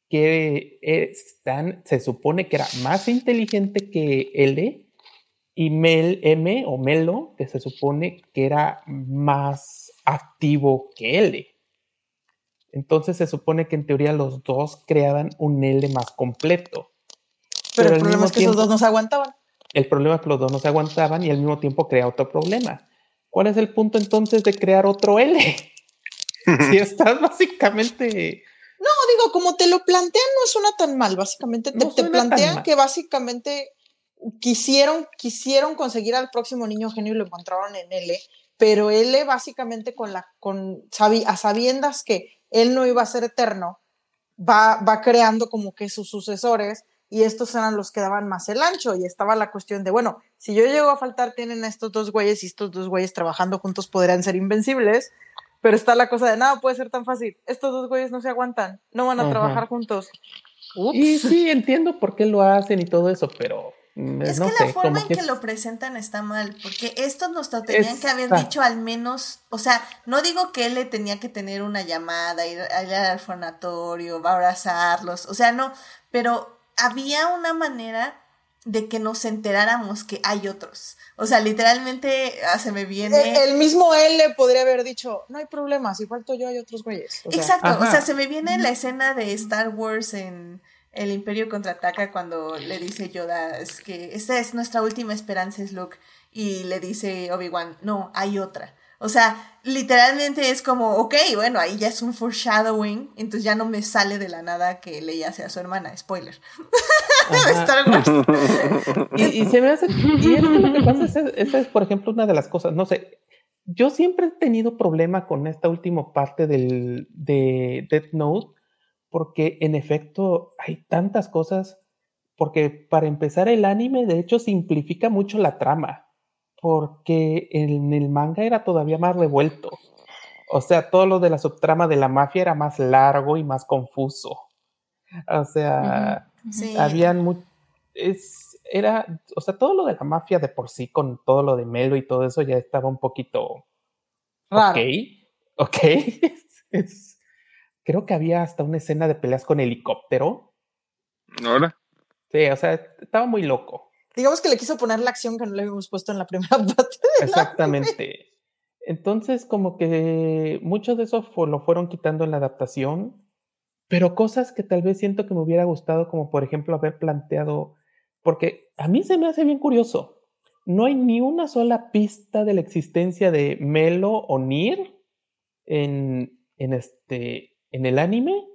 que es tan, se supone que era más inteligente que L, y Mel M o Melo, que se supone que era más activo que L. Entonces se supone que en teoría los dos creaban un L más completo. Pero, el problema es que esos dos no se aguantaban. El problema es que los dos no se aguantaban y al mismo tiempo crea otro problema. ¿Cuál es el punto entonces de crear otro L? si estás básicamente... No, digo, como te lo plantean, no suena tan mal. Básicamente te, te plantean que básicamente quisieron, quisieron conseguir al próximo niño genio y lo encontraron en L, pero L básicamente con la, con, a sabiendas que él no iba a ser eterno, va, va creando como que sus sucesores y estos eran los que daban más el ancho y estaba la cuestión de, bueno, si yo llego a faltar, tienen estos dos güeyes y estos dos güeyes trabajando juntos podrían ser invencibles, pero está la cosa de nada puede ser tan fácil, estos dos güeyes no se aguantan, no van a trabajar juntos. Y sí, entiendo por qué lo hacen y todo eso, pero Es que la forma en que, lo presentan está mal, porque esto nos lo tenían que haber dicho al menos, o sea, no digo que él le tenía que tener una llamada, ir, ir al orfanatorio, abrazarlos, o sea, no, pero había una manera de que nos enteráramos que hay otros. O sea, literalmente ah, se me viene. El, mismo él le podría haber dicho, no hay problema, si falto yo hay otros güeyes. Exacto, o sea, se me viene la escena de Star Wars en el Imperio contraataca cuando le dice Yoda es que esta es nuestra última esperanza, es Luke. Y le dice Obi-Wan, no, hay otra. O sea, literalmente es como, ok, bueno, ahí ya es un foreshadowing, entonces ya no me sale de la nada que Leia sea su hermana, spoiler. de Star Wars. y, se me hace, y es lo que pasa, esa es, por ejemplo, una de las cosas, no sé, yo siempre he tenido problema con esta última parte del, de Death Note, porque en efecto hay tantas cosas, porque para empezar el anime de hecho simplifica mucho la trama, porque en el manga era todavía más revuelto. O sea, todo lo de la subtrama de la mafia era más largo y más confuso. O sea, habían es, era, o sea, todo lo de la mafia de por sí con todo lo de Melo y todo eso ya estaba un poquito Raro. ok, ok, es, creo que había hasta una escena de peleas con helicóptero. ¿Ahora? Sí, o sea, estaba muy loco. Digamos que le quiso poner la acción que no le habíamos puesto en la primera parte. Exactamente. Entonces, como que mucho de eso lo fueron quitando en la adaptación, pero cosas que tal vez siento que me hubiera gustado, como por ejemplo haber planteado, porque a mí se me hace bien curioso. No hay ni una sola pista de la existencia de Melo o Nir en, en, este, en el anime,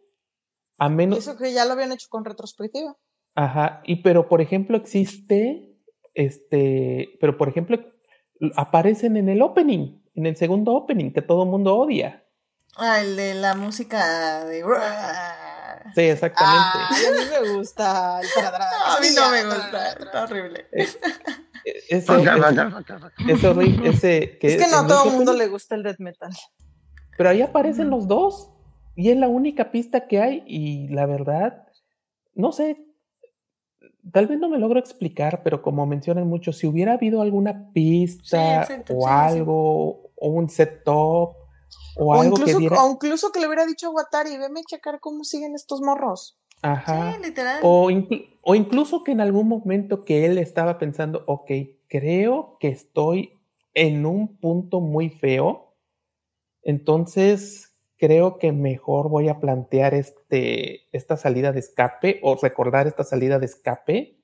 a menos... Eso que ya lo habían hecho con retrospectiva. Ajá, y pero por ejemplo existe, este, pero por ejemplo aparecen en el opening, en el segundo opening que todo el mundo odia. Ah, el de la música de... Sí, exactamente. Ah, a mí me gusta el A mí no me gusta, está horrible. ese, ese, ese, que es que no a todo el mundo le gusta el death metal. Pero ahí aparecen los dos. Y es la única pista que hay y la verdad, no sé, tal vez no me logro explicar, pero como mencionan mucho, si hubiera habido alguna pista o algo, o un set top, o, algo incluso, que diera... O incluso que le hubiera dicho a Watari, veme a checar cómo siguen estos morros. Ajá. Sí, literal. O, o incluso que en algún momento que él estaba pensando, ok, creo que estoy en un punto muy feo, entonces creo que mejor voy a plantear este, esta salida de escape o recordar esta salida de escape,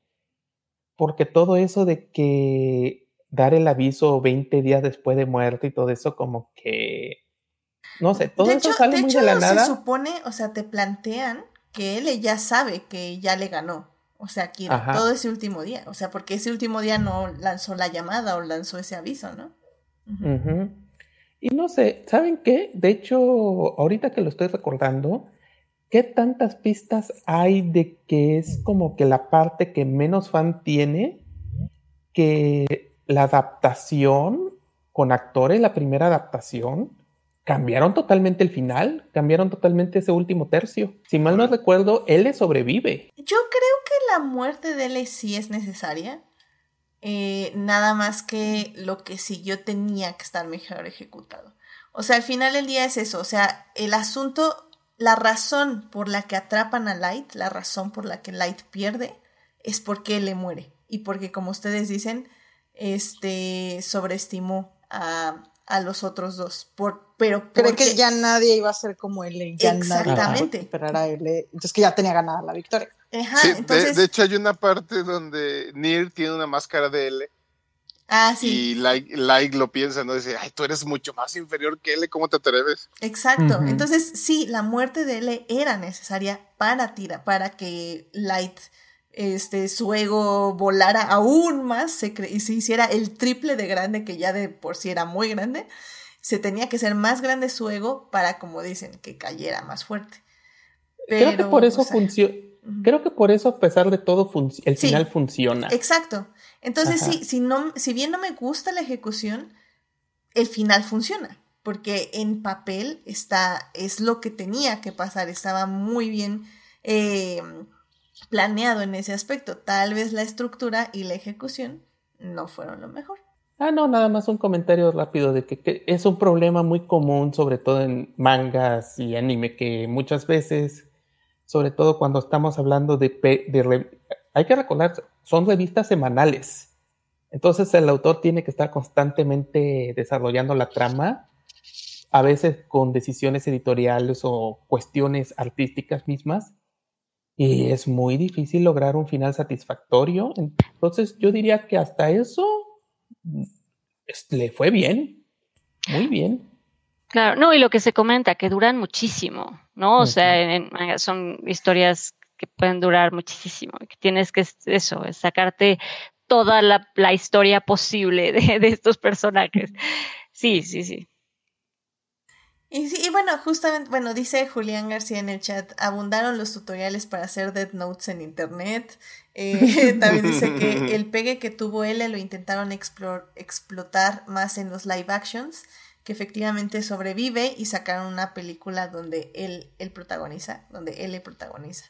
porque todo eso de que dar el aviso 20 días después de muerte y todo eso como que no sé, todo eso sale muy de la nada. Se supone, o sea, te plantean que él ya sabe que ya le ganó. O sea, Kira, todo ese último día. O sea, porque ese último día no lanzó la llamada o lanzó ese aviso, ¿no? Y no sé, ¿saben qué? De hecho, ahorita que lo estoy recordando, ¿qué tantas pistas hay de que es como que la parte que menos fan tiene? Que la adaptación con actores, la primera adaptación, cambiaron totalmente el final, cambiaron totalmente ese último tercio. Si mal no recuerdo, L sobrevive. Yo creo que la muerte de L sí es necesaria. Eh, nada más que lo que siguió tenía que estar mejor ejecutado. O sea, al final del día es eso. O sea, el asunto, la razón por la que atrapan a Light, la razón por la que Light pierde, es porque le muere. Y porque, como ustedes dicen, este sobreestimó a, a los otros dos. Por, pero Cree que ya nadie iba a ser como él. Ya Exactamente. esperar a él. Entonces que ya tenía ganada la victoria. De, hecho hay una parte donde Neil tiene una máscara de L. Ah, sí. Y like, lo piensa, ¿no? Dice, ay, tú eres mucho más inferior que L, ¿cómo te atreves? Exacto. Entonces, sí, la muerte de L era necesaria para Tira, para que Light este, su ego volara aún más se y se hiciera el triple de grande que ya de por sí era muy grande, se tenía que ser más grande su ego para, como dicen, que cayera más fuerte. creo que por eso Creo que por eso, a pesar de todo, el final funciona. Exacto. Entonces, sí, si, no, si bien no me gusta la ejecución, el final funciona. Porque en papel está, es lo que tenía que pasar. Estaba muy bien eh, planeado en ese aspecto. Tal vez la estructura y la ejecución no fueron lo mejor. Ah, no, nada más un comentario rápido de que, es un problema muy común, sobre todo en mangas y anime, que muchas veces, sobre todo cuando estamos hablando de, de hay que recordar, son revistas semanales. Entonces el autor tiene que estar constantemente desarrollando la trama, a veces con decisiones editoriales o cuestiones artísticas mismas, y es muy difícil lograr un final satisfactorio. Entonces yo diría que hasta eso mm, le fue bien, muy bien. Claro, no, y lo que se comenta, que duran muchísimo, ¿no? O sea, son historias que pueden durar muchísimo, que tienes que, eso, sacarte toda la, historia posible de, de estos personajes. Sí, sí, sí. Y, bueno, justamente, bueno, dice Julián García en el chat, abundaron los tutoriales para hacer Dead Notes en internet. Eh, también dice que el pegue que tuvo L lo intentaron explotar más en los live actions, que efectivamente sobrevive y sacaron una película donde él, él protagoniza, donde él protagoniza.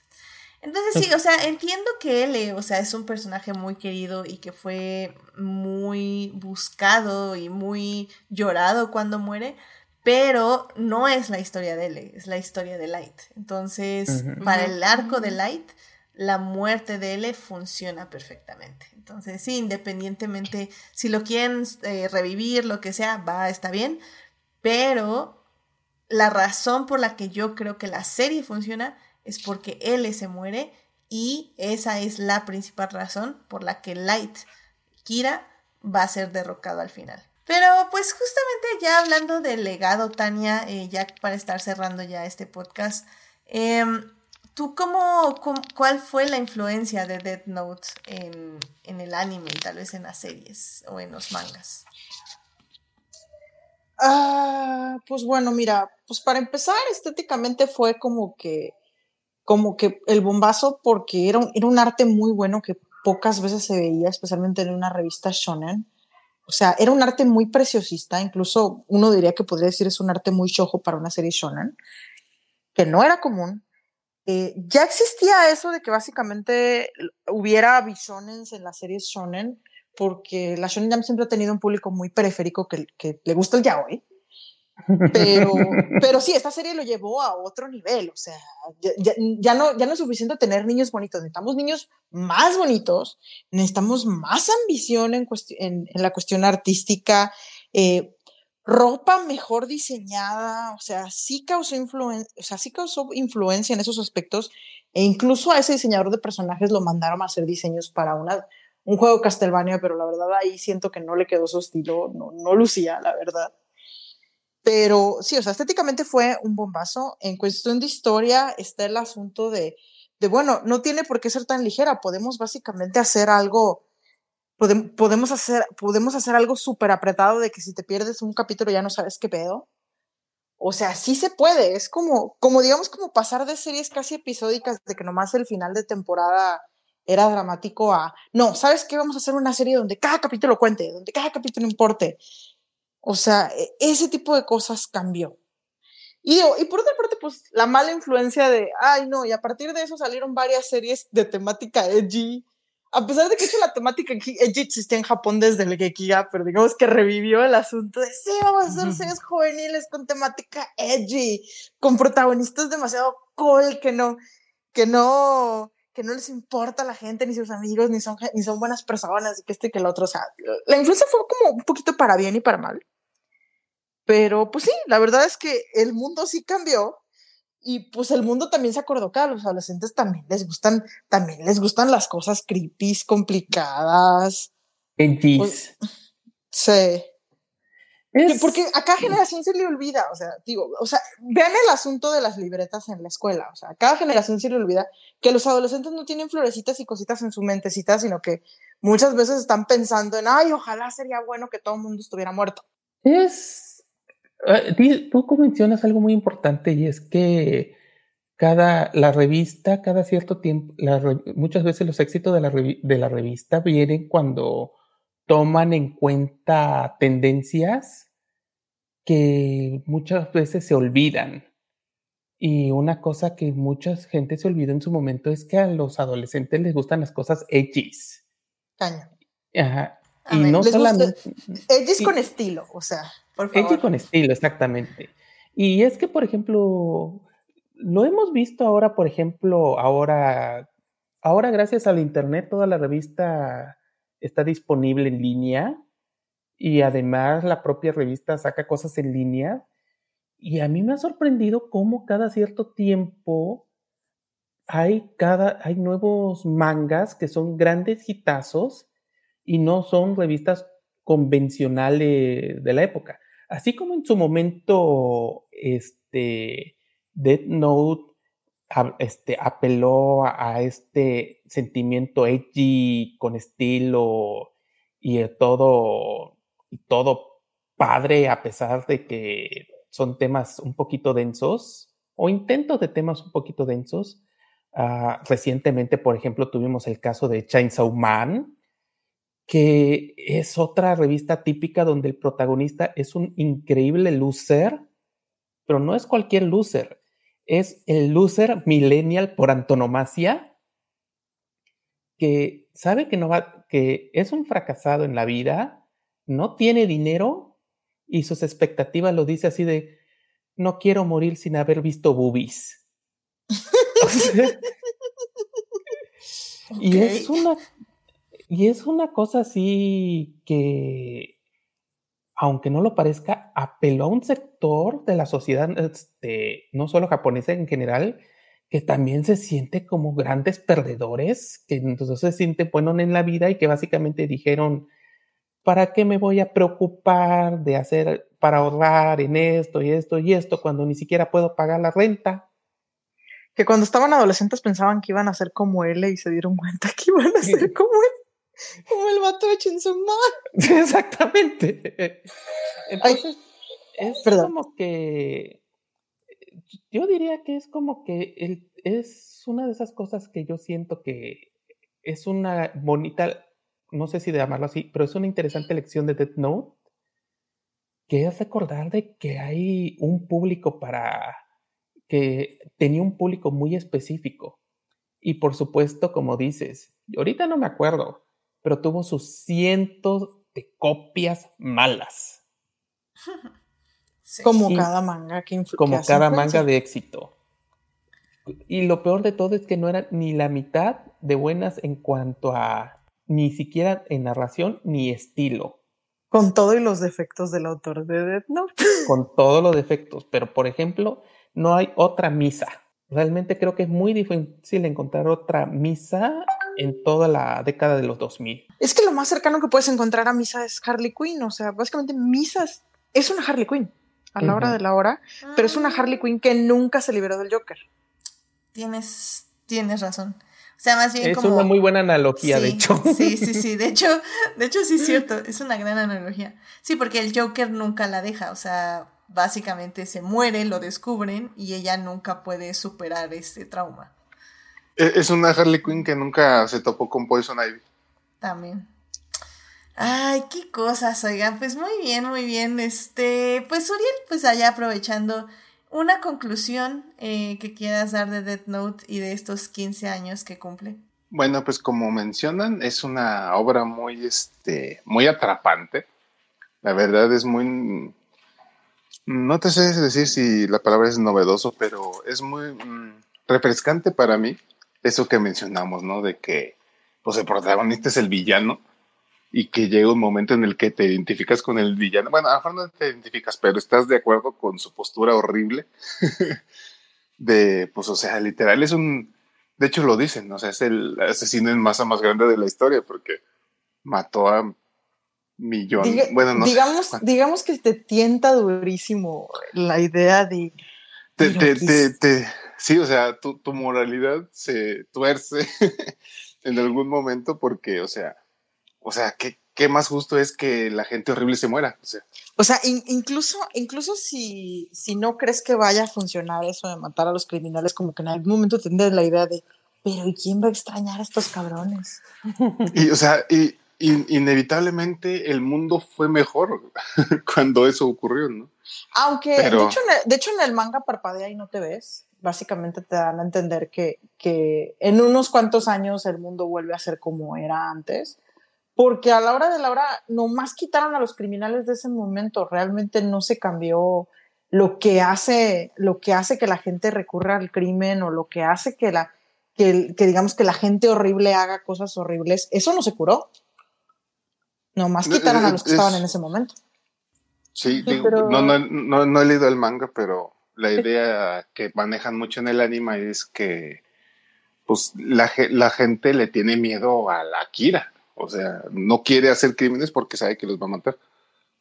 Entonces sí, o sea, entiendo que L, o sea, es un personaje muy querido y que fue muy buscado y muy llorado cuando muere, pero no es la historia de L, es la historia de Light. Entonces, para el arco de Light, la muerte de L funciona perfectamente. Entonces, sí, independientemente, si lo quieren eh, revivir, lo que sea, va, está bien, pero la razón por la que yo creo que la serie funciona es porque L se muere y esa es la principal razón por la que Light, Kira, va a ser derrocado al final. Pero pues justamente ya hablando del legado, Tania, eh, ya para estar cerrando ya este podcast, em, ¿tú cómo, cuál fue la influencia de Death Note en, el anime y tal vez en las series o en los mangas? Ah, pues bueno, mira, pues para empezar, estéticamente fue como que, como que el bombazo porque era un arte muy bueno que pocas veces se veía, especialmente en una revista shonen o sea, era un arte muy preciosista, incluso uno diría que podría decir es un arte muy chojo para una serie shonen, que no era común. Eh, ya existía eso de que básicamente hubiera bishonen en las series shonen, porque la Shonen Jump siempre ha tenido un público muy periférico que, que le gusta el yaoi. Pero, pero sí, esta serie lo llevó a otro nivel, o sea, ya, ya, no, ya no es suficiente tener niños bonitos, necesitamos niños más bonitos, necesitamos más ambición en, en, en la cuestión artística, eh, ropa mejor diseñada, o sea, sí causó, influen o sea, sí causó influencia en esos aspectos, e incluso a ese diseñador de personajes lo mandaron a hacer diseños para una, un juego Castlevania, pero la verdad ahí siento que no le quedó su estilo, no, no lucía, la verdad. Pero sí, o sea, estéticamente fue un bombazo. En cuestión de historia está el asunto de, de bueno, no tiene por qué ser tan ligera, podemos básicamente hacer algo, podemos hacer, podemos hacer algo súper apretado de que si te pierdes un capítulo ya no sabes qué pedo. O sea, sí se puede, es como, como digamos, como pasar de series casi episódicas de que nomás el final de temporada era dramático a, no, ¿sabes qué? Vamos a hacer una serie donde cada capítulo cuente, donde cada capítulo importe. O sea, e, ese tipo de cosas cambió. Y, y por otra parte, pues la mala influencia de, ay no, y a partir de eso salieron varias series de temática edgy. A pesar de que eso la temática edgy existía en Japón desde el Gekiga, pero digamos que revivió el asunto de, sí, vamos a hacer series juveniles con temática edgy, con protagonistas demasiado cool que no, que no, que no les importa a la gente, ni sus amigos, ni son, ni son buenas personas, y que este que el otro. O sea, la influencia fue como un poquito para bien y para mal. Pero pues sí, la verdad es que el mundo sí cambió y pues el mundo también se acordó que a los adolescentes también les gustan, también les gustan las cosas creepy, complicadas. Pues, sí. Porque a cada generación se le olvida, o sea, digo, o sea, vean el asunto de las libretas en la escuela, o sea, a cada generación se le olvida que los adolescentes no tienen florecitas y cositas en su mentecita, sino que muchas veces están pensando en, ay, ojalá sería bueno que todo el mundo estuviera muerto. Es, tú mencionas algo muy importante y es que cada, la revista, cada cierto tiempo, muchas veces los éxitos de la, de la revista vienen cuando toman en cuenta tendencias que muchas veces se olvidan. Y una cosa que mucha gente se olvida en su momento es que a los adolescentes les gustan las cosas edgys. Caño. Ajá. y no solamente. Edgys con estilo, o sea, por favor. con estilo, exactamente. Y es que, por ejemplo, lo hemos visto ahora, por ejemplo, ahora, ahora gracias al internet, toda la revista está disponible en línea y además la propia revista saca cosas en línea. Y a mí me ha sorprendido cómo cada cierto tiempo hay, cada, hay nuevos mangas que son grandes hitazos y no son revistas convencionales de la época. Así como en su momento, este, Death Note este, apeló a, este sentimiento edgy con estilo y todo, y todo padre a pesar de que son temas un poquito densos o intentos de temas un poquito densos. Ah, recientemente, por ejemplo, tuvimos el caso de Chainsaw Man, que es otra revista típica donde el protagonista es un increíble loser, pero no es cualquier loser, es el loser millennial por antonomasia que sabe que no va, que es un fracasado en la vida, no tiene dinero y sus expectativas lo dice así de no quiero morir sin haber visto boobies. Y es una y es una cosa así que aunque no lo parezca, apeló a un sector de la sociedad, este, no solo japonesa en general, que también se siente como grandes perdedores, que entonces se sienten buenos en la vida y que básicamente dijeron, ¿para qué me voy a preocupar de hacer, para ahorrar en esto y esto y esto cuando ni siquiera puedo pagar la renta? Que cuando estaban adolescentes pensaban que iban a ser como él y se dieron cuenta que iban a ser como él. Como el vato de Chainsaw Exactamente. Entonces, es como que. Yo diría que es como que el, es una de esas cosas que yo siento que es una bonita, no sé si de llamarlo así, pero es una interesante lección de Death Note, que es recordar de que hay un público para que tenía un público muy específico. Y por supuesto, como dices, ahorita no me acuerdo, pero tuvo sus cientos de copias malas. Como cada manga que Como cada manga de éxito. Y lo peor de todo es que no eran ni la mitad de buenas en cuanto a ni siquiera en narración ni estilo. Con todos los defectos del autor de Death Note. Con todos los defectos, pero por ejemplo, no hay otra misa. Realmente creo que es muy difícil encontrar otra misa en toda la década de los 2000. Es que lo más cercano que puedes encontrar a misa es Harley Quinn, o sea, básicamente misas es una Harley Quinn a la hora de la hora, pero es una Harley Quinn que nunca se liberó del Joker. Tienes, tienes razón. O sea, más bien es una muy buena analogía, de hecho. Sí, sí, sí. De hecho, de hecho, sí es cierto. Es una gran analogía. Sí, porque el Joker nunca la deja. O sea, básicamente se muere, lo descubren y ella nunca puede superar este trauma. E, es una Harley Quinn que nunca se topó con Poison Ivy. También. Ay, qué cosas, oigan. Pues muy bien, muy bien. Este, pues Uriel, pues allá aprovechando una conclusión eh, que quieras dar de Death Note y de estos 15 años que cumple. Bueno, pues como mencionan, es una obra muy, este, muy atrapante. La verdad es muy, no te sé decir si la palabra es novedoso, pero es muy mm, refrescante para mí. Eso que mencionamos, ¿no? De que, pues el protagonista es el villano y que llega un momento en el que te identificas con el villano. Bueno, a lo mejor no te identificas, pero estás de acuerdo con su postura horrible. de, pues, o sea, literal es un. De hecho, lo dicen, o sea, es el asesino en masa más grande de la historia porque mató a millones. bueno, no digamos, digamos que te tienta durísimo la idea de. Te, te, te, sí, o sea, tu, tu moralidad se tuerce en algún momento porque, o sea, o sea, ¿qué, qué más justo es que la gente horrible se muera? O sea, o sea incluso, incluso si, si no crees que vaya a funcionar eso de matar a los criminales, como que en algún momento tendrás la idea de, pero ¿y quién va a extrañar a estos cabrones? Y, o sea, y, inevitablemente el mundo fue mejor cuando eso ocurrió, ¿no? Aunque, de, hecho, de hecho, en el manga parpadea y no te ves. Básicamente te dan a entender que, que en unos cuantos años el mundo vuelve a ser como era antes porque a la hora de la hora nomás quitaron a los criminales de ese momento, realmente no se cambió lo que hace, lo que hace que la gente recurra al crimen o lo que hace que la, que, digamos que la gente horrible haga cosas horribles, eso no se curó. Nomás quitaron a los que estaban en ese momento. Sí, no, no, no, he leído el manga, pero la idea que manejan mucho en el anime es que pues la, la gente le tiene miedo a la Kira. O sea, no quiere hacer crímenes porque sabe que los va a matar.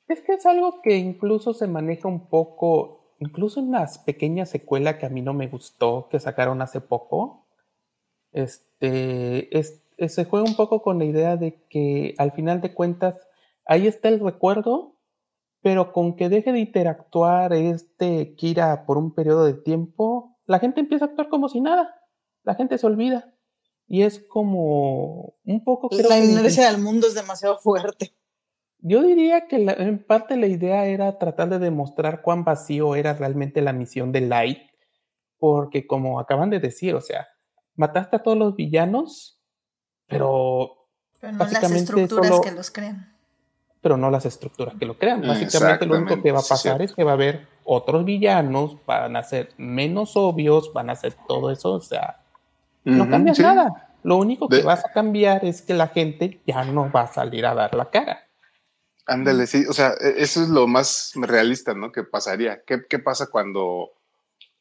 Es que es algo que incluso se maneja un poco, incluso en las pequeñas secuelas que a mí no me gustó, que sacaron hace poco. Este, se juega un poco con la idea de que al final de cuentas ahí está el recuerdo, pero con que deje de interactuar este Kira por un periodo de tiempo, la gente empieza a actuar como si nada. La gente se olvida. Y es como un poco... la inercia del mundo es demasiado fuerte. Yo diría que en parte la idea era tratar de demostrar cuán vacío era realmente la misión de Light, porque como acaban de decir, o sea, mataste a todos los villanos, pero, pero no básicamente las estructuras que los crean. Pero no las estructuras que lo crean. Básicamente lo único que va a pasar es que va a haber otros villanos, van a ser menos obvios, van a ser todo eso, o sea, no cambias nada. Lo único que vas a cambiar es que la gente ya no va a salir a dar la cara. Ándale, sí, o sea, e, eso es lo más realista, ¿no? Que pasaría. ¿Qué, pasa cuando,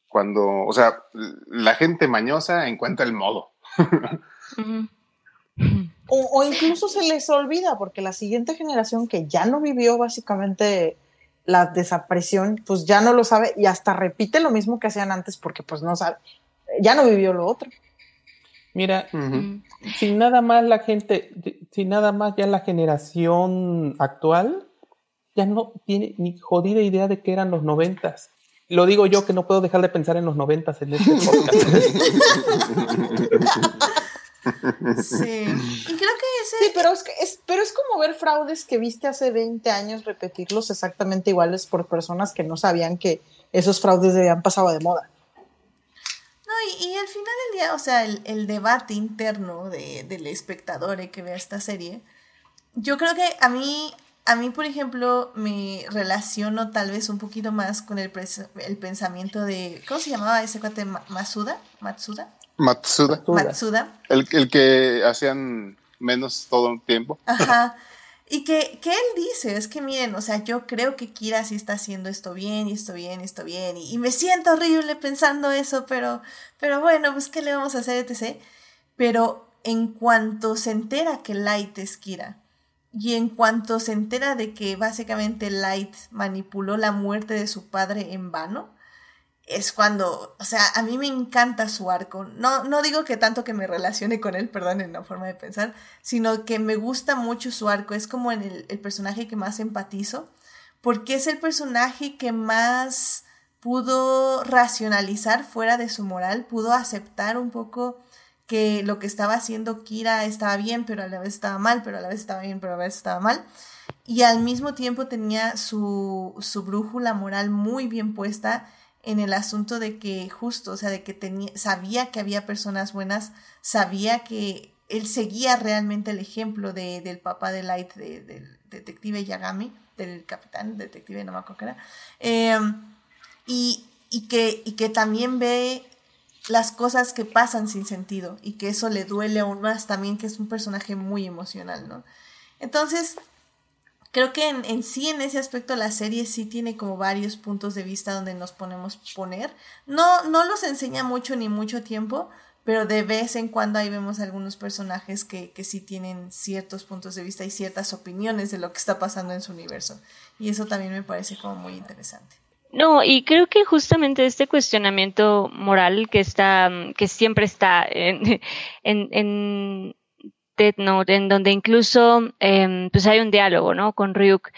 cuando, o sea, la gente mañosa encuentra el modo? o, o, incluso se les olvida, porque la siguiente generación que ya no vivió básicamente la desaparición, pues ya no lo sabe y hasta repite lo mismo que hacían antes porque pues no sabe, ya no vivió lo otro. Mira, sin nada más la gente, sin nada más ya la generación actual ya no tiene ni jodida idea de qué eran los noventas. Lo digo yo que no puedo dejar de pensar en los noventas en este podcast. Sí, y creo que ese... Sí, pero es, que es, pero es como ver fraudes que viste hace 20 años repetirlos exactamente iguales por personas que no sabían que esos fraudes habían pasado de moda. y al final del día, o sea, el, debate interno de, del espectador que vea esta serie, yo creo que a mí, a mí, por ejemplo, me relaciono tal vez un poquito más con el, el pensamiento de, ¿cómo se llamaba ese cuate? ¿Masuda? ¿Matsuda? Matsuda. Matsuda. El, el que hacían menos todo el tiempo. Ajá. Y que, que, él dice, es que miren, o sea, yo creo que Kira sí está haciendo esto bien, y esto bien, y esto bien, y, me siento horrible pensando eso, pero, pero bueno, pues ¿qué le vamos a hacer, etc. Pero en cuanto se entera que Light es Kira, y en cuanto se entera de que básicamente Light manipuló la muerte de su padre en vano, es cuando, o sea, a mí me encanta su arco. No, no digo que tanto que me relacione con él, perdón, en la forma de pensar, sino que me gusta mucho su arco. Es como el, el personaje que más empatizo, porque es el personaje que más pudo racionalizar fuera de su moral, pudo aceptar un poco que lo que estaba haciendo Kira estaba bien, pero a la vez estaba mal, pero a la vez estaba bien, pero a la vez estaba mal. Y al mismo tiempo tenía su, su brújula moral muy bien puesta en el asunto de que justo, o sea, de que tenía, sabía que había personas buenas, sabía que él seguía realmente el ejemplo de, del papá de Light, del detective Yagami, del capitán, detective, no me acuerdo era, em, y, y, que, y que también ve las cosas que pasan sin sentido y que eso le duele aún más también, que es un personaje muy emocional, ¿no? Entonces, creo que en, sí, en ese aspecto, la serie sí tiene como varios puntos de vista donde nos ponemos poner. No, no los enseña mucho ni mucho tiempo, pero de vez en cuando ahí vemos algunos personajes que, que sí tienen ciertos puntos de vista y ciertas opiniones de lo que está pasando en su universo. Y eso también me parece como muy interesante. No, y creo que justamente este cuestionamiento moral que está, que siempre está en, en, Note, en donde incluso em, pues hay un diálogo, ¿no? Con Ryuk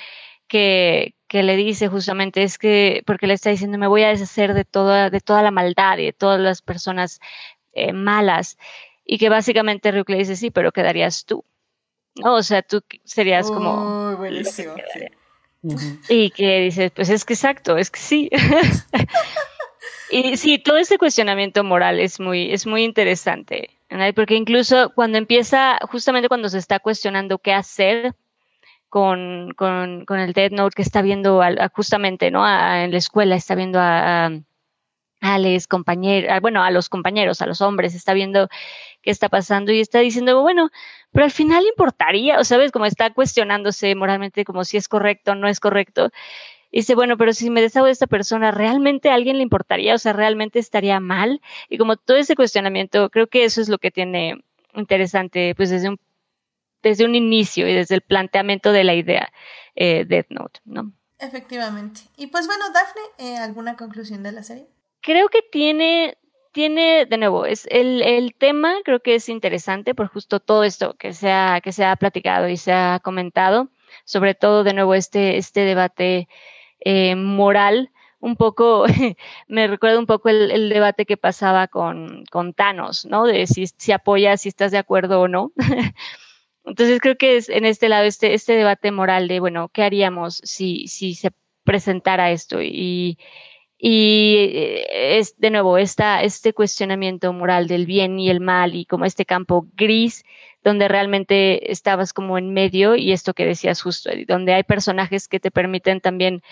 que, que, le dice justamente es que, porque le está diciendo, me voy a deshacer de toda, de toda la maldad y de todas las personas eh, malas. Y que básicamente Ryuk le dice, sí, pero quedarías tú. ¿No? O sea, tú serías como... buenísimo. Y que dice, pues es que exacto, es que sí. y sí, todo ese cuestionamiento moral es muy, es muy interesante. Porque incluso cuando empieza, justamente cuando se está cuestionando qué hacer con, con, con el Dead Note que está viendo justamente, ¿no? en la escuela está viendo a, a, los bueno, a los compañeros, a los hombres, está viendo qué está pasando y está diciendo, bueno, pero al final importaría, o sabes, como está cuestionándose moralmente como si es correcto o no es correcto. Y dice, bueno, pero si me deshago de esta persona, ¿realmente a alguien le importaría? O sea, ¿realmente estaría mal? Y como todo ese cuestionamiento, creo que eso es lo que tiene interesante, pues desde un, desde un inicio y desde el planteamiento de la idea eh, Death Note, ¿no? Efectivamente. Y pues bueno, Daphne, eh, ¿alguna conclusión de la serie? Creo que tiene, tiene, de nuevo, es el, el, tema creo que es interesante por justo todo esto que se ha, que se ha platicado y se ha comentado, sobre todo de nuevo este, este debate eh, moral, un poco, me recuerda un poco el, debate que pasaba con, con, Thanos, ¿no? De si, si apoyas, si estás de acuerdo o no. Entonces creo que es en este lado, este, este debate moral de, bueno, ¿qué haríamos si, si se presentara esto? Y, y eh, es de nuevo esta, este cuestionamiento moral del bien y el mal y como este campo gris donde realmente estabas como en medio y esto que decías justo, donde hay personajes que te permiten también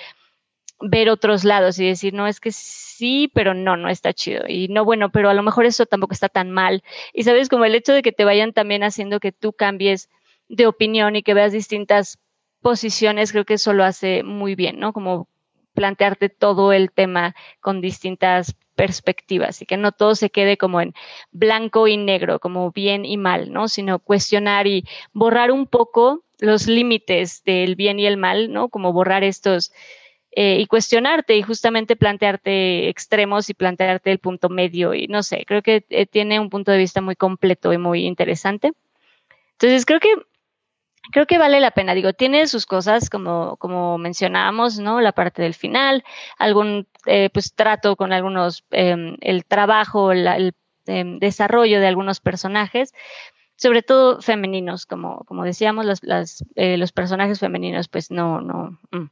ver otros lados y decir, no, es que sí, pero no, no está chido. Y no, bueno, pero a lo mejor eso tampoco está tan mal. Y sabes, como el hecho de que te vayan también haciendo que tú cambies de opinión y que veas distintas posiciones, creo que eso lo hace muy bien, ¿no? Como plantearte todo el tema con distintas perspectivas y que no todo se quede como en blanco y negro, como bien y mal, ¿no? Sino cuestionar y borrar un poco los límites del bien y el mal, ¿no? Como borrar estos eh, y cuestionarte y justamente plantearte extremos y plantearte el punto medio y no sé, creo que eh, tiene un punto de vista muy completo y muy interesante. Entonces creo que creo que vale la pena. Digo, tiene sus cosas como como mencionábamos, ¿no? La parte del final, algún eh, pues trato con algunos em, el trabajo, el em, desarrollo de algunos personajes sobre todo femeninos, como, como decíamos, los, eh, los personajes femeninos, pues no, no. Mm.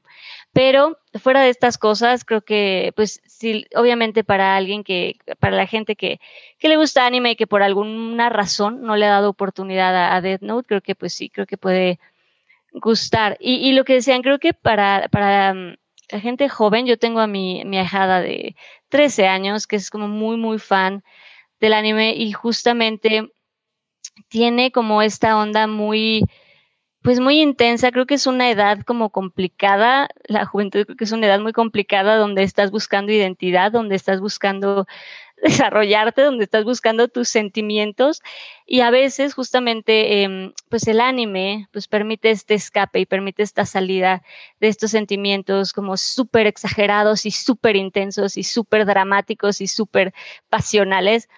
Pero fuera de estas cosas, creo que, pues sí, obviamente para alguien que, para la gente que, que le gusta anime y que por alguna razón no le ha dado oportunidad a, a Death Note, creo que pues sí, creo que puede gustar. Y, y lo que decían, creo que para, para mm, la gente joven, yo tengo a mi, mi ahijada de 13 años, que es como muy, muy fan del anime y justamente tiene como esta onda muy, pues muy intensa. Creo que es una edad como complicada. La juventud creo que es una edad muy complicada donde estás buscando identidad, donde estás buscando desarrollarte, donde estás buscando tus sentimientos y a veces justamente em, pues el anime pues permite este escape y permite esta salida de estos sentimientos como súper exagerados y súper intensos y súper dramáticos y súper pasionales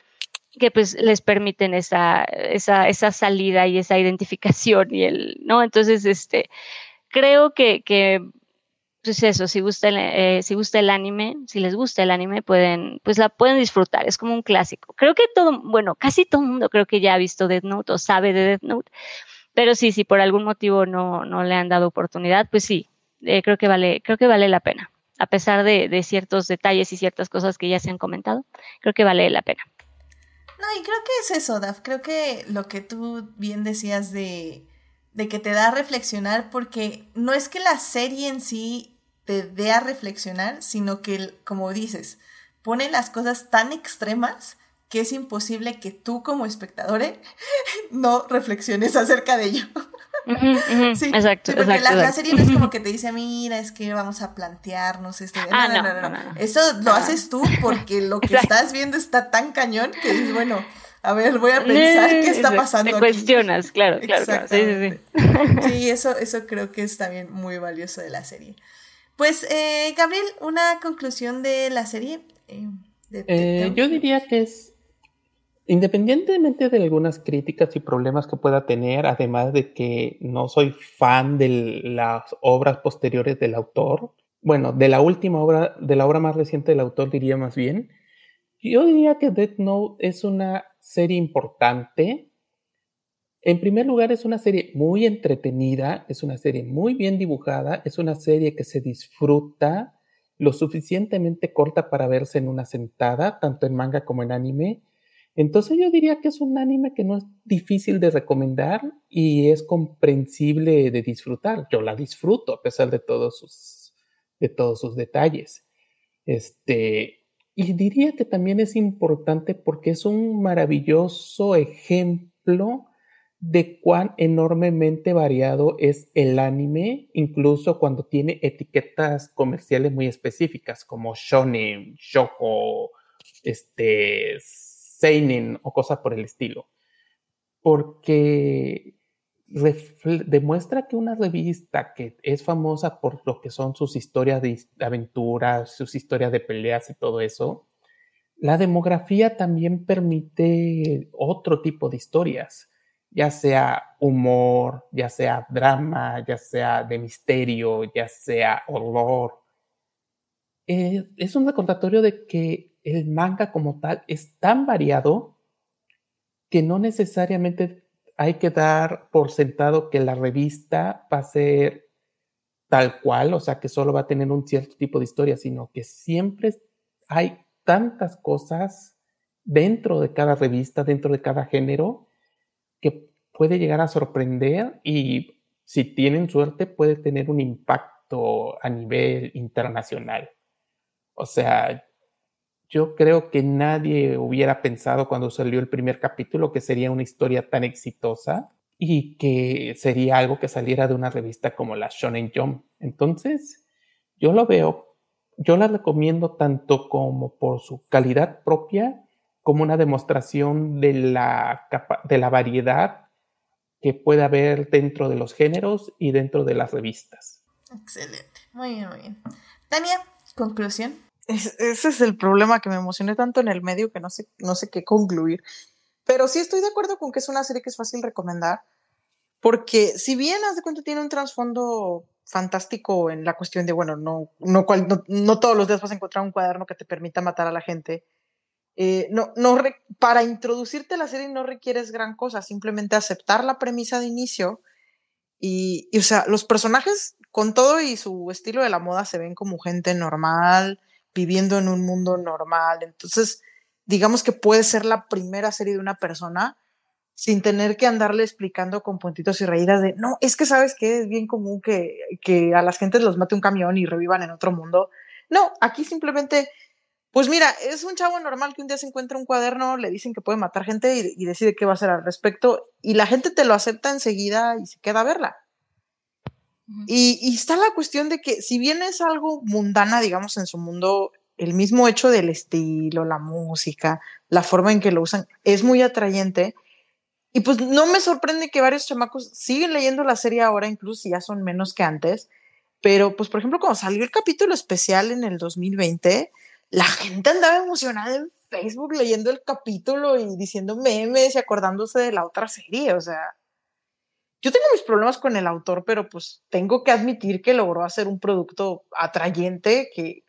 que pues les permiten esa, esa, esa salida y esa identificación y el, ¿no? Entonces, este, creo que, que pues eso, si gusta, el, eh, si gusta el anime, si les gusta el anime, pueden, pues la pueden disfrutar, es como un clásico. Creo que todo, bueno, casi todo el mundo creo que ya ha visto Death Note o sabe de Death Note, pero sí, si por algún motivo no, no le han dado oportunidad, pues sí, eh, creo que vale, creo que vale la pena. A pesar de, de ciertos detalles y ciertas cosas que ya se han comentado, creo que vale la pena. No, y creo que es eso, Daf. Creo que lo que tú bien decías de de que te da a reflexionar porque no es que la serie en sí te dé a reflexionar, sino que, como dices, pone las cosas tan extremas que es imposible que tú como espectador no reflexiones acerca de ello. sí, exacto. porque la, serie no es como que te dice, mira, es que vamos a plantearnos esto. Ah, no, no, no, Eso lo haces tú porque lo que estás viendo está tan cañón que dices, bueno, a ver, voy a pensar qué está pasando. Te cuestionas, claro, claro, claro. Sí, sí, sí. sí, eso, eso creo que es también muy valioso de la serie. Pues, eh, Gabriel, una conclusión de la serie. Eh, eh, yo diría que es, independientemente de algunas críticas y problemas que pueda tener, además de que no soy fan de las obras posteriores del autor, bueno, de la última obra, de la obra más reciente del autor diría más bien, yo diría que Death Note es una serie importante. En primer lugar, es una serie muy entretenida, es una serie muy bien dibujada, es una serie que se disfruta lo suficientemente corta para verse en una sentada, tanto en manga como en anime. Entonces yo diría que es un anime que no es difícil de recomendar y es comprensible de disfrutar. Yo la disfruto a pesar de todos sus, de todos sus detalles. Este, y diría que también es importante porque es un maravilloso ejemplo de cuán enormemente variado es el anime, incluso cuando tiene etiquetas comerciales muy específicas como shonen, shoujo, este, seinen o cosas por el estilo. Porque demuestra que una revista que es famosa por lo que son sus historias de aventuras, sus historias de peleas y todo eso, la demografía también permite otro tipo de historias, ya sea humor, ya sea drama, ya sea de misterio, ya sea horror. Eh, es un recordatorio de que el manga como tal es tan variado que no necesariamente hay que dar por sentado que la revista va a ser tal cual, o sea, que solo va a tener un cierto tipo de historia, sino que siempre hay tantas cosas dentro de cada revista, dentro de cada género, que puede llegar a sorprender y si tienen suerte puede tener un impacto a nivel internacional. O sea, yo creo que nadie hubiera pensado cuando salió el primer capítulo que sería una historia tan exitosa y que sería algo que saliera de una revista como la Shonen Jump. Entonces, yo lo veo, yo la recomiendo tanto como por su calidad propia, como una demostración de la, de la variedad que puede haber dentro de los géneros y dentro de las revistas. Excelente, muy bien, muy bien. Tania, conclusión ese es el problema que me emocioné tanto en el medio que no sé, no sé qué concluir. Pero sí estoy de acuerdo con que es una serie que es fácil recomendar, porque si bien, haz de cuenta, tiene un trasfondo fantástico en la cuestión de, bueno, no, no, no, todos los días vas a encontrar un cuaderno que te permita matar a la gente. Eh, no, no para introducirte a la serie no requieres gran cosa, simplemente aceptar la premisa de inicio y, y, o sea, los personajes con todo y su estilo de la moda se ven como gente normal, viviendo en un mundo normal. Entonces, digamos que puede ser la primera serie de una persona sin tener que andarle explicando con puntitos y raídas de, no, es que sabes que es bien común que, que a las gentes los mate un camión y revivan en otro mundo. No, aquí simplemente, pues mira, es un chavo normal que un día se encuentra un cuaderno, le dicen que puede matar gente y, y decide qué va a hacer al respecto y la gente te lo acepta enseguida y se queda a verla. Y, está la cuestión de que si bien es algo mundana, digamos, en su mundo, el mismo hecho del estilo, la música, la forma en que lo usan, es muy atrayente y pues no me sorprende que varios chamacos siguen leyendo la serie ahora, incluso si ya son menos que antes. Pero, pues, por ejemplo, cuando salió el capítulo especial en el 2020, la gente andaba emocionada en Facebook leyendo el capítulo y diciendo memes y acordándose de la otra serie. O sea, yo tengo mis problemas con el autor, pero pues tengo que admitir que logró hacer un producto atrayente que,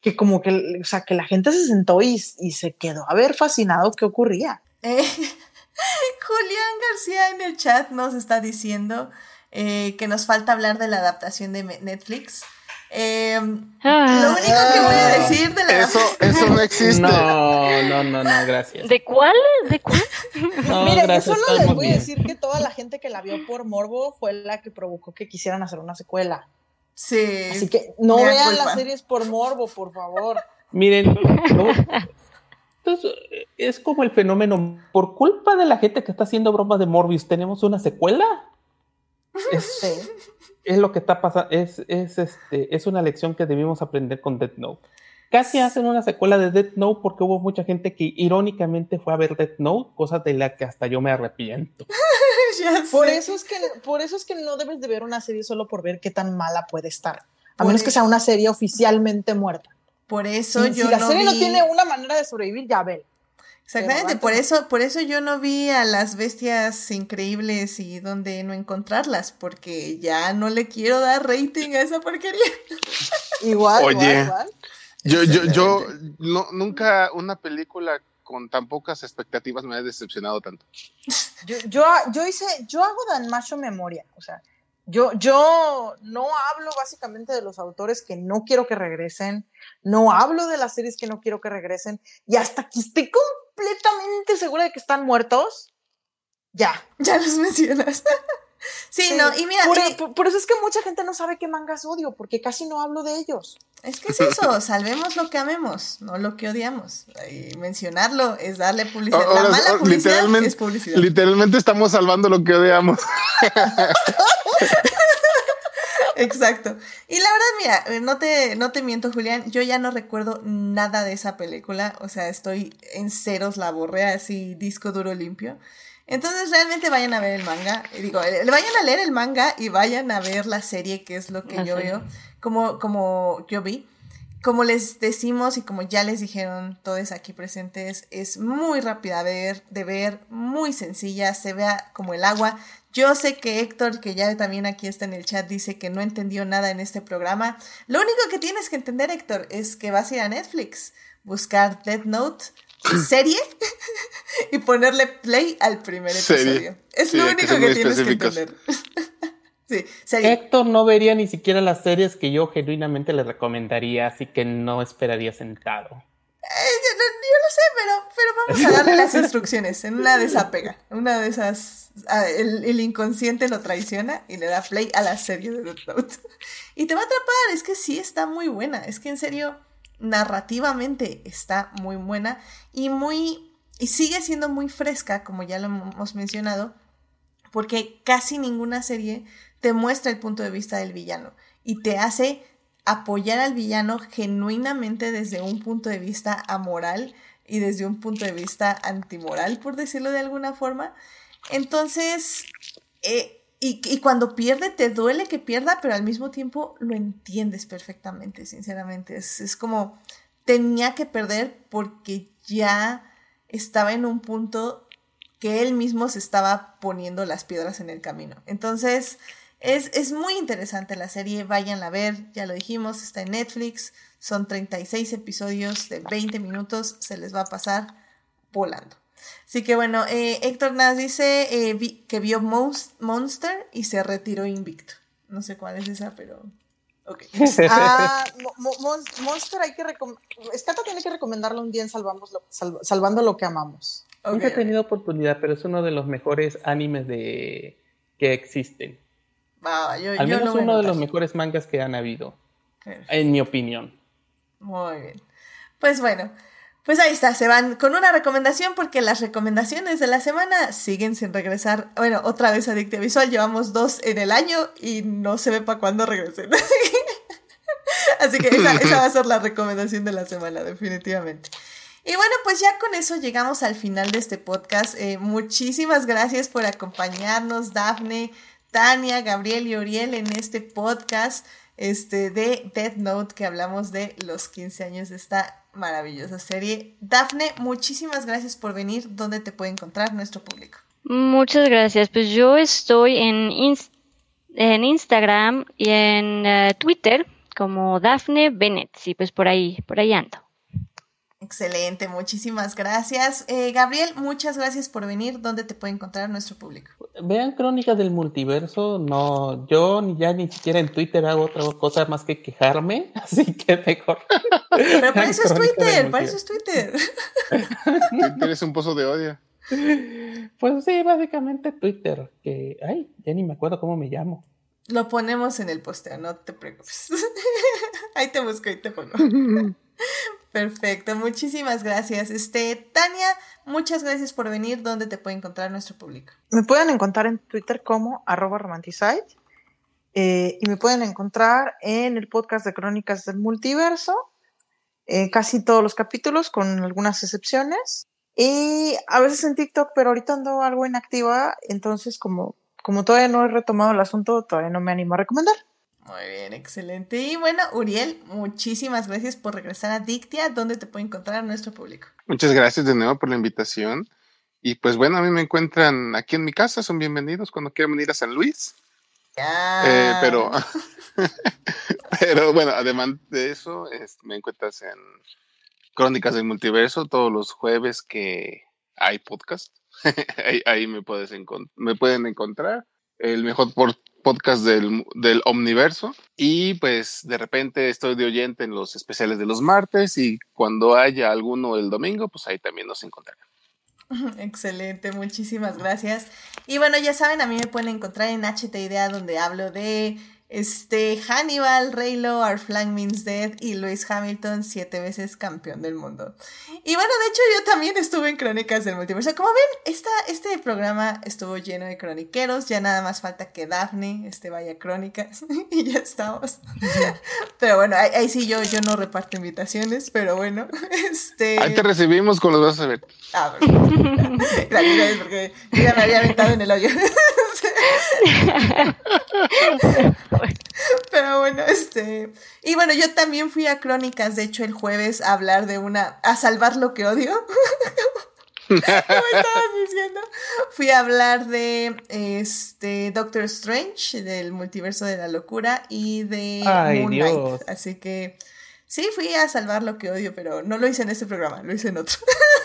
que como que, o sea, que la gente se sentó y, se quedó a ver fascinado qué ocurría. Eh, Julián García en el chat nos está diciendo eh, que nos falta hablar de la adaptación de Netflix. Eh, ah. lo único que voy a decir de la eso, eso no existe. No, no, no, no, gracias. ¿De cuál? ¿De cuál? No, Mira, gracias, yo solo les voy a decir que toda la gente que la vio por morbo fue la que provocó que quisieran hacer una secuela. Sí. Así que no vean las series por morbo, por favor. Miren, entonces, es como el fenómeno, por culpa de la gente que está haciendo bromas de Morbius, ¿tenemos una secuela? Es, es lo que está pasando, es, es, este, es una lección que debimos aprender con Death Note. Casi hacen una secuela de Death Note porque hubo mucha gente que irónicamente fue a ver Death Note, cosa de la que hasta yo me arrepiento. por, eso es que, por eso es que no debes de ver una serie solo por ver qué tan mala puede estar, a menos que sea una serie oficialmente muerta. Por eso yo si la serie no tiene una manera de sobrevivir, ya ve. Exactamente, por eso, por eso yo no vi a las bestias increíbles y dónde no encontrarlas, porque ya no le quiero dar rating a esa porquería. igual, Oye, igual, yo, yo, yo no, nunca una película con tan pocas expectativas me ha decepcionado tanto. Yo, yo, yo hice, yo hago Dan macho memoria, o sea, yo, yo no hablo básicamente de los autores que no quiero que regresen, no hablo de las series que no quiero que regresen, y hasta que estoy completamente segura de que están muertos, ya. Ya los mencionas. sí, no, y mira. Por, eso es que mucha gente no sabe qué mangas odio, porque casi no hablo de ellos. Es que es eso, salvemos lo que amemos, no lo que odiamos. Y mencionarlo es darle publicidad. La mala publicidad es publicidad. Literalmente estamos salvando lo que odiamos. Exacto. Y la verdad, mira, eh, no te, no te miento, Julián, yo ya no recuerdo nada de esa película. O sea, estoy en ceros, la borré así, disco duro limpio. Entonces, realmente vayan a ver el manga. Digo, eh, vayan a leer el manga y vayan a ver la serie, que es lo que yo veo, como, como yo vi. Como les decimos y como ya les dijeron todos aquí presentes, es muy rápida ver, de ver, muy sencilla, se vea como el agua. Yo sé que Héctor, que ya también aquí está en el chat, dice que no entendió nada en este programa. Lo único que tienes que entender, Héctor, es que vas a ir a Netflix, buscar Death Note, serie, y ponerle play al primer episodio. Es lo único que, tienes que entender. sí, Héctor no vería ni siquiera las series que yo genuinamente le recomendaría, así que no esperaría sentado. Eh, yo, no sé, pero, pero vamos a darle las instrucciones. En una de esas. Una de esas. Ah, el, inconsciente lo traiciona y le da play a la serie de Death Note. Y te va a atrapar. Es que sí está muy buena. Es que en serio, narrativamente está muy buena. Y muy. Y sigue siendo muy fresca, como ya lo hemos mencionado. Porque casi ninguna serie te muestra el punto de vista del villano. Y te hace apoyar al villano genuinamente desde un punto de vista amoral y desde un punto de vista antimoral, por decirlo de alguna forma. Entonces, eh, y, cuando pierde, te duele que pierda, pero al mismo tiempo lo entiendes perfectamente, sinceramente. Es, es como, tenía que perder porque ya estaba en un punto que él mismo se estaba poniendo las piedras en el camino. Entonces, es, muy interesante la serie, vayan a ver, ya lo dijimos, está en Netflix, son 36 episodios de 20 minutos, se les va a pasar volando. Así que bueno, eh, Héctor Nas dice eh, que vio Monster y se retiró invicto. No sé cuál es esa, pero... Okay. ah, Monster hay que recomendar. Escata tiene que recomendarlo un día en Salvando lo que amamos. Nunca he tenido oportunidad, pero es uno de los mejores animes de que existen. Al menos uno de los mejores mangas que han habido. En mi opinión. Muy bien. Pues bueno, pues ahí está, se van con una recomendación porque las recomendaciones de la semana siguen sin regresar. Bueno, otra vez Adictia Visual, llevamos dos en el año y no se ve para cuándo regresen. Así que esa, esa, va a ser la recomendación de la semana, definitivamente. Y bueno, pues ya con eso llegamos al final de este podcast. Eh, muchísimas gracias por acompañarnos, Dafne, Tania, Gabriel y Oriel en este podcast este, de Death Note que hablamos de los 15 años de esta maravillosa serie. Dafne, muchísimas gracias por venir. ¿Dónde te puede encontrar nuestro público? Muchas gracias. Pues yo estoy en, en Instagram y en eh, Twitter como Dafne Bennett. Sí, pues por ahí, por ahí ando. Excelente, muchísimas gracias. Eh, Gabriel, muchas gracias por venir. ¿Dónde te puede encontrar nuestro público? Vean Crónicas del Multiverso. No, yo ni ya ni siquiera en Twitter hago otra cosa más que quejarme, así que mejor. Pero para eso es Twitter, para eso es Twitter. Twitter es un pozo de odio. Pues sí, básicamente Twitter, que, ay, ya ni me acuerdo cómo me llamo. Lo ponemos en el posteo, no te preocupes. ahí te busco y te pongo. Perfecto, muchísimas gracias. Este, Tania, muchas gracias por venir. ¿Dónde te puede encontrar nuestro público? Me pueden encontrar en Twitter como arroba romanticide eh, y me pueden encontrar en el podcast de Crónicas del Multiverso, eh, casi todos los capítulos, con algunas excepciones. Y a veces en TikTok, pero ahorita ando algo inactiva, entonces como, como todavía no he retomado el asunto, todavía no me animo a recomendar. Muy bien, excelente. Y bueno, Uriel, muchísimas gracias por regresar a Dictia. ¿Dónde te puede encontrar nuestro público? Muchas gracias de nuevo por la invitación. Y pues bueno, a mí me encuentran aquí en mi casa, son bienvenidos cuando quieran venir a San Luis. Eh, pero, pero bueno, además de eso, me encuentras en Crónicas del Multiverso todos los jueves que hay podcast. ahí, me, puedes me pueden encontrar. El mejor por podcast del, del Omniverso y pues de repente estoy de oyente en los especiales de los martes y cuando haya alguno el domingo, pues ahí también nos encontrarán. Excelente, muchísimas gracias. Y bueno, ya saben, a mí me pueden encontrar en HT Idea donde hablo de este, Hannibal, Raylo, Our Flag Means Dead y Lewis Hamilton, siete veces campeón del mundo. Y bueno, de hecho yo también estuve en Crónicas del Multiverso. Como ven, esta, este programa estuvo lleno de croniqueros, ya nada más falta que Daphne este, vaya Crónicas y ya estamos. pero bueno, ahí, sí yo, yo no reparto invitaciones, pero bueno, este... Ahí te recibimos con los vas a ver. Ah, gracias, porque yo ya me había aventado en el hoyo. Pero bueno, este. Y bueno, yo también fui a Crónicas, de hecho, el jueves a hablar de una. a salvar lo que odio. ¿Cómo estabas diciendo? Fui a hablar de este Doctor Strange, del multiverso de la locura, y de Moon Knight. Así que sí, fui a salvar lo que odio, pero no lo hice en este programa, lo hice en otro.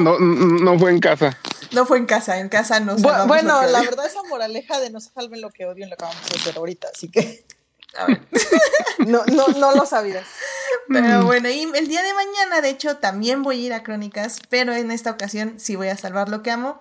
no, no fue en casa. No fue en casa, en casa no Bueno, bueno la verdad esa moraleja de no se salven lo que odio en lo que vamos a hacer ahorita, así que... A ver. no, no, no lo sabías. Pero mm. bueno, y el día de mañana, de hecho, también voy a ir a Crónicas, pero en esta ocasión sí voy a salvar lo que amo,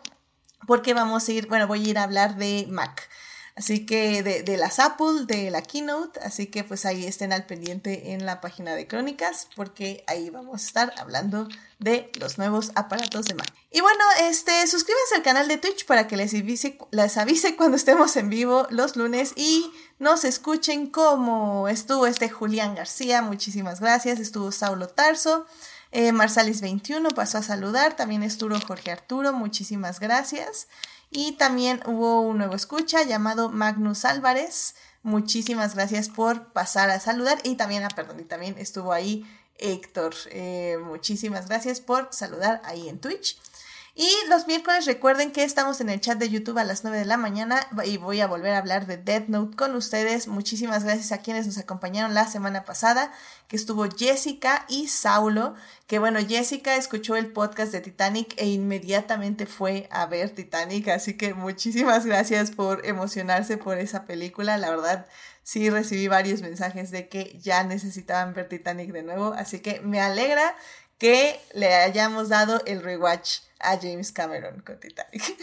porque vamos a ir, bueno, voy a ir a hablar de Mac. Así que de, de, las Apple, de la Keynote, así que pues ahí estén al pendiente en la página de Crónicas, porque ahí vamos a estar hablando de los nuevos aparatos de Mac. Y bueno, este, suscríbanse al canal de Twitch para que les avise, les avise cuando estemos en vivo los lunes y nos escuchen como estuvo este Julián García, muchísimas gracias, estuvo Saulo Tarso. Eh, Marsalis21 pasó a saludar, también estuvo Jorge Arturo, muchísimas gracias. Y también hubo un nuevo escucha llamado Magnus Álvarez. Muchísimas gracias por pasar a saludar. Y también, ah, perdón, y también estuvo ahí Héctor. Eh, muchísimas gracias por saludar ahí en Twitch. Y los miércoles recuerden que estamos en el chat de YouTube a las 9 de la mañana y voy a volver a hablar de Death Note con ustedes. Muchísimas gracias a quienes nos acompañaron la semana pasada, que estuvo Jessica y Saulo, que bueno, Jessica escuchó el podcast de Titanic e inmediatamente fue a ver Titanic, así que muchísimas gracias por emocionarse por esa película, la verdad sí recibí varios mensajes de que ya necesitaban ver Titanic de nuevo, así que me alegra que le hayamos dado el rewatch a James Cameron con Titanic.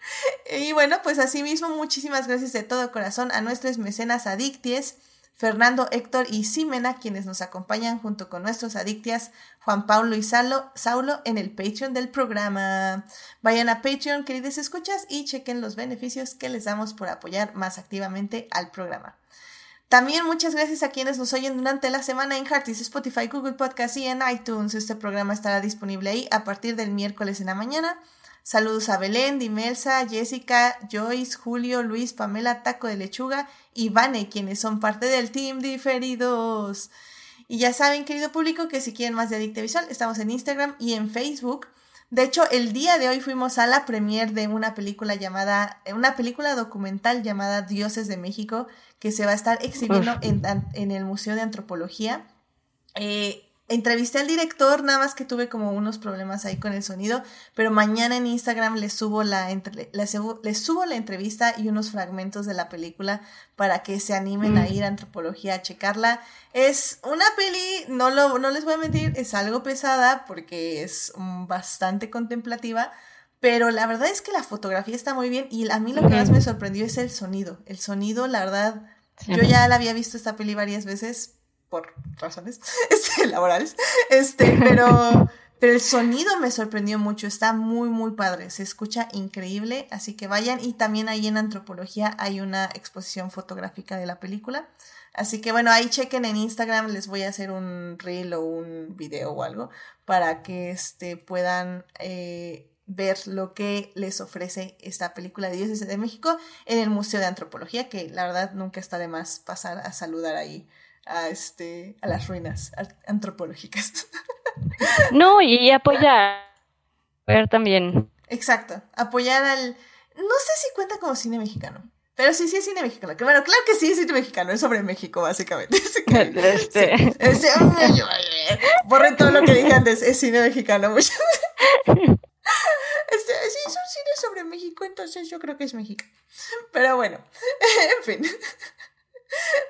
y bueno, pues asimismo, muchísimas gracias de todo corazón a nuestros mecenas adicties. Fernando, Héctor y Simena, quienes nos acompañan junto con nuestros adictias, Juan Pablo y Saulo, Saulo en el Patreon del programa. Vayan a Patreon, queridos escuchas, y chequen los beneficios que les damos por apoyar más activamente al programa. También muchas gracias a quienes nos oyen durante la semana en Heartis, Spotify, Google Podcast y en iTunes. Este programa estará disponible ahí a partir del miércoles en la mañana. Saludos a Belén, Dimelsa, Jessica, Joyce, Julio, Luis, Pamela, Taco de Lechuga y Vane, quienes son parte del Team Diferidos. Y ya saben, querido público, que si quieren más de Adicte Visual, estamos en Instagram y en Facebook. De hecho, el día de hoy fuimos a la premiere de una película llamada, una película documental llamada Dioses de México, que se va a estar exhibiendo en, en el Museo de Antropología. Eh, entrevisté al director, nada más que tuve como unos problemas ahí con el sonido, pero mañana en Instagram les subo la, les subo la entrevista y unos fragmentos de la película para que se animen a mm. ir a antropología a checarla. Es una peli, no, lo, no les voy a mentir, es algo pesada porque es bastante contemplativa, pero la verdad es que la fotografía está muy bien y a mí lo que más me sorprendió es el sonido. El sonido, la verdad, yo ya la había visto esta peli varias veces, por razones este, laborales, este, pero, pero el sonido me sorprendió mucho, está muy, muy padre, se escucha increíble, así que vayan y también ahí en antropología hay una exposición fotográfica de la película. Así que bueno, ahí chequen en Instagram, les voy a hacer un reel o un video o algo para que este, puedan eh, ver lo que les ofrece esta película de Dioses de México en el Museo de Antropología, que la verdad nunca está de más pasar a saludar ahí a, este, a las ruinas antropológicas. No, y apoyar. También. Exacto, apoyar al... No sé si cuenta como cine mexicano. Pero sí, sí es cine mexicano. Que bueno, claro que sí es cine mexicano, es sobre México, básicamente. este. borren todo lo que dije antes, es cine mexicano. Este, sí, es un cine sobre México, entonces yo creo que es México. Pero bueno, en fin.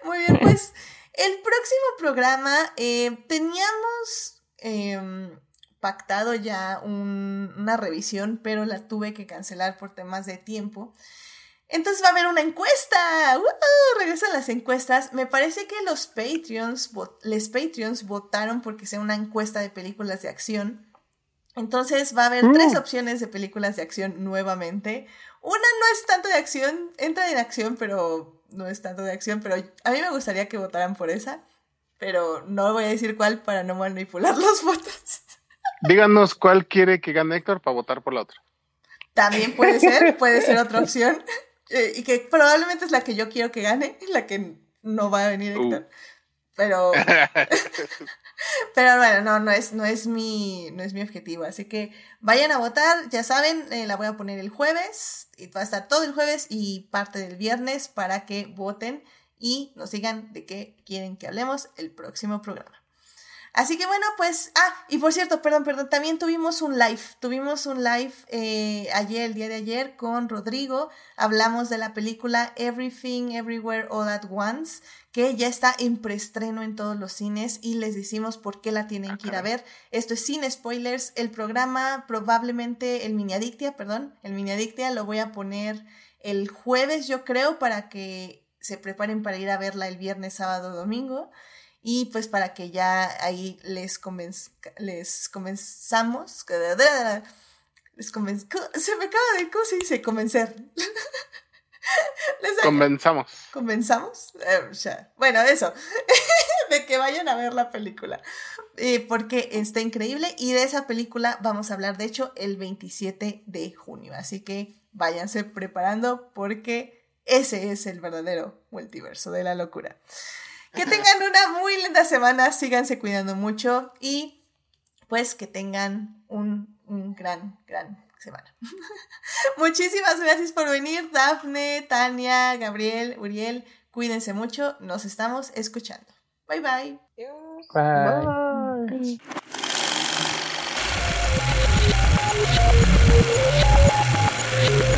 Muy bien, pues el próximo programa eh, teníamos em, pactado ya una revisión, pero la tuve que cancelar por temas de tiempo. Entonces va a haber una encuesta. ¡Uh! Regresan las encuestas. Me parece que los Patreons, los Patreons votaron porque sea una encuesta de películas de acción. Entonces va a haber tres mm. opciones de películas de acción nuevamente. Una no es tanto de acción, entra en acción, pero no es tanto de acción, pero a mí me gustaría que votaran por esa, pero no voy a decir cuál para no manipular los votos. Díganos cuál quiere que gane Héctor para votar por la otra. También puede ser, puede ser otra opción. Eh, y que probablemente es la que yo quiero que gane, la que no va a venir uh. Héctor. Pero. Pero bueno, no, no es, no es mi, no es mi objetivo. Así que vayan a votar, ya saben, eh, la voy a poner el jueves, y va a estar todo el jueves y parte del viernes para que voten y nos digan de qué quieren que hablemos el próximo programa. Así que bueno, pues, ah, y por cierto, perdón, perdón, también tuvimos un live, tuvimos un live eh, ayer, el día de ayer, con Rodrigo, hablamos de la película Everything, Everywhere, All at Once, que ya está en preestreno en todos los cines y les decimos por qué la tienen que ir a ver. Esto es sin spoilers, el programa probablemente, el mini adictia, perdón, el mini adictia lo voy a poner el jueves, yo creo, para que se preparen para ir a verla el viernes, sábado, domingo. Y pues para que ya ahí les, les comenzamos, les se me acaba de, ¿cómo se dice? Convencer. Comenzamos. ¿Comenzamos? Eh, bueno, eso, de que vayan a ver la película, eh, porque está increíble. Y de esa película vamos a hablar, de hecho, el 27 de junio, así que váyanse preparando porque ese es el verdadero multiverso de la locura. Que tengan una muy linda semana, síganse cuidando mucho. Y pues que tengan un, gran, gran semana. Muchísimas gracias por venir, Dafne, Tania, Gabriel, Uriel. Cuídense mucho, nos estamos escuchando. Bye bye. Bye. bye.